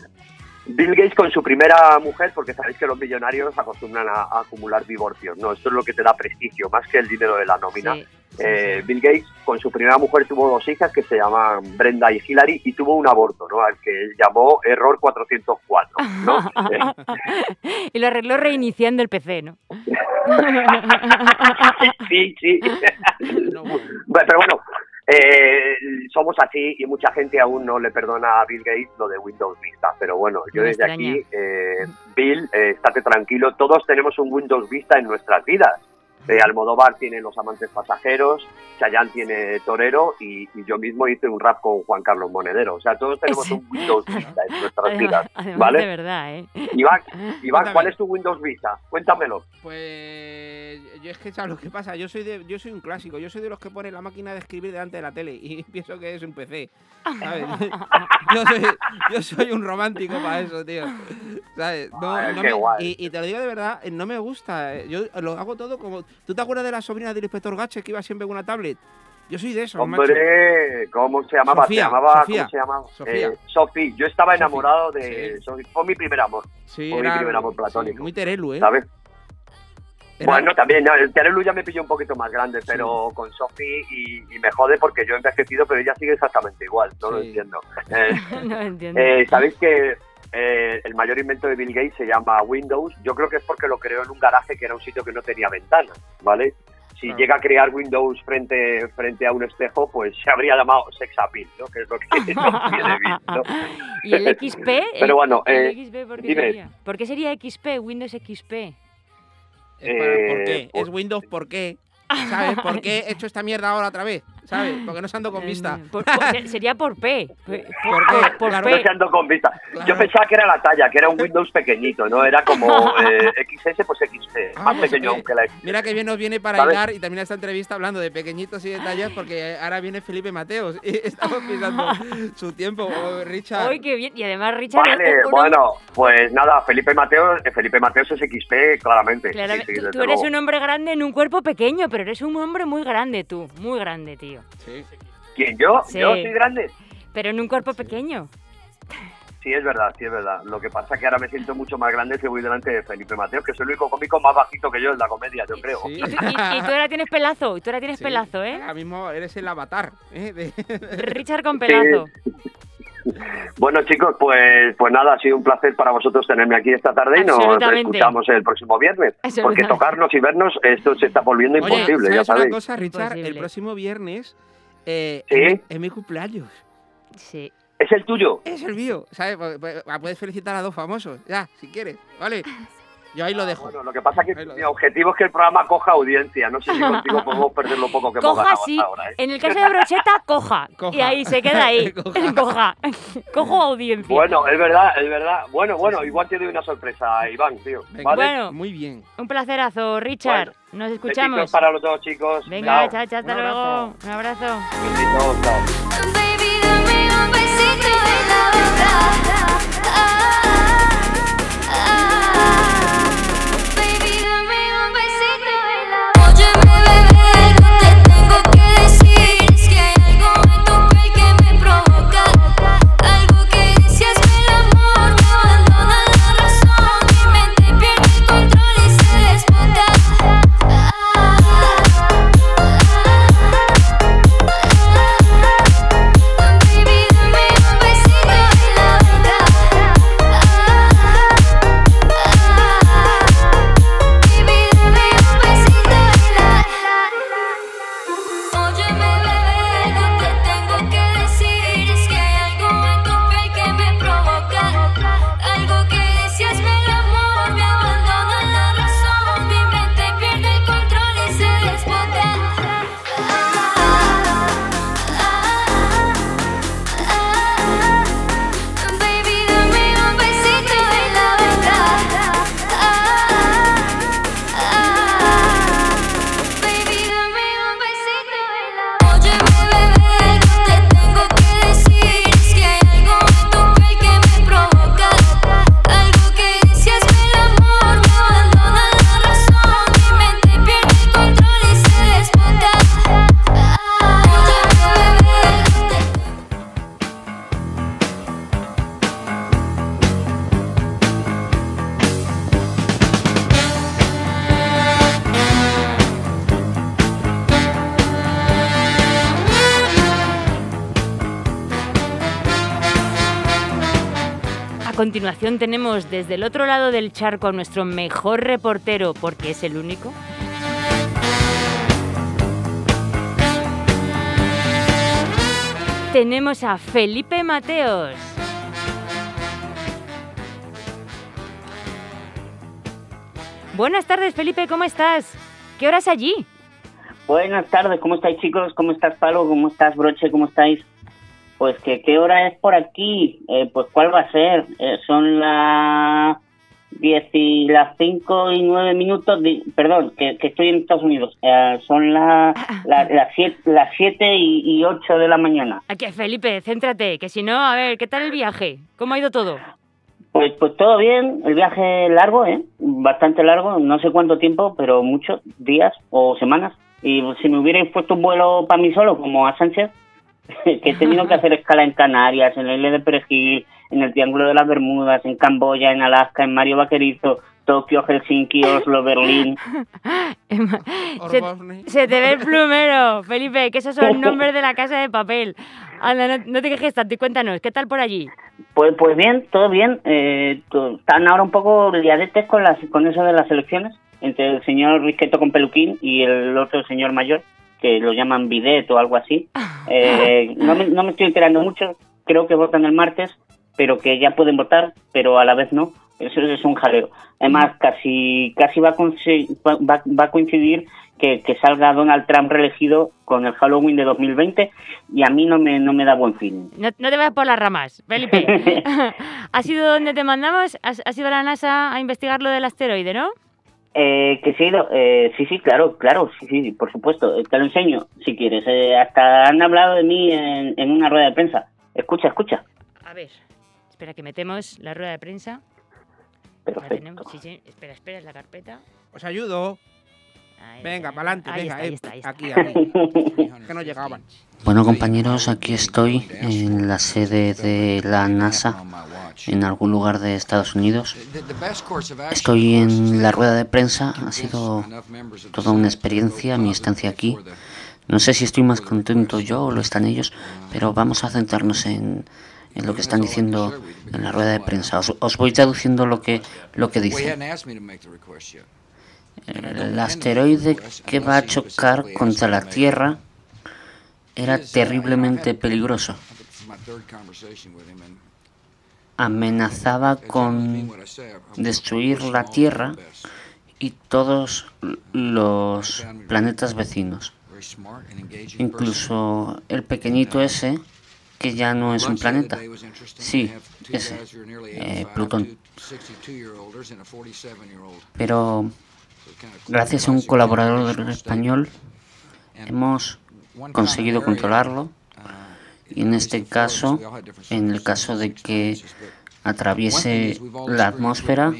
Bill Gates con su primera mujer, porque sabéis que los millonarios acostumbran a, a acumular divorcios, ¿no? Esto es lo que te da prestigio, más que el dinero de la nómina. Sí, sí, Eh, Bill Gates con su primera mujer tuvo dos hijas que se llaman Brenda y Hillary y tuvo un aborto, ¿no? Al que él llamó Error 404, ¿no? Y lo arregló reiniciando el PC, ¿no? sí, sí. Pero bueno, eh, somos así y mucha gente aún no le perdona a Bill Gates lo de Windows Vista. Pero bueno, yo me desde extraña. aquí, eh, Bill, eh, estate tranquilo, todos tenemos un Windows Vista en nuestras vidas. Eh, Almodóvar tiene Los Amantes Pasajeros, Chayanne tiene Torero y, y yo mismo hice un rap con Juan Carlos Monedero. O sea, todos tenemos un Windows Vista en nuestras vidas. Además, de ¿Vale? verdad, ¿eh? Iván, Iván. ¿cuál es tu Windows Vista? Cuéntamelo. Pues yo es que sabes lo que pasa, yo soy de, yo soy un clásico, yo soy de los que pone la máquina de escribir delante de la tele y pienso que es un PC. ¿sabes? yo, soy, yo soy un romántico para eso, tío. ¿Sabes? No, Ay, no qué me- guay. y, y te lo digo de verdad, no me gusta. eh, Yo lo hago todo como. ¿Tú te acuerdas de la sobrina del inspector Gache que iba siempre con una tablet? Yo soy de macho. Hombre, ¿cómo se llamaba? Sofía, se llamaba, Sofía, ¿cómo se llamaba? Sofía. Eh, Sofi. Yo estaba enamorado de sí. Fue mi primer amor. Sí, Fue mi primer amor sí, platónico. muy terelu, ¿eh? ¿Sabes? Era- Bueno, también, no, el Terelu ya me pilló un poquito más grande, pero con Sofi y, y me jode porque yo he envejecido, pero ella sigue exactamente igual, no lo Sí. entiendo. Eh, no entiendo. eh, ¿Sabéis que eh, el mayor invento de Bill Gates se llama Windows? Yo creo que es porque lo creó en un garaje que era un sitio que no tenía ventanas, ¿vale? Si Claro. llega a crear Windows frente, frente a un espejo, pues se habría llamado Sex Appeal, ¿no? Que es lo que no tiene Bill, ¿no? ¿Y el XP? El- Pero bueno, el eh, XP, ¿por qué dime. sería? ¿Por qué sería XP, Windows XP? Es para- ¿Por Eh, qué? por- Es Windows, ¿por qué? ¿Sabes? ¿Por qué he hecho esta mierda ahora otra vez? ¿Sabes? Porque no se ando con vista. Por- por- se- sería por P. Por, ¿Por qué? por Claro. No P. se ando con vista. Claro. Yo pensaba que era la talla, que era un Windows pequeñito, ¿no? Era como eh, XS, pues XP, Ah, más pues, pequeño eh, que la XS. Mira que bien nos viene para ¿Sabes? hilar y terminar esta entrevista hablando de pequeñitos y detalles porque ahora viene Felipe Mateos y estamos pisando su tiempo. Oh, Richard. Uy, qué bien. Y además, Richard. Vale, un- un- bueno, pues nada, Felipe Mateos, eh, Felipe Mateos es XP, claramente. Sí, Claramente, sí, tú, desde tú eres un hombre grande en un cuerpo pequeño, pero eres un hombre muy grande tú. Muy grande, tío. Sí. ¿Quién, yo? Sí. ¿Yo soy grande? Pero en un cuerpo pequeño. Sí, es verdad, sí, es verdad. Lo que pasa es que ahora me siento mucho más grande si voy delante de Felipe Mateos, que es el único cómico más bajito que yo en la comedia, yo creo. Sí. Y, tú- y- y tú ahora tienes pelazo. Y tú ahora tienes Sí. pelazo, ¿eh? Ahora mismo eres el avatar. ¿eh? De- Richard con pelazo. Bueno, chicos, pues, pues nada, ha sido un placer para vosotros tenerme aquí esta tarde y nos escuchamos el próximo viernes. Porque tocarnos y vernos, esto se está volviendo Oye, imposible, ya ¿sabes una sabéis. cosa, Richard? El próximo viernes eh, ¿Sí? es, mi, es mi cumpleaños. Sí. ¿Es el tuyo? Es el mío, ¿sabes? Pu- pu- Puedes felicitar a dos famosos, ya, si quieres, ¿vale? Yo ahí lo dejo. Bueno, lo que pasa es que mi objetivo es que el programa coja audiencia. No sé si contigo podemos perder lo poco que hemos Coja ganado sí. hasta ahora. ¿eh? En el caso de Brocheta, coja. Coja. Y ahí se queda ahí. Coja. coja. Cojo audiencia. Bueno, es verdad, es verdad. Bueno, bueno, igual te doy una sorpresa, Iván, tío. Venga, ¿Vale? Bueno. Muy bien. Un placerazo, Richard. Nos escuchamos. Besitos para los dos, chicos. Venga, Chao. chao, hasta Un luego. abrazo. Un abrazo. Besitos, chao. Baby, dame un tenemos desde el otro lado del charco a nuestro mejor reportero, porque es el único. Tenemos a Felipe Mateos. Buenas tardes, Felipe, ¿cómo estás? ¿Qué horas allí? Buenas tardes, ¿cómo estáis chicos? ¿Cómo estás Palo? ¿Cómo estás Broche? ¿Cómo estáis? Pues que qué hora es por aquí, Eh, pues cuál va a ser, Eh, son las 10 y las 5 y 9 minutos, di- perdón, que, que estoy en Estados Unidos, Eh, son la- la- las 7 las siete y, y 8 de la mañana. Aquí, Felipe, céntrate, que si no, a ver, ¿qué tal el viaje? ¿Cómo ha ido todo? Pues, pues todo bien, el viaje largo, ¿eh? Bastante largo, no sé cuánto tiempo, pero muchos días o semanas. Y si me hubierais puesto un vuelo para mí solo, como a Sánchez, que he tenido que hacer escala en Canarias, en la isla de Perejil, en el Triángulo de las Bermudas, en Camboya, en Alaska, en Mario Vaquerizo, Tokio, Helsinki, Oslo, Berlín. Se, se te ve el plumero, Felipe, que esos son nombres de la casa de papel. Anda, no, no te quejes tanto y cuéntanos, ¿qué tal por allí? Pues, pues bien, todo bien. Eh, están ahora un poco liadetes con, las, con eso de las elecciones, entre el señor Risqueto con peluquín y el otro señor mayor, que lo llaman bidet o algo así. Eh, no, me, no me estoy enterando mucho, creo que votan el martes, pero que ya pueden votar, pero a la vez no. Eso es un jaleo. Además, casi casi va a, va, va- a coincidir que, que salga Donald Trump reelegido con el Halloween de 2020 y a mí no me, no me da buen fin. No, no te vayas por las ramas, Felipe. ¿Has ido donde te mandamos? ¿Has, has ido a la NASA a investigar lo del asteroide, no? Eh, que sí, lo- eh, sí, sí, claro, claro, sí, sí, por supuesto. Eh, Te lo enseño, si quieres. Eh, hasta han hablado de mí en, en una rueda de prensa. Escucha, escucha. A ver, espera que metemos la rueda de prensa. La Perfecto. tenemos, sí, sí, espera, espera, es la carpeta. Os ayudo. Venga, para adelante, Ahí venga, está, eh, ahí está, ahí aquí, aquí. que no llegaban. Bueno compañeros, aquí estoy en la sede de la NASA en algún lugar de Estados Unidos. Estoy en la rueda de prensa, ha sido toda una experiencia mi estancia aquí. No sé si estoy más contento yo o lo están ellos, pero vamos a centrarnos en, en lo que están diciendo en la rueda de prensa. Os, os voy traduciendo lo que, lo que dicen. El asteroide que va a chocar contra la Tierra era terriblemente peligroso. Amenazaba con destruir la Tierra y todos los planetas vecinos. Incluso el pequeñito ese, que ya no es un planeta. Sí, ese, eh, Plutón. 62-year-olders and a 47-year-old. Pero gracias a un colaborador español hemos conseguido controlarlo y en este caso, en el caso de que atraviese la atmósfera,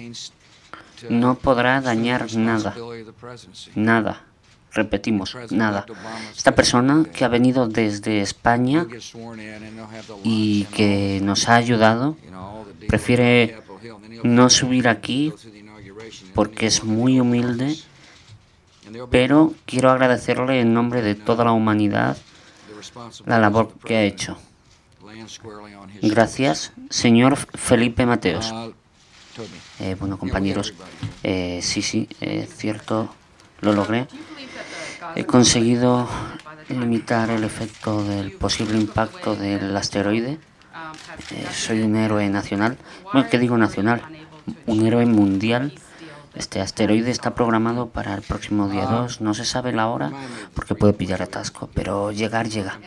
no podrá dañar nada. Nada. Repetimos, nada. Esta persona que ha venido desde España y que nos ha ayudado prefiere no subir aquí porque es muy humilde, pero quiero agradecerle en nombre de toda la humanidad la labor que ha hecho. Gracias, señor Felipe Mateos. Eh, bueno, compañeros, eh, sí, sí, es cierto, lo logré. He conseguido limitar el efecto del posible impacto del asteroide. Eh, soy un héroe nacional. Bueno, ¿qué digo nacional? Un héroe mundial. Este asteroide está programado para el próximo día 2. No se sabe la hora porque puede pillar atasco, pero llegar llega.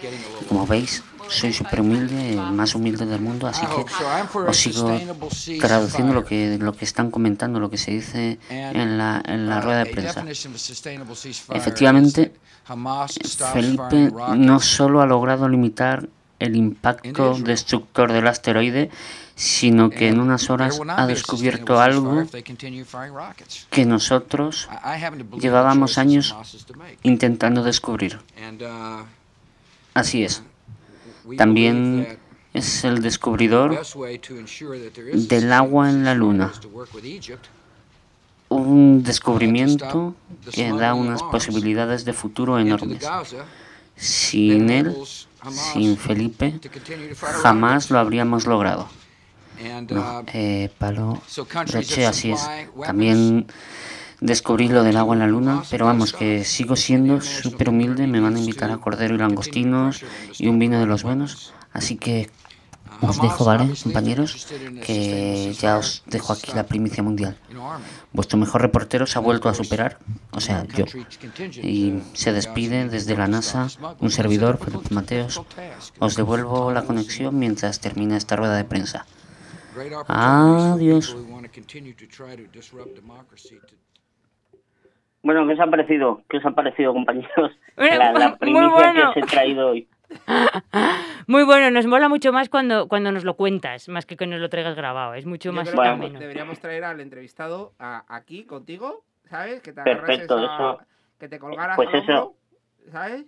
Y como veis, soy súper humilde, el más humilde del mundo, así que os sigo traduciendo lo que, lo que están comentando, lo que se dice en la, en la rueda de prensa. Efectivamente, Felipe no solo ha logrado limitar el impacto destructor del asteroide, sino que en unas horas ha descubierto algo que nosotros llevábamos años intentando descubrir. Así es. También es el descubridor del agua en la luna. Un descubrimiento que da unas posibilidades de futuro enormes. Sin él, sin Felipe, jamás lo habríamos logrado. No, eh, palo that así es. También descubrí lo del agua en la luna, pero vamos, que sigo siendo súper humilde. Me van a invitar a cordero y langostinos y un vino de los buenos. Así que os dejo, ¿vale, compañeros? Que ya os dejo aquí la primicia mundial. Vuestro mejor reportero se ha vuelto a superar, o sea, yo. Y se despide desde la NASA un servidor, Felipe Mateos. Os devuelvo la conexión mientras termina esta rueda de prensa. Democracy to Bueno, ¿qué os ha parecido? ¿Qué os ha parecido, compañeros? Bueno, La, la primicia bueno. que os he traído hoy. Muy bueno, nos mola mucho más cuando, cuando nos lo cuentas, más que que nos lo traigas grabado. Es mucho Yo más creo que deberíamos traer al entrevistado a- aquí contigo, ¿sabes? Que te Perfecto, a- eso- que te colgaras pues eso. hombro, ¿sabes?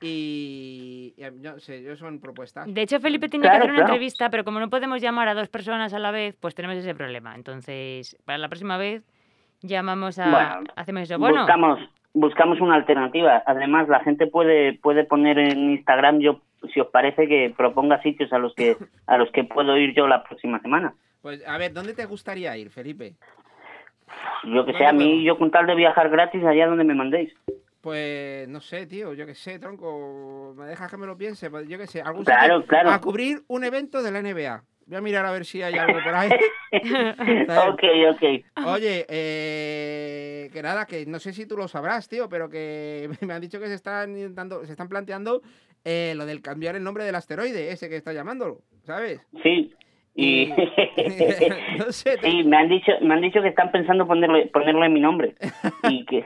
Y, no sé, yo son propuestas. De hecho, Felipe tiene Claro, que hacer una claro. entrevista, pero como no podemos llamar a dos personas a la vez, pues tenemos ese problema. Entonces, para la próxima vez, llamamos a... Bueno, hacemos eso. Bueno, Buscamos, buscamos una alternativa. Además, la gente puede, puede poner en Instagram, yo, si os parece, que proponga sitios a los que, a los que puedo ir yo la próxima semana. Pues a ver, ¿dónde te gustaría ir, Felipe? Yo que sé, a mí, yo con tal de viajar gratis allá donde me mandéis. Pues no sé, tío, yo qué sé, tronco, me dejas que me lo piense, pues, yo qué sé, algún Claro, claro. a cubrir un evento de la NBA. Voy a mirar a ver si hay algo por ahí. ok, ok. Oye, eh, que nada, que no sé si tú lo sabrás, tío, pero que me han dicho que se están intentando, se están planteando eh, lo del cambiar el nombre del asteroide, ese que está llamándolo, ¿sabes? Sí. Y no sé, sí, me han dicho, me han dicho que están pensando ponerle, ponerle mi nombre y que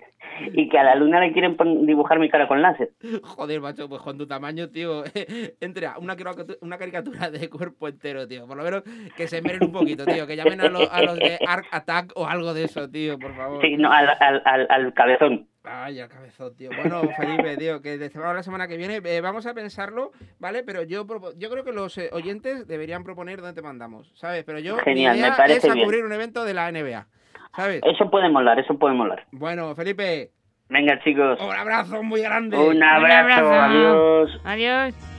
y que a la luna le quieren dibujar mi cara con láser. Joder, macho, pues con tu tamaño, tío, entra una, una caricatura de cuerpo entero, tío. Por lo menos que se meren un poquito, tío. Que llamen a, lo- a los de Arc Attack o algo de eso, tío, por favor. Sí, no, al, al, al, al cabezón. Ay, el cabezón, tío. Bueno, Felipe, tío, que de la semana que viene eh, vamos a pensarlo, ¿vale? Pero yo yo creo que los eh, oyentes deberían proponer dónde te mandamos, ¿sabes? Pero yo Genial, mi me idea parece es a bien. cubrir un evento de la NBA, ¿sabes? Eso puede molar, eso puede molar. Bueno, Felipe, Venga, chicos. un abrazo muy grande. Un abrazo, adiós. Adiós.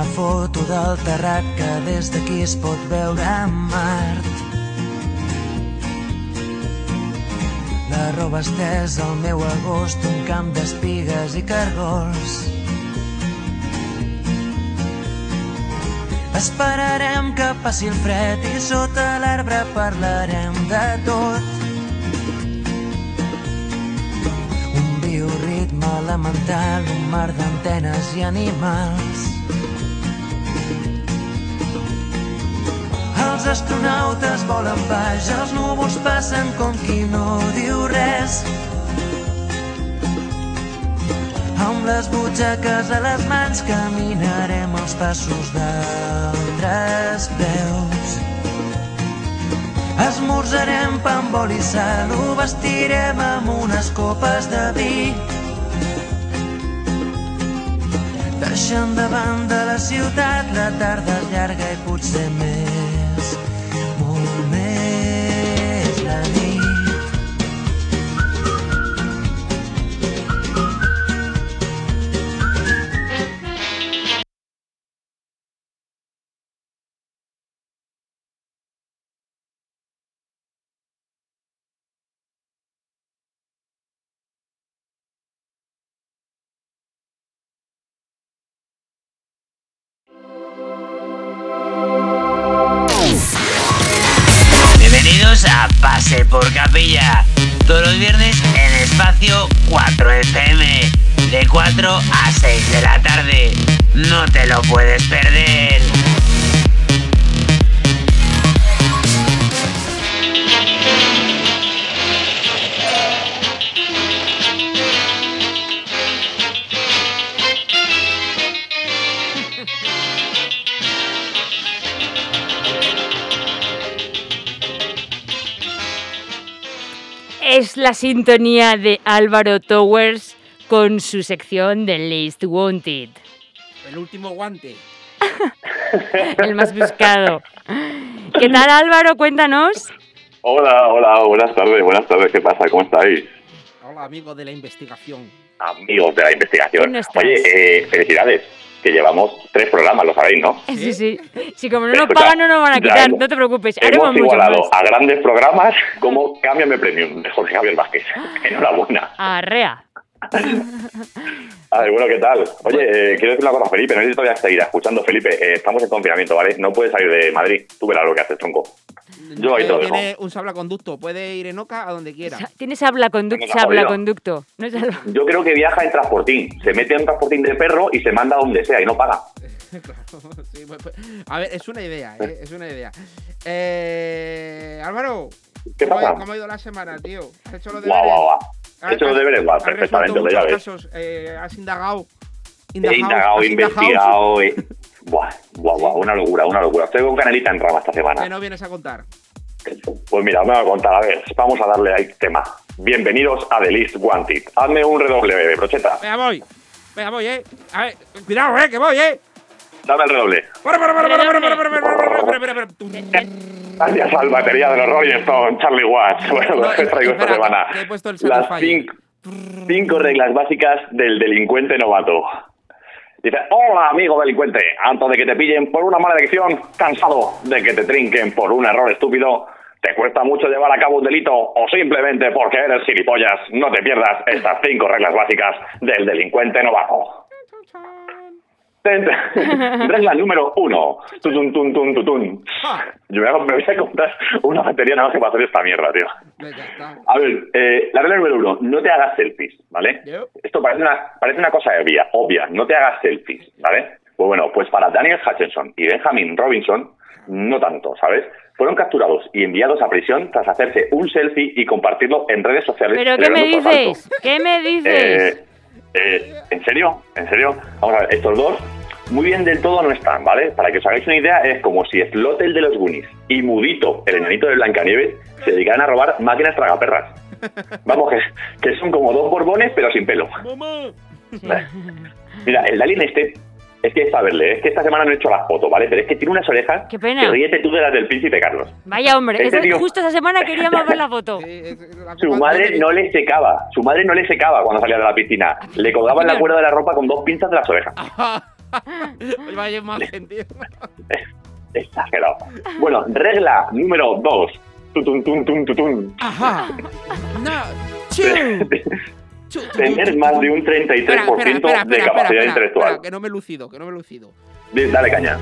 Una foto del terrat que des d'aquí es pot veure a Mart. La roba estesa al meu agost, un camp d'espigues i cargols. Esperarem que passi el fred i sota l'arbre parlarem de tot. Un bioritme elemental, un mar d'antenes i animals. Els astronautes volen baix, els núvols passen com qui no diu res. Amb les butxaques a les mans caminarem els passos d'altres peus. Esmorzarem pa amb oli i sal, ho vestirem amb unes copes de vi. Deixant de la ciutat, la tarda és llarga i potser més, la sintonía de Álvaro Towers con su sección de Least Wanted, El último guante. el más buscado. ¿Qué tal Álvaro? Cuéntanos. Hola, hola, buenas tardes, buenas tardes, ¿qué pasa? ¿Cómo estáis? Hola, amigo de la investigación. Amigos de la investigación. Oye, eh, felicidades, que llevamos tres programas, lo sabéis, ¿no? Sí, sí. Si como no nos Escucha, pagan no nos van a quitar, no te preocupes. Haremos Hemos mucho igualado más. a grandes programas como Cámbiame Premium de Jorge Javier Vázquez. Enhorabuena. Arrea. A ver, bueno, ¿qué tal? Oye, eh, quiero decir una cosa, Felipe, no sé si todavía seguirá escuchando. Felipe, eh, estamos en confinamiento, ¿vale? No puedes salir de Madrid. Tú verás lo que haces, tronco. Yo ahí te lo dejo. Tiene un sablaconducto, puede ir en Oca a donde quiera. Tienes habla conducto, Nos ha habla jodido. conducto. No es habla- Yo creo que viaja en transportín. Se mete en un transportín de perro y se manda a donde sea y no paga. Sí, pues, pues, a ver, es una idea, ¿eh? es una idea. Eh, Álvaro, ¿Qué ¿cómo, pasa? ha- cómo ha ido la semana, tío? ¿Has hecho los Guau, deberes? guau, guau. ¿Has- He hecho los deberes, has perfectamente, ya ves. casos, eh, has indagado. He indagado, he investigado. eh. Buah, buah, buah, una locura, una locura. Estoy con canelita en rama esta semana. ¿Qué no vienes a contar? Pues mira, me voy a contar, a ver, vamos a darle ahí tema. Bienvenidos a The List Wanted. Hazme un redoble, bebé, brocheta. Venga, voy. Venga, voy, eh. A ver, cuidado, eh, que voy, eh. Dame el roble. Gracias al batería de los Rolling Stones, Charlie Watts. Bueno, no, te traigo esta semana. Las cinco, cinco reglas básicas del delincuente novato. Dice, hola amigo delincuente, antes de que te pillen por una mala elección, cansado de que te trinquen por un error estúpido, te cuesta mucho llevar a cabo un delito o simplemente porque eres gilipollas, no te pierdas estas cinco reglas básicas del delincuente novato. Regla número uno. Tutun, tun, tun, tutun. Yo me voy a- me voy a comprar una batería nada más que para hacer esta mierda, tío. A ver, eh, la regla número uno, no te hagas selfies, ¿vale? Esto parece una, parece una cosa obvia, obvia, no te hagas selfies, ¿vale? Pues bueno, pues para Daniel Hutchinson y Benjamin Robinson, no tanto, ¿sabes? Fueron capturados y enviados a prisión tras hacerse un selfie y compartirlo en redes sociales. ¿Pero qué me dices? ¿Qué me dices? Eh, eh, ¿En serio? ¿En serio? Vamos a ver, estos dos muy bien del todo no están, ¿vale? Para que os hagáis una idea, es como si Slot, el de los Goonies, y Mudito, el enanito de Blancanieves, se dedicaran a robar máquinas tragaperras. Vamos, que, que son como dos borbones, pero sin pelo. Mira, el Dalín este, es que es para verle, es que esta semana no he hecho las fotos, ¿vale? Pero es que tiene unas orejas Qué pena. que ríete tú de las del príncipe Carlos. Vaya hombre, Este esa- tío- justo esa semana queríamos ver la foto. Su madre no le secaba, su madre no le secaba cuando salía de la piscina. Le colgaban la cuerda de la ropa con dos pinzas de las orejas. Vaya imagen, tío. Exagerado. Bueno, regla número dos. Tutun, tun, tun, tutun. Ajá. No. Tener más de un 33% Espera, espera, espera, de espera, capacidad espera, intelectual. que no me he lucido, que no me he lucido. Di- Dale caña.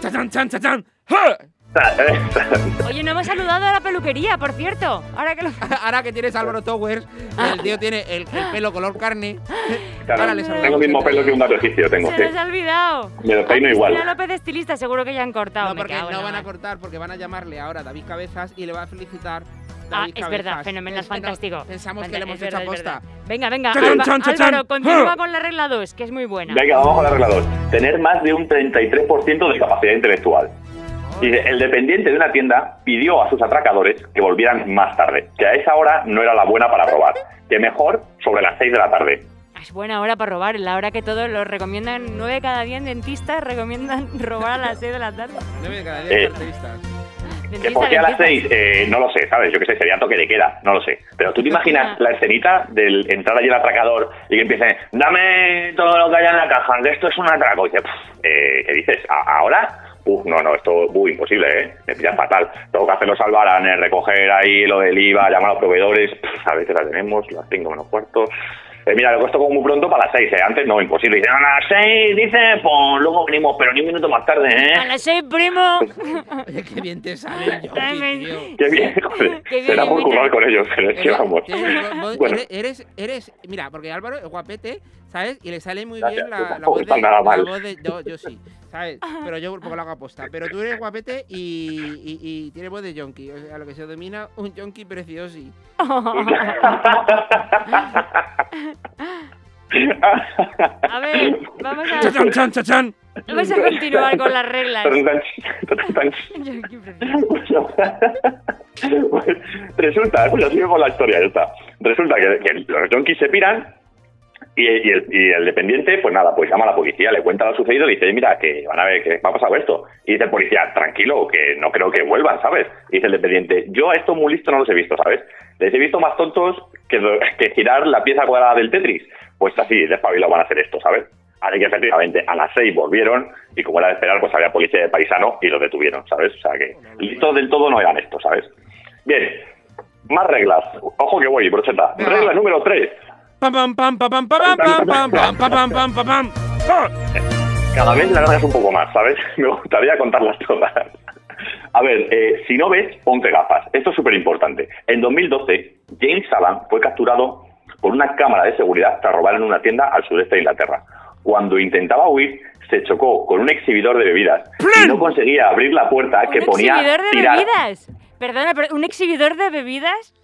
¡Chachan, chan, chachan! ¡Ja! Oye, no hemos saludado a la peluquería, por cierto. Ahora que lo... Ahora que tienes Álvaro Towers, el tío tiene el, el pelo color carne. Claro, Ahora tengo el mismo pelo que un gato egipcio, tengo, Se sí. nos ha olvidado. Me lo peino igual. Cristina López de estilista, seguro que ya han cortado. No, porque no van a cortar, porque van a llamarle ahora David Cabezas y le va a felicitar. Ah, es verdad, fenomenal, Es que no- fantástico. pensamos que Fanta- le hemos hecho aposta. Venga, venga, Chan, Alba- chan, chan, chan. Álvaro, continúa Ah. con la regla 2, que es muy buena. Venga, vamos con la regla 2. Tener más de un 33% de capacidad intelectual. Dice, el dependiente de una tienda pidió a sus atracadores que volvieran más tarde, que a esa hora no era la buena para robar, que mejor sobre las 6 de la tarde. Es buena hora para robar, la hora que todos lo recomiendan, 9 cada 10 dentistas recomiendan robar a las 6 de la tarde. Nueve de cada Eh, diez carteristas. Que por qué a las. 6, eh, no lo sé, ¿sabes? Yo qué sé, sería toque de queda, no lo sé. Pero tú te imaginas la escenita del entrar allí el atracador y que empiece, dame todo lo que haya en la caja, que esto es un atraco. Y dice, "Pff, eh, ¿qué dices? ¿A- ¿Ahora? Uf, no, no, esto uy, imposible, ¿eh? Me pillas fatal. Tengo que hacer los albaranes, recoger ahí lo del IVA, llamar a los proveedores. Pff, a qué la tenemos, las 5 menos cuarto. Eh, mira, lo puesto como muy pronto para las 6, ¿eh? Antes no, imposible. Dicen, a las 6, dice, pues luego venimos, pero ni un minuto más tarde, A ¿eh? las 6, primo. Oye, qué bien te sale yo, tío. Qué bien, joder. Qué bien Será por currar con ellos, pero es que Eres- vamos. eres- vos- Bueno, eres, eres, mira, porque Álvaro es guapete, ¿sabes? Y le sale muy Gracias, bien la, la voz de, nada la mal. voz de- yo, yo sí, ¿sabes? Pero yo porque lo hago aposta. Pero tú eres guapete y, y, y tienes voz de yonki, o sea, lo que se domina un yonki precioso. A ver, vamos a, Chachan, chan, chachan. vamos a continuar con las reglas. Yo. Pues, resulta, pues sigo con la historia esta. Resulta que, que los yonkis se piran y, y el, y el dependiente, pues nada, pues llama a la policía, le cuenta lo sucedido y dice, mira, que van a ver que me ha pasado esto. Y dice el policía, tranquilo, que no creo que vuelvan, ¿sabes? Y dice el dependiente, yo a estos muy listos no los he visto, ¿sabes? Les he visto más tontos que, que girar la pieza cuadrada del Tetris. Pues así, de espabilo van a hacer esto, ¿sabes? Así que efectivamente, a las seis volvieron y como era de esperar, pues había policía de paisano y los detuvieron, ¿sabes? O sea que listos del todo no eran estos, ¿sabes? Bien, más reglas. Ojo que voy, brocheta. Regla número 3. Pam, pam, pam, pam, pam, pam, pam, pam, pam, pam, pam, pam, pam, pam. Cada vez la largas un poco más, ¿sabes? Me gustaría contarlas todas. A ver, eh, si no ves, ponte gafas. Esto es súper importante. En 2012, James Allen fue capturado por una cámara de seguridad tras robar en una tienda al sureste de Inglaterra. Cuando intentaba huir, se chocó con un exhibidor de bebidas y no conseguía abrir la puerta que ¿Un ponía exhibidor de tirar. bebidas? Perdona, pero ¿un exhibidor de bebidas?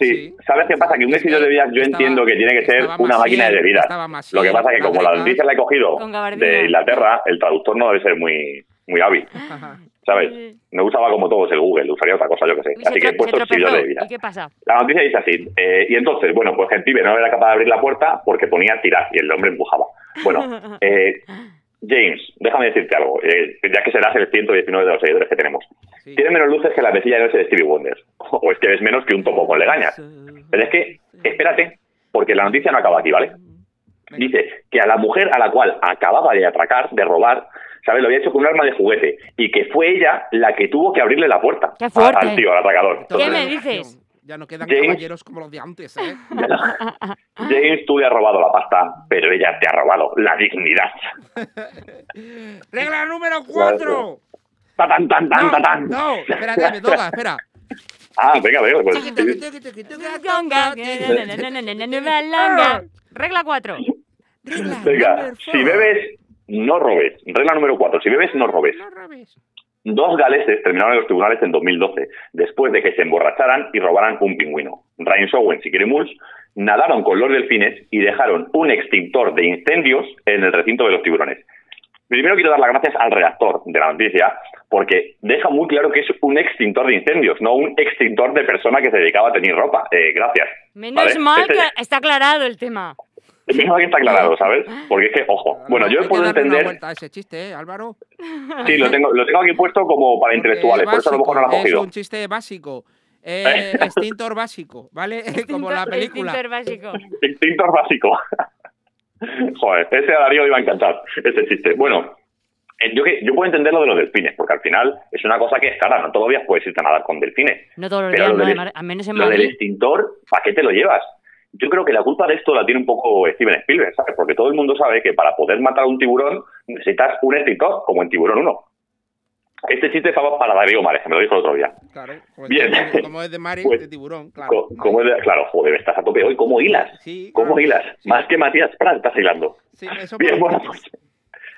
Sí. ¿Sabes qué pasa? Que un exhibidor de bebidas yo entiendo que tiene que ser una máquina de bebidas. Lo que pasa es que como la noticia la he cogido de Inglaterra, el traductor no debe ser muy, muy hábil. ¿Sabes? No usaba como todos el Google, usaría otra cosa, yo que sé. Así que he puesto exhibidor de bebidas. ¿Y qué pasa? La noticia dice así. eh, y entonces, bueno, pues el pibe no era capaz de abrir la puerta porque ponía tirar y el hombre empujaba. Bueno, eh, James, déjame decirte algo, eh, ya que serás el 119 de los seguidores que tenemos. Tienes menos luces que la vecilla de noche de Stevie Wonder. O es que ves menos que un topo con legañas. Pero es que, espérate, porque la noticia no acaba aquí, ¿vale? Dice que a la mujer a la cual acababa de atracar, de robar, ¿sabes? Lo había hecho con un arma de juguete. Y que fue ella la que tuvo que abrirle la puerta ¡Qué fuerte! al tío, al atracador. ¿Qué me dices? Ya no quedan James. caballeros como los de antes, ¿eh? James, tú le has robado la pasta, pero ella te ha robado la dignidad. Regla número 4. ¡Tan, tan, tan, tan, tan! No, espérate, me toca, espera. Ah, venga, venga, pues. Regla 4. Venga, si bebes, no robes. Regla número 4, si bebes, no robes. Dos galeses terminaron en los tribunales en 2012, después de que se emborracharan y robaran un pingüino. Ryan Owens y Kerry Mulls nadaron con los delfines y dejaron un extintor de incendios en el recinto de los tiburones. Primero quiero dar las gracias al redactor de la noticia, porque deja muy claro que es un extintor de incendios, no un extintor de persona que se dedicaba a tener ropa. Eh, gracias. Menos ¿vale? mal Este- que está aclarado el tema. Menos mal que está aclarado, ¿sabes? Porque es que, ojo, bueno, yo puedo darle una entender... vuelta a ese chiste, ¿eh, Álvaro? Sí, lo tengo, lo tengo aquí puesto como para intelectuales, por eso a lo mejor no lo has es cogido. un chiste básico. Eh, extintor básico, ¿vale? Como la película. Extintor básico. Extintor básico. Joder, ese a Darío le iba a encantar, ese chiste. Bueno, eh, yo, yo puedo entender lo de los delfines, porque al final es una cosa que es cara, no todos los días puedes irte a nadar con delfines. No todos los días, no, del- al menos en Lo del extintor, ¿para qué te lo llevas? Yo creo que la culpa de esto la tiene un poco Steven Spielberg, ¿sabes? Porque todo el mundo sabe que para poder matar a un tiburón necesitas un extintor, como en Tiburón 1. Este chiste estaba para Darío Mares, que me lo dijo el otro día. Claro, como, Bien. Es, como es de mar y Pues- de tiburón, claro. Co- ¿Cómo es de- claro, joder, estás a tope hoy. ¿Cómo hilas? Sí, ¿Cómo hilas? Más que Matías Prat estás hilando. Sí, eso Bien, bueno, pues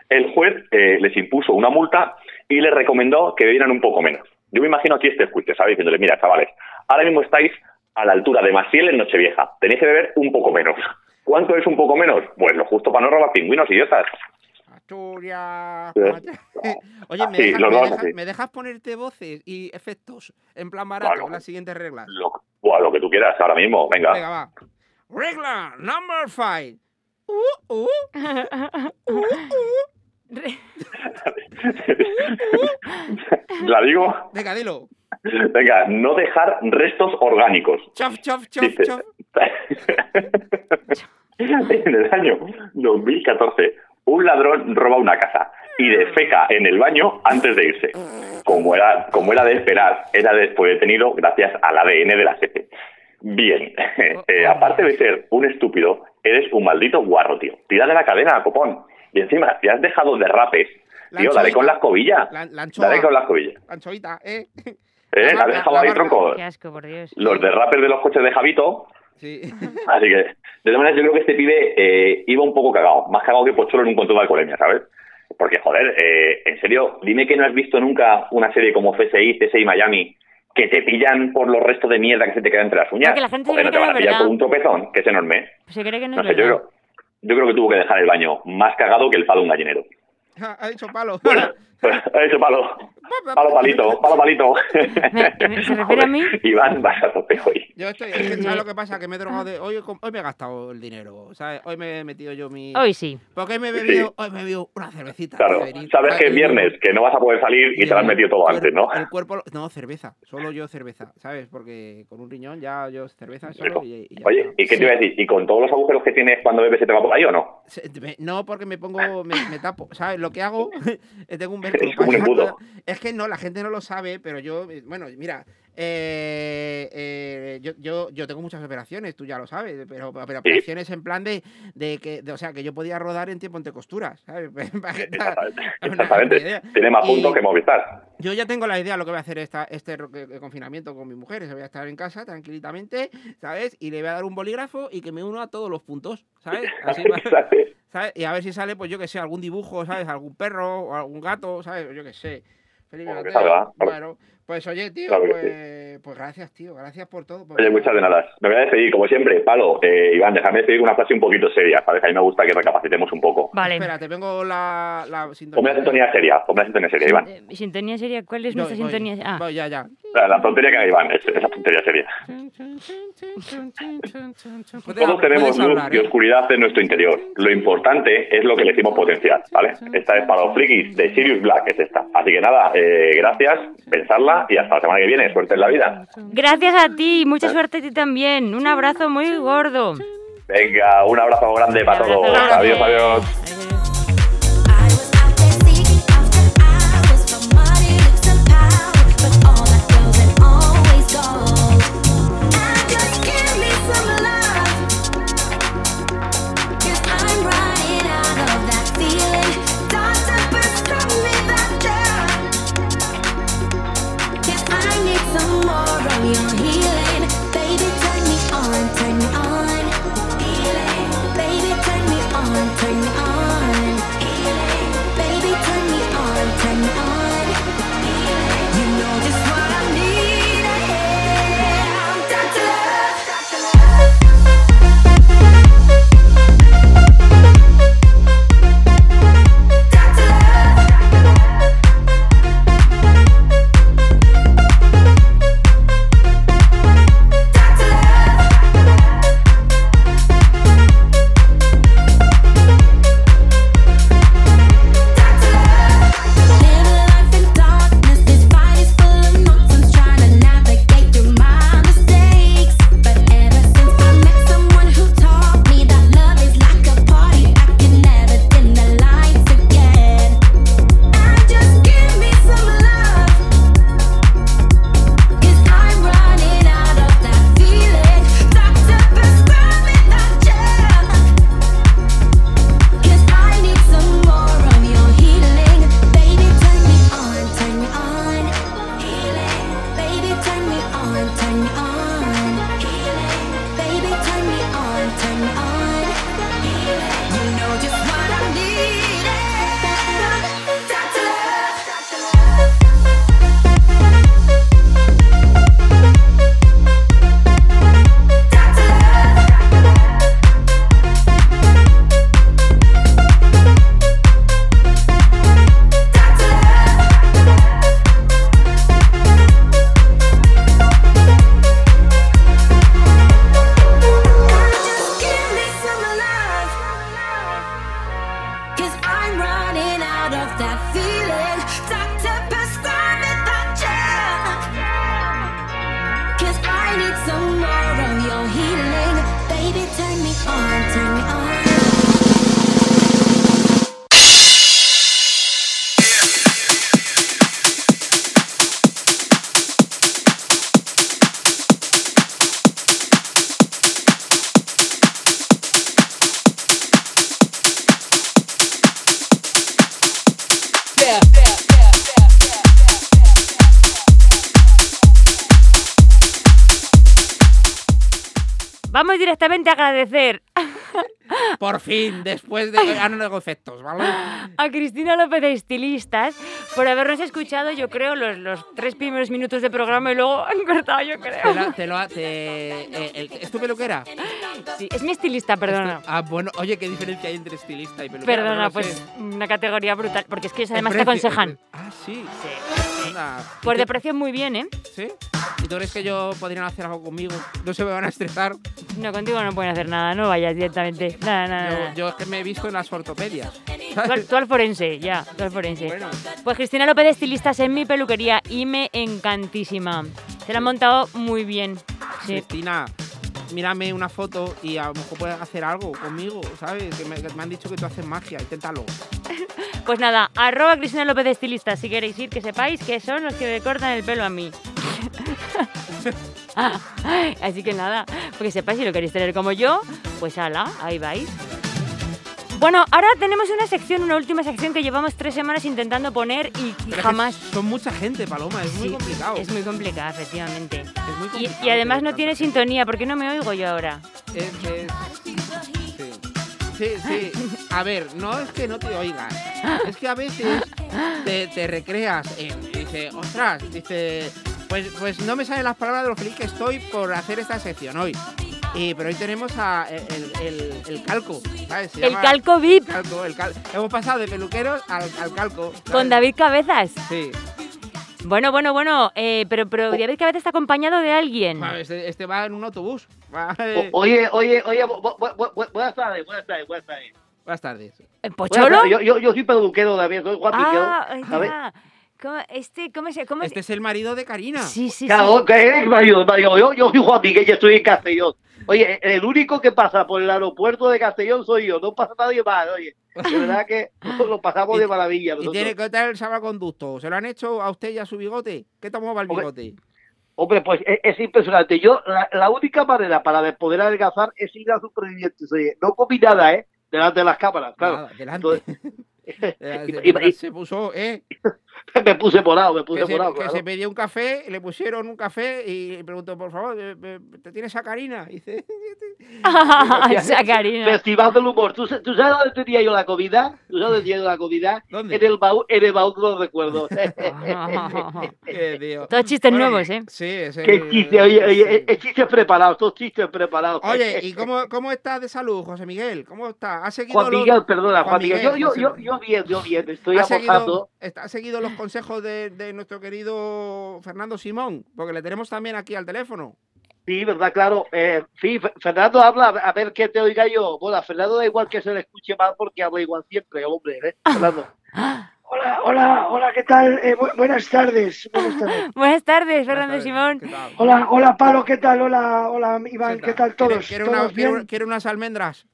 el juez eh, les impuso una multa y les recomendó que bebieran un poco menos. Yo me imagino aquí este escuche, ¿sabes? Diciéndole, mira, chavales, ahora mismo estáis a la altura de Maciel en Nochevieja. Tenéis que beber un poco menos. ¿Cuánto es un poco menos? Pues lo justo para no robar pingüinos, idiotas. Asturias. Sí. Oye, ¿me, Sí, dejas, me, dejas- me dejas ponerte voces y efectos en plan barato? Claro. Las siguientes reglas. Lo, lo que tú quieras ahora mismo, venga. Venga, va. Regla number five. Uh, uh. Uh, uh. ¿La digo? Venga, dilo. Venga, no dejar restos orgánicos. Chof, chof, chof, Dice- chof. en el año 2014, un ladrón roba una casa y defeca en el baño antes de irse. Como era, como era de esperar, era de- fue detenido gracias al ADN de la jefe. Bien, eh, aparte de ser un estúpido, eres un maldito guarro, tío. Tira de la cadena, copón. Y encima, te has dejado derrapes. La Tío, dale con la escobilla. La, la. Dale con la escobilla. Anchoita, ¿eh? Eh, la dejado la ahí, tronco. Qué asco, por Dios. Los derrapes de los coches de Javito, Sí. Así que, de todas maneras, yo creo que este pibe eh, iba un poco cagado, más cagado que Pocholo en un control de alcoholemia, ¿sabes? Porque, joder, eh, en serio, dime que no has visto nunca una serie como CSI, CSI Miami, que te pillan por los restos de mierda que se te quedan entre las uñas. Porque la gente Joder, no te que van a pillar verdad. por un tropezón, que es enorme. Se cree que no, No es sé, yo creo, yo creo que tuvo que dejar el baño más cagado que el palo de un gallinero. Ha dicho palo. Ha dicho palo. Palo palito, palo palito. ¿Se refiere a mí? Iván, vas a tope hoy. Yo estoy, es que, ¿sabes lo que pasa? Que me he drogado de. Hoy, hoy me he gastado el dinero, ¿sabes? Hoy me he metido yo mi. Hoy sí. Porque hoy me he bebido, hoy me he bebido una cervecita. Claro, sabes que es viernes, que no vas a poder salir y te lo has metido todo antes, ¿no? El cuerpo. No, cerveza. Solo yo cerveza, ¿sabes? Porque con un riñón ya yo cerveza solo y, y ya Oye, ¿y qué te iba a decir? ¿Y con todos los agujeros que tienes cuando bebes se te va por ahí o no? No, porque me pongo, me, me tapo, ¿sabes? Lo que hago, es tengo un velcro. Es como un embudo. Es que no, la gente no lo sabe, pero yo, eh, bueno, mira, eh, eh, yo, yo, yo tengo muchas operaciones, tú ya lo sabes, pero, pero operaciones en plan de, de que, de- o sea, que yo podía rodar en tiempo entre costuras, Exactamente. Tiene más puntos que Movistar. Yo ya tengo la idea de lo que voy a hacer esta, este confinamiento con mi mujer. Voy a estar en casa tranquilamente, ¿sabes? Y le voy a dar un bolígrafo y que me uno a todos los puntos, ¿sabes? Así ¿sabes? Y a ver si sale, pues yo que sé, algún dibujo, ¿sabes? Algún perro o algún gato, ¿sabes? Yo que sé. Felipe Mateo. Bueno, pues oye, tío, Claro pues, pues gracias, tío. Gracias por todo. por- Oye, muchas de nada. Me voy a despedir, como siempre. Palo, eh, Iván, déjame despedir una frase un poquito seria, ¿sabes? A mí me gusta que recapacitemos un poco. Vale. Espera, te vengo la, la Ponme sintonía. la sintonía seria, ponme la sintonía seria, Iván. Eh, ¿Sintonía sería? ¿Cuál es nuestra voy, sintonía? Ah. voy, ya, ya. La, la tontería que haga Iván, es- esa tontería seria. Todos tenemos luz y oscuridad en nuestro interior. Lo importante es lo que le decimos potencial, ¿vale? Esta es para los frikis de Sirius Black, es esta. Así que nada, eh, gracias, pensarla y hasta la semana que viene. Suerte en la vida. Gracias a ti, mucha suerte a ti también. Un abrazo muy gordo. Venga, un abrazo grande para todos. Adiós, adiós. Agradecer Por fin, después de. Hago efectos, ¿vale? a Cristina López de Estilistas por habernos escuchado, yo creo, los, los tres primeros minutos de programa y luego han cortado, yo Te creo. te lo te- eh, el- ¿Es tu peluquera? Sí, es mi estilista, perdona. Ah, bueno, oye, ¿qué diferencia hay entre estilista y peluquera? Perdona, pues sé. una categoría brutal. Porque es que además te aconsejan. Ah, sí. Anda. Pues ¿Y de qué- precio muy bien, ¿eh? ¿Sí? ¿Y tú crees que yo podrían hacer algo conmigo? ¿No se me van a estresar? No, contigo no pueden hacer nada, no vayas directamente. Nada, nada, Yo, nada. yo es que me he visto en las ortopedias. Tú al, tú al forense, ya, tú al forense. Pues Cristina López estilistas en mi peluquería y me encantísima. Se la han montado muy bien. Sí. Cristina, mírame una foto y a lo mejor puedes hacer algo conmigo, ¿sabes? Que me, que me han dicho que tú haces magia, inténtalo. Pues nada, arroba Cristina López de estilistas si queréis ir, que sepáis que son los que me cortan el pelo a mí. Así que nada, porque sepáis si lo queréis tener como yo, pues ala, ahí vais. Bueno, ahora tenemos una sección, una última sección que llevamos tres semanas intentando poner y jamás. Son mucha gente, Paloma, es muy complicado. Es muy complicada, efectivamente. muy Y, complicado y además no tiene sintonía, porque no me oigo yo ahora. Es, es- sí. Sí. A ver, no es que no te oigas. Es que a veces te, te recreas en. Dice, ostras, dice. Pues, pues no me salen las palabras de lo feliz que estoy por hacer esta sección hoy. Y, pero hoy tenemos a el, el- el calco, ¿sabes? Se El llama- calco VIP. calco, el cal- Hemos pasado de peluqueros al, al calco. ¿sabes? Con David Cabezas. Sí. Bueno, bueno, bueno, eh, pero, pero David Cabezas está acompañado de alguien. Este, este va en un autobús. O- Oye, oye, oye, bu- bu- bu- bu- buenas tardes, buenas tardes, buenas tardes. Buenas tardes. ¿El Buenas ¿Pocholo? Yo, yo, yo soy peluquero también, soy Juan Ah. ¿Cómo, este, ¿cómo se cómo Este es el marido de Karina. Sí, sí, Claro, sí. eres marido, marido. Yo, yo soy Juan Miguel y estoy en Castellón. Oye, el único que pasa por el aeropuerto de Castellón soy yo, no pasa nadie más, oye. De verdad que lo pasamos de maravilla. ¿Y tiene que tal el salvaconducto? ¿Se lo han hecho a usted y a su bigote? ¿Qué tomó para el bigote? Hombre, pues es, es impresionante. Yo, la, la única manera para de poder adelgazar es ir a supervivientes. Oye, no comí nada, ¿eh? Delante de las cámaras, claro. Nada, delante. Entonces, se puso, ¿eh? me puse morado, me puse Que se, morado, que claro. se pedía un café, le pusieron un café y le preguntó, por favor, eh, eh, ¿te tienes a Karina? Y dice, Esa Karina. Festival del humor. ¿Tú, tú sabes dónde tenía yo la comida? ¿Tú sabes dónde tenía yo la comida? ¿Dónde? En el baúl, en el baúl de los recuerdos. Todos chistes nuevos, ¿eh? Sí, es el- Qué chiste, oye, oye, eh, chistes preparados, todos chistes preparados. Oye, ¿y cómo, cómo estás de salud, José Miguel? ¿Cómo está? ¿Has seguido Juan los- Miguel, perdona, Juan, Miguel. Yo, yo, José yo, yo bien, yo bien, estoy ¿Has seguido, has seguido los consejos de, de nuestro querido Fernando Simón? Porque le tenemos también aquí al teléfono. Sí, verdad, claro. Eh, sí, Fe- Fernando habla, a ver qué te oiga yo. Bueno, a Fernando da igual que se le escuche mal porque habla igual siempre, hombre, ¿eh? Fernando. Hola, hola, hola, ¿qué tal? Eh, bu- buenas tardes. Buenas tardes. Buenas tardes, Fernando Simón. Hola, hola, Palo, ¿qué tal? Hola, hola, Iván, ¿qué tal ¿Quiere, todos? quiere ¿Todos una- quiere- bien? quiere unas almendras?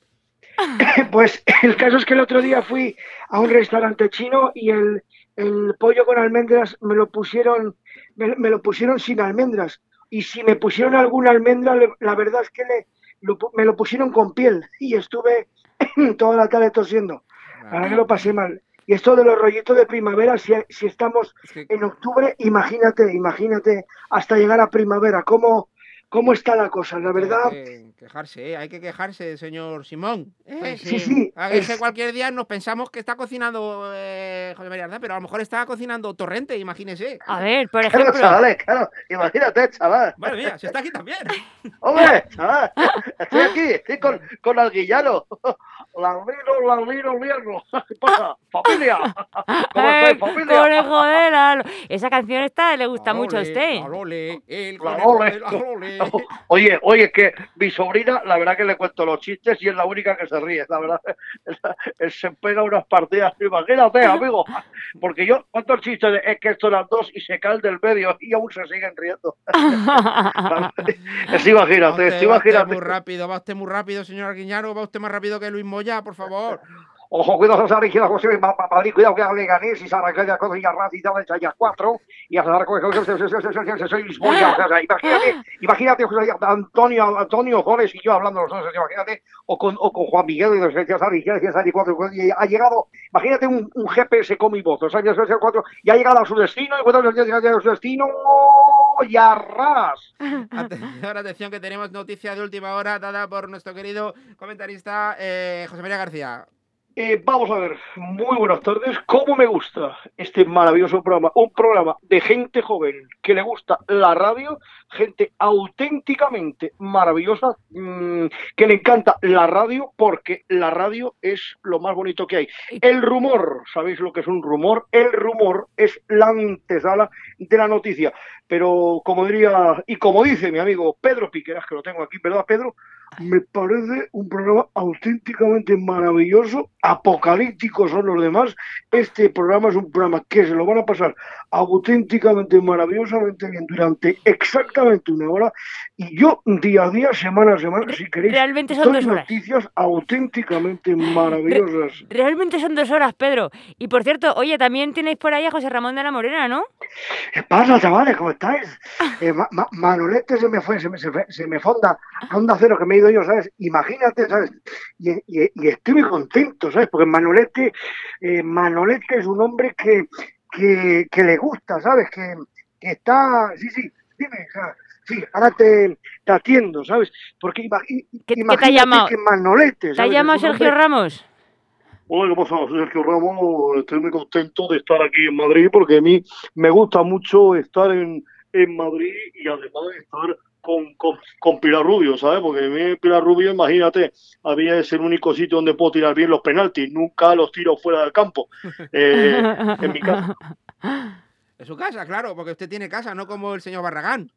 Pues el caso es que el otro día fui a un restaurante chino y el, el pollo con almendras me lo pusieron, me, me lo pusieron sin almendras. Y si me pusieron alguna almendra, la verdad es que le, lo me lo pusieron con piel y estuve toda la tarde tosiendo. Verdad que lo pasé mal. Y esto de los rollitos de primavera, si, si estamos en octubre, imagínate, imagínate hasta llegar a primavera, cómo, cómo está la cosa. La verdad, Hay que quejarse, ¿eh? hay que quejarse, señor Simón. ¿eh? Sí, sí, A ver, es que es- cualquier día nos pensamos que está cocinando eh, José María pero a lo mejor está cocinando Torrente, imagínese. A ver, por Claro, chavales, claro. Imagínate, chaval. Madre mía, si está aquí también. Hombre, chaval. Estoy aquí, estoy con, con Alguillano. Laurino, Laurino, Lierno. ¿Qué pasa? Familia. ¿Cómo estáis, familia? conejo de la- Esa canción esta le gusta mucho a usted. La ole. Oye, oye, que mi sobrina, la verdad que le cuento los chistes y es la única que se ríe, la verdad. Se pega unas partidas, imagínate, amigo. Porque yo, ¿cuántos chistes? Es que esto eran dos y se caen del medio y aún se siguen riendo. Es imagínate, es usted, va usted imagínate. muy rápido, va usted muy rápido, señor Arguiñano, va usted más rápido que Luis Moya, por favor. Ojo, cuidado, José Rígido, José Ma- Ma- Madrid, cuidado que hable Ganés y Sara Calla con ya Raz y tal, ya cuatro. Y a Sara soy Lisboa, imagínate, imagínate, José, Antonio, Antonio Jones y yo hablando los dos, imagínate, o con, o con Juan Miguel y ya Sara y ya Sara y cuatro, y ha llegado, imagínate un, un GPS con mi voz, o sea, cuatro, y ha llegado a su destino, y cuando llega a su destino, y a ras. Atención, atención, que tenemos noticia de última hora dada por nuestro querido comentarista eh, José María García. Eh, vamos a ver, muy buenas tardes. ¿Cómo me gusta este maravilloso programa? Un programa de gente joven que le gusta la radio, gente auténticamente maravillosa, mm, que le encanta la radio porque la radio es lo más bonito que hay. El rumor, ¿sabéis lo que es un rumor? El rumor es la antesala de la noticia. Pero como diría, y como dice mi amigo Pedro Piqueras, que lo tengo aquí, ¿verdad, Pedro? Me parece un programa auténticamente maravilloso, apocalíptico son los demás. Este programa es un programa que se lo van a pasar auténticamente maravillosamente bien durante exactamente una hora. Y yo día a día, semana a semana, si queréis, realmente son dos horas. noticias auténticamente maravillosas. Realmente son dos horas, Pedro. Y por cierto, oye, también tenéis por ahí a José Ramón de la Morena, ¿no? ¿Qué pasa, chavales? ¿Cómo estáis? Eh, Ma- Ma- Manolete se me fue, se me, se, me, se me fonda onda cero que me he ido yo, ¿sabes? Imagínate, ¿sabes? Y, y- y estoy muy contento, ¿sabes? Porque Manolete, eh, Manolete es un hombre que, que, que le gusta, ¿sabes? Que, que está, sí, sí, dime, sea, sí, ahora te, te atiendo, ¿sabes? Porque ima- i- ¿Qué te ha imagínate llamado? que Manolete, ¿Te ha ¿sabes? llamado Sergio hombre- Ramos? Hola, ¿qué pasa? Soy Sergio Ramos, estoy muy contento de estar aquí en Madrid porque a mí me gusta mucho estar en, en Madrid y además de estar con, con, con Pilar Rubio, ¿sabes? Porque a mí Pilar Rubio, imagínate, a mí es el único sitio donde puedo tirar bien los penaltis, nunca los tiro fuera del campo. Eh, en mi casa. En su casa, claro, porque usted tiene casa, no como el señor Barragán.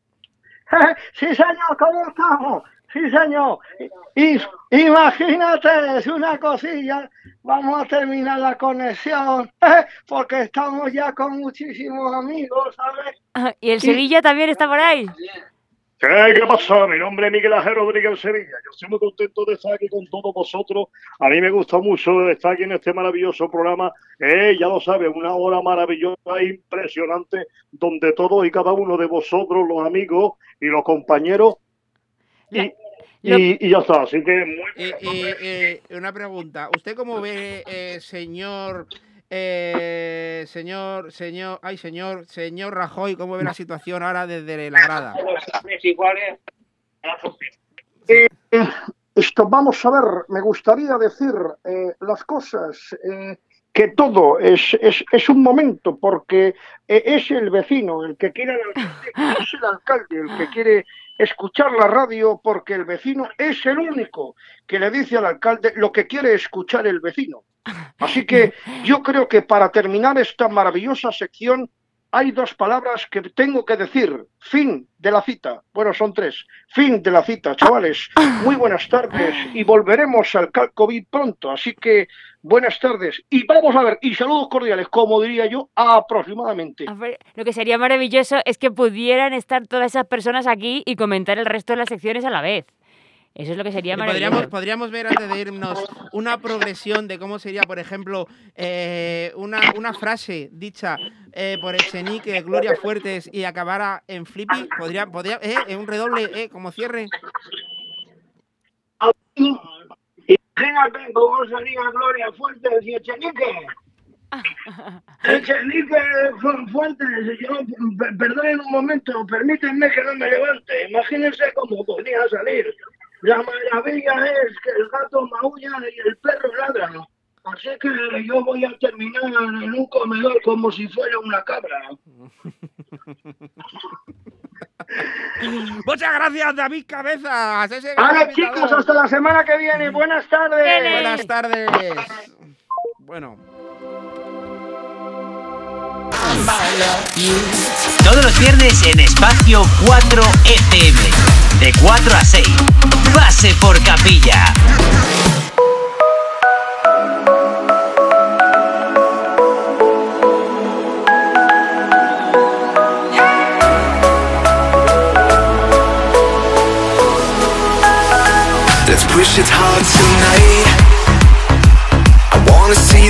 Sí, señor, ¿cómo estamos? Sí, señor. Y, imagínate, es una cosilla. Vamos a terminar la conexión porque estamos ya con muchísimos amigos, ¿sabes? ¿Y el Sevilla también está por ahí? ¿Qué, qué pasa? Mi nombre es Miguel Ángel Rodríguez Sevilla. Yo estoy muy contento de estar aquí con todos vosotros. A mí me gusta mucho estar aquí en este maravilloso programa. Eh, ya lo sabes, una hora maravillosa, e impresionante, donde todos y cada uno de vosotros, los amigos y los compañeros, y, y- y ya está. Así que muy Eh, eh, eh, una pregunta. ¿Usted cómo ve, eh, señor, eh, señor, señor, ay, señor, señor Rajoy, cómo ve la situación ahora desde la grada? Esto, vamos a ver, me gustaría decir eh, las cosas, eh, que todo es, es, es un momento, porque eh, es el vecino el que quiere al alcalde, es el alcalde el que quiere escuchar la radio, porque el vecino es el único que le dice al alcalde lo que quiere escuchar el vecino. Así que yo creo que para terminar esta maravillosa sección hay dos palabras que tengo que decir. Fin de la cita. Bueno, son tres. Fin de la cita, chavales. Muy buenas tardes y volveremos al Calcovid pronto. Así que buenas tardes y vamos a ver. Y saludos cordiales, como diría yo, aproximadamente. Lo que sería maravilloso es que pudieran estar todas esas personas aquí y comentar el resto de las secciones a la vez. Eso es lo que sería Y maravilloso. podríamos, podríamos ver antes de irnos una progresión de cómo sería, por ejemplo, eh, una, una frase dicha eh, por Echenique, Gloria Fuertes y acabara en Flippy. Podría, podría, eh, en un redoble, eh, como cierre. Imagínate cómo sería Gloria Fuertes y Echenique. Echenique Fu- Fuertes, yo, per- perdonen un momento, permítanme que no me levante. Imagínense cómo podría salir. La maravilla es que el gato maulla y el perro ladra. Así que yo voy a terminar en un comedor como si fuera una cabra. Muchas gracias, David Cabezas. ese invitado. chicos, hasta la semana que viene. Buenas tardes. Buenas tardes. Bueno. Todos los viernes en Espacio 4 FM. De 4 a 6. Pase por capilla. Let's push it hard tonight. See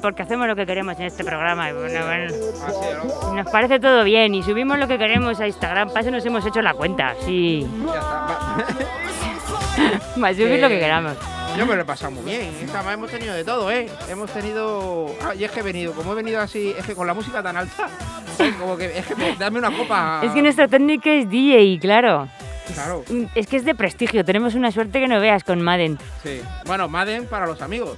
porque hacemos lo que queremos en este programa. y bueno, bueno, nos parece todo bien y subimos lo que queremos a Instagram. Para eso nos hemos hecho la cuenta, sí. Va a subir lo que queramos. Yo me lo he pasado muy bien. Esta hemos tenido de todo, ¿eh? Hemos tenido. Ah, y es que he venido, como he venido así, es que con la música tan alta, como que es que pues, dame una copa. Es que nuestra técnica es DJ, claro. Claro. Es que es de prestigio, tenemos una suerte que no veas con Madden. Sí. Bueno, Madden para los amigos.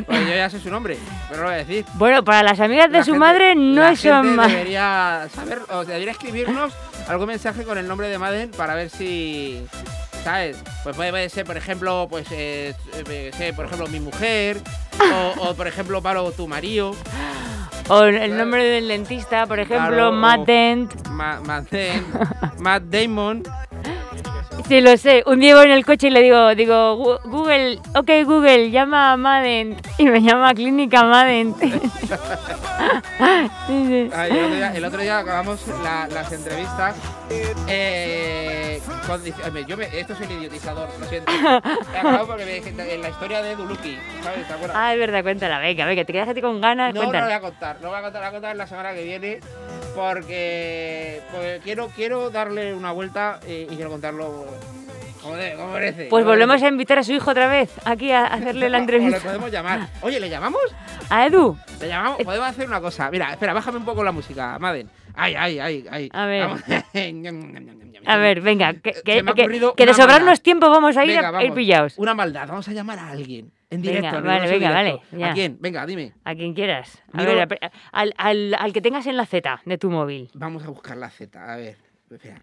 Pues yo ya sé su nombre, pero lo voy a decir. Bueno, para las amigas de La su gente- madre no la son gente ma- debería saber, o debería escribirnos algún mensaje con el nombre de Madden para ver si, ¿sabes? Pues puede, ser, por ejemplo, pues, eh, eh, por ejemplo, mi mujer, o, o, por ejemplo, Pablo, tu marido. O el nombre del dentista, por ejemplo, Claro, Matt Dent. Ma- Matt Damon, Matt Damon. Sí, lo sé. Un día voy en el coche y le digo, digo, "Gu- Google, ok Google, llama a Madden. Y me llama Clínica Madden. Sí, sí. Ay, el, otro día, el otro día acabamos la- las entrevistas. Eh, con- yo me- esto es el idiotizador, lo siento. He acabado porque me dije en la historia de Duluki, ¿sabes? ¿Te acuerdas? Ah, es verdad, cuéntala, venga, venga, te quedas ti con ganas, No, no lo cuéntala. voy a contar, lo voy a contar, voy a contar la semana que viene porque, porque quiero, quiero darle una vuelta eh, y quiero contarlo como, de- como merece. Pues volvemos a invitar a su hijo otra vez, aquí a hacerle la O le entrevista. podemos llamar. Oye, ¿le llamamos? ¿A Edu? ¿Le llamamos? Podemos hacer una cosa. Mira, espera, bájame un poco la música, Maden. Ay, ay, ay, ay. A ver. Vamos. A ver, venga, que, de sobrarnos tiempo vamos a ir, Venga, a, ir pillados. Una maldad, vamos a llamar a alguien. En Venga, directo, en vale, venga, directo. vale, ya. ¿A quién? Venga, dime. A quien quieras. A Miro- ver, al, al, al que tengas en la Z de tu móvil. Vamos a buscar la Z, a ver. Espera.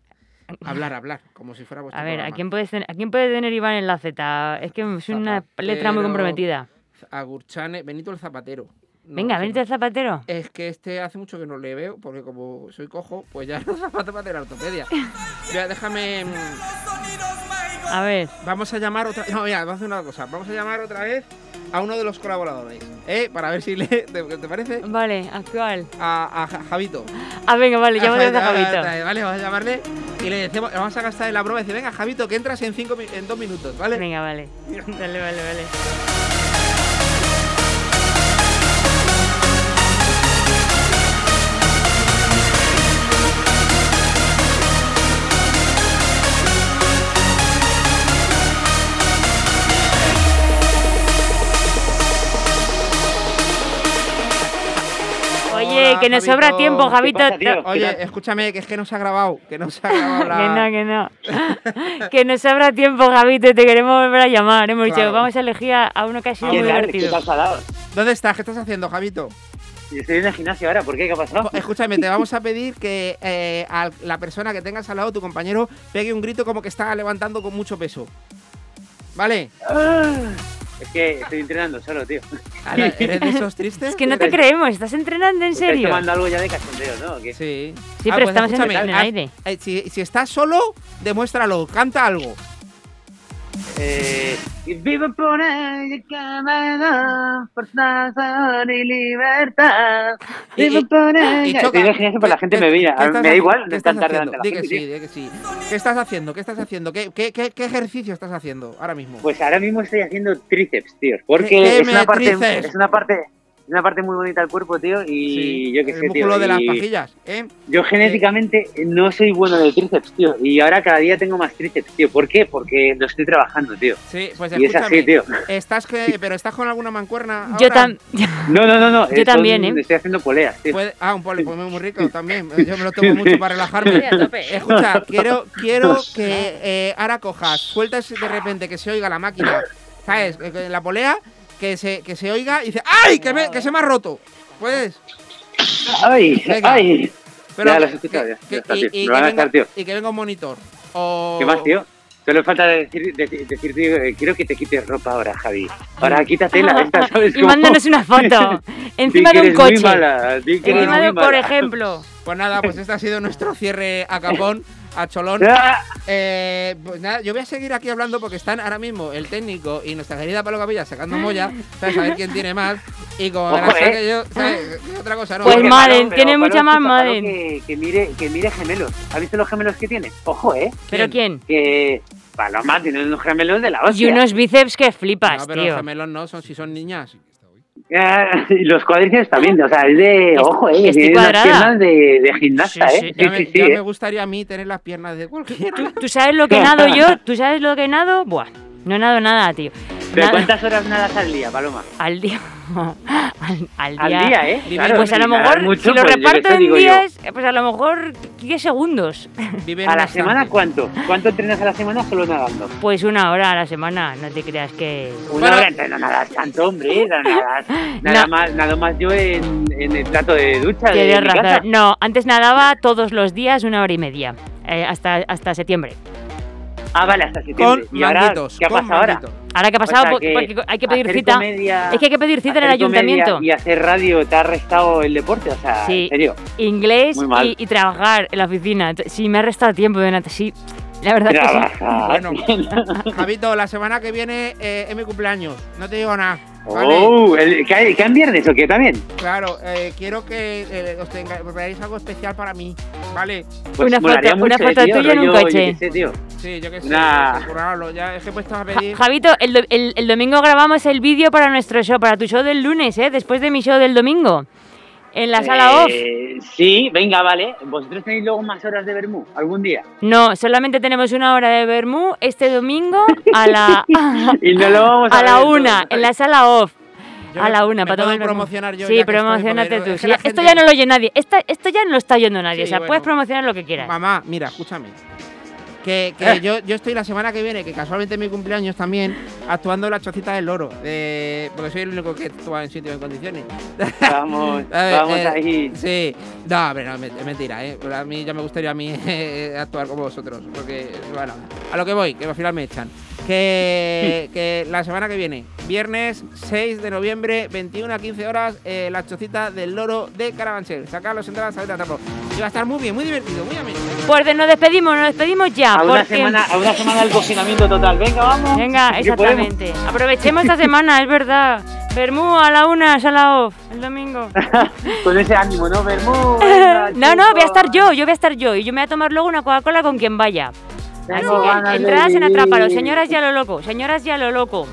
Hablar, hablar, como si fuera vuestro A ver, ¿a quién, puedes ten- ¿a quién puede tener Iván en la Z? Es que es una letra muy comprometida. Agurchane, Benito el Zapatero. No, Venga, no. el zapatero. Es que este hace mucho que no le veo, porque como soy cojo, pues ya los zapatos para hacer ortopedia. Mira, déjame. mm, A ver. Vamos a llamar otra No, mira, vamos a hacer una cosa. Vamos a llamar otra vez a uno de los colaboradores. ¿Eh? Para ver si le. ¿Te, te parece? Vale, actual. A, a Ja- Javito. Ah, venga, vale, llamo Vale, a Javito. Vale, vale, vamos a llamarle y le decimos, vamos a gastar en la broma y decir, venga, Javito, que entras en cinco en dos minutos, ¿vale? Venga, vale. Vale, vale, vale. Oye, Hola, que nos Javito. sobra tiempo, Javito. Oye, escúchame, que es que no se ha grabado, que no se ha grabado la... Que no, que no. que nos sobra tiempo, Javito, te queremos volver a llamar. Hemos dicho, vamos a elegir a uno que ha sido muy divertido. ¿Dónde estás? ¿Qué estás haciendo, Javito? Estoy en el gimnasio ahora, ¿por qué? ¿Qué ha pasado? Escúchame, te vamos a pedir que eh, a la persona que tengas al lado, tu compañero, pegue un grito como que está levantando con mucho peso. ¿Vale? Es que estoy entrenando solo, tío. Ahora, ¿Eres de esos tristes? Es que no te creemos, ¿estás entrenando en serio? tomando algo ya de cachondeo, ¿no? Sí. Sí, Ah, pero pues estamos en- el aire. eh, si, si estás solo, demuéstralo, canta algo. Eh, y vivo por ella que me da fuerza y libertad. Y- Vivo y- por y ella. choca. En el gimnasio, pero la gente ¿Qué- me mira. Me da igual ¿Qué de estás cantar haciendo? delante de Di la que gente. sí, tío. di que sí. ¿Qué estás haciendo? ¿Qué estás haciendo? ¿Qué, qué, qué, qué ejercicio estás haciendo ahora mismo? Pues ahora mismo estoy haciendo tríceps, tío. Porque es una parte, es una parte muy bonita del cuerpo, tío. Y Sí, yo qué el sé, tío. músculo de las pajillas, ¿eh? Yo genéticamente no soy bueno de tríceps, tío. Y ahora cada día tengo más tríceps, tío. ¿Por qué? Porque lo estoy trabajando, tío. Sí, pues Y es así, tío. ¿Estás que, pero estás con alguna mancuerna Yo ahora? tam- No, no, no, no. Yo eh, son- también, ¿eh? Estoy haciendo poleas, tío. Puede- ah, un pole, pues muy rico también. Yo me lo tomo mucho para relajarme. Sí, a tope. Escucha, quiero, quiero que eh, ahora cojas, sueltas de repente que se oiga la máquina, ¿sabes? Eh, La polea, que se, que se oiga y dice ¡Ay! Que, me- que se me ha roto. ¿Puedes? ¡Ay! Venga. ¡Ay! Pero ya lo has que- escuchado, ya. que- Ya está, y, tío. y Me van que a venga, dejar, tío. y que venga un monitor. O... ¿Qué más, tío? Solo falta decir, decir, decir, tío, eh, quiero que te quites ropa ahora, Javi. Ahora quítatela esta, ¿sabes? Y cómo? mándanos una foto. Encima de un coche. mala, Encima de, por ejemplo. Pues nada, pues este ha sido nuestro cierre a capón, a cholón. Ah. Eh, pues nada, yo voy a seguir aquí hablando porque están ahora mismo el técnico y nuestra querida Palo Capilla sacando molla, ¿sabes? A ver quién tiene más. Y como Ojo, verás eh. que yo, ¿sabes? ¿Qué otra cosa, ¿no? Pues Porque- Madden, Pero, tiene mucha más Madden. Que, que mire, que mire gemelos. ¿Has visto los gemelos que tiene? Ojo, ¿eh? ¿Pero quién? Que Paloma tiene unos gemelos de la Y hostia. unos bíceps que flipas, No, pero tío. gemelos no, son si son niñas. Ah, y los cuádriceps también, o sea, es de, ojo, eh, tiene cuadrada. piernas de, de gimnasta, Sí, eh. sí, Sí, ya, me, sí, ya eh. me gustaría a mí tener las piernas de cualquiera. ¿Tú sabes lo que nado yo? ¿Tú sabes lo que nado? Buah, no nado nada, tío. ¿Pero cuántas horas nadas al día, Paloma? Al día. al, al Al día. día, ¿eh? Claro, pues a lo si nadas mejor, mucho, si lo pues reparto en yo. días, eh, pues a lo mejor 10 segundos. ¿A la semana cuánto? ¿Cuánto entrenas a la semana solo nadando? Pues una hora a la semana, no te creas que. Una hora no nadas tanto, hombre. No nadas, nada, No. más, nada más yo en, en el plato de ducha de Tienes mi razón. casa. No, antes nadaba todos los días una hora y media. eh, hasta, hasta septiembre. Ah, vale, hasta septiembre. Con ¿Y ahora qué ha pasado ahora? Ahora que ha pasado, O sea, porque, que porque hay que pedir cita. comedia- es que hay que pedir cita en el ayuntamiento. Y hacer radio te ha restado el deporte, o sea, Sí. en serio. Inglés y, y trabajar en la oficina. Sí, me ha restado tiempo de. Sí, la verdad es que sí. Bueno, Javito, la semana que viene eh, es mi cumpleaños. No te digo nada. ¿vale? Oh, el, ¿cae, cae en viernes o qué también? Claro, eh, quiero que eh, os tenga, preparéis algo especial para mí, ¿vale? Pues Una foto- una mucho, foto tío, tuya en un coche. qué sé, tío. Sí, yo que sé, pues, currarlo, ya es que he puesto a pedir. Javito, el, do- el- el domingo grabamos el vídeo para nuestro show, para tu show del lunes, ¿eh? Después de mi show del domingo. En la sala off. Eh, Sí, venga, vale. ¿Vosotros tenéis luego más horas de Bermú algún día? No, solamente tenemos una hora de Bermú este domingo a la, Y no lo vamos a a la ver una, en la sala off. Yo a la una, me para puedo tomar promocionar yo Sí, ya promocionate tú. es que Esto ya no lo oye nadie. Esta- esto ya no lo está oyendo nadie. Sí, o sea, bueno. puedes promocionar lo que quieras. Mamá, mira, escúchame. Que, que Eh. yo, yo estoy la semana que viene, que casualmente es mi cumpleaños también, actuando en la chocita del loro. de- porque soy el único que actúa en sitio en condiciones. Vamos, A ver, vamos eh, ahí. Sí, no, pero no, es mentira, ¿eh? A mí ya me gustaría a mí eh, actuar como vosotros, porque, bueno, a lo que voy, que al final me echan. Que, que la semana que viene, viernes 6 de noviembre, 21 a 15 horas, eh, la chocita del loro de Carabanchel. Sacar los entradas a Tapo. Y va a estar muy bien, muy divertido, muy ameno. Pues de- nos despedimos, nos despedimos ya. A una, porque- semana, a una semana del confinamiento total. Venga, vamos. Venga, exactamente. Aprovechemos esta semana, es verdad. Bermú a la una, sala off, el domingo. Con ese ánimo, ¿no? Bermú. venga, no, no, voy a estar yo, yo voy a estar yo. Y yo me voy a tomar luego una Coca-Cola con quien vaya. Así Tengo que entradas en. Atrápalo, señoras ya lo loco, señoras ya lo loco.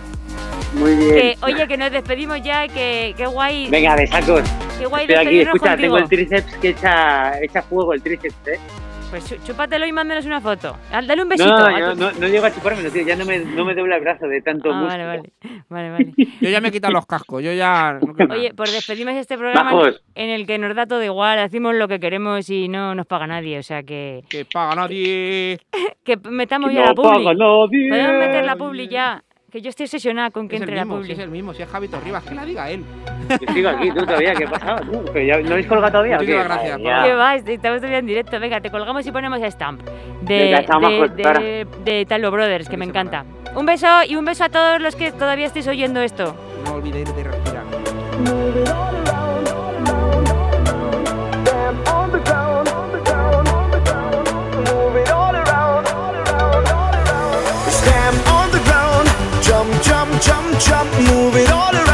Muy bien. Que, oye, que nos despedimos ya, que, que guay. Venga, besacos. Qué guay Estoy aquí, escucha, contigo. tengo el tríceps que echa, echa fuego, el tríceps, ¿eh? Pues chú- chúpatelo y mándanos una foto. Dale un besito. no, no, no llego a chupármelo, tío. Ya no me, no me dobla el brazo de tanto Ah, vale, vale. Vale, vale. Yo ya me he quitado los cascos, yo ya. Oye, por despedirnos de este programa Bajos. en el que nos da todo igual, hacemos lo que queremos y no nos paga nadie, o sea que... Que paga nadie. que metamos Que ya no la publi. paga nadie. Podemos meter la publi ya, que yo estoy obsesionada con que Es el entre la mismo, publi. si es el mismo, si es Javito Rivas, que la diga él. Yo sigo aquí, tú todavía, ¿qué pasa? tú? ¿Pero ya ¿No habéis colgado todavía? Muchísimas gracias. ¿Qué va? Estamos todavía en directo. Venga, te colgamos y ponemos stamp de, Venga, estamos de, para. de, de Talo Brothers, que me encanta. Un beso y un beso a todos los que todavía estáis oyendo esto. No olvidéis de respirar. jump, jump, move it all around.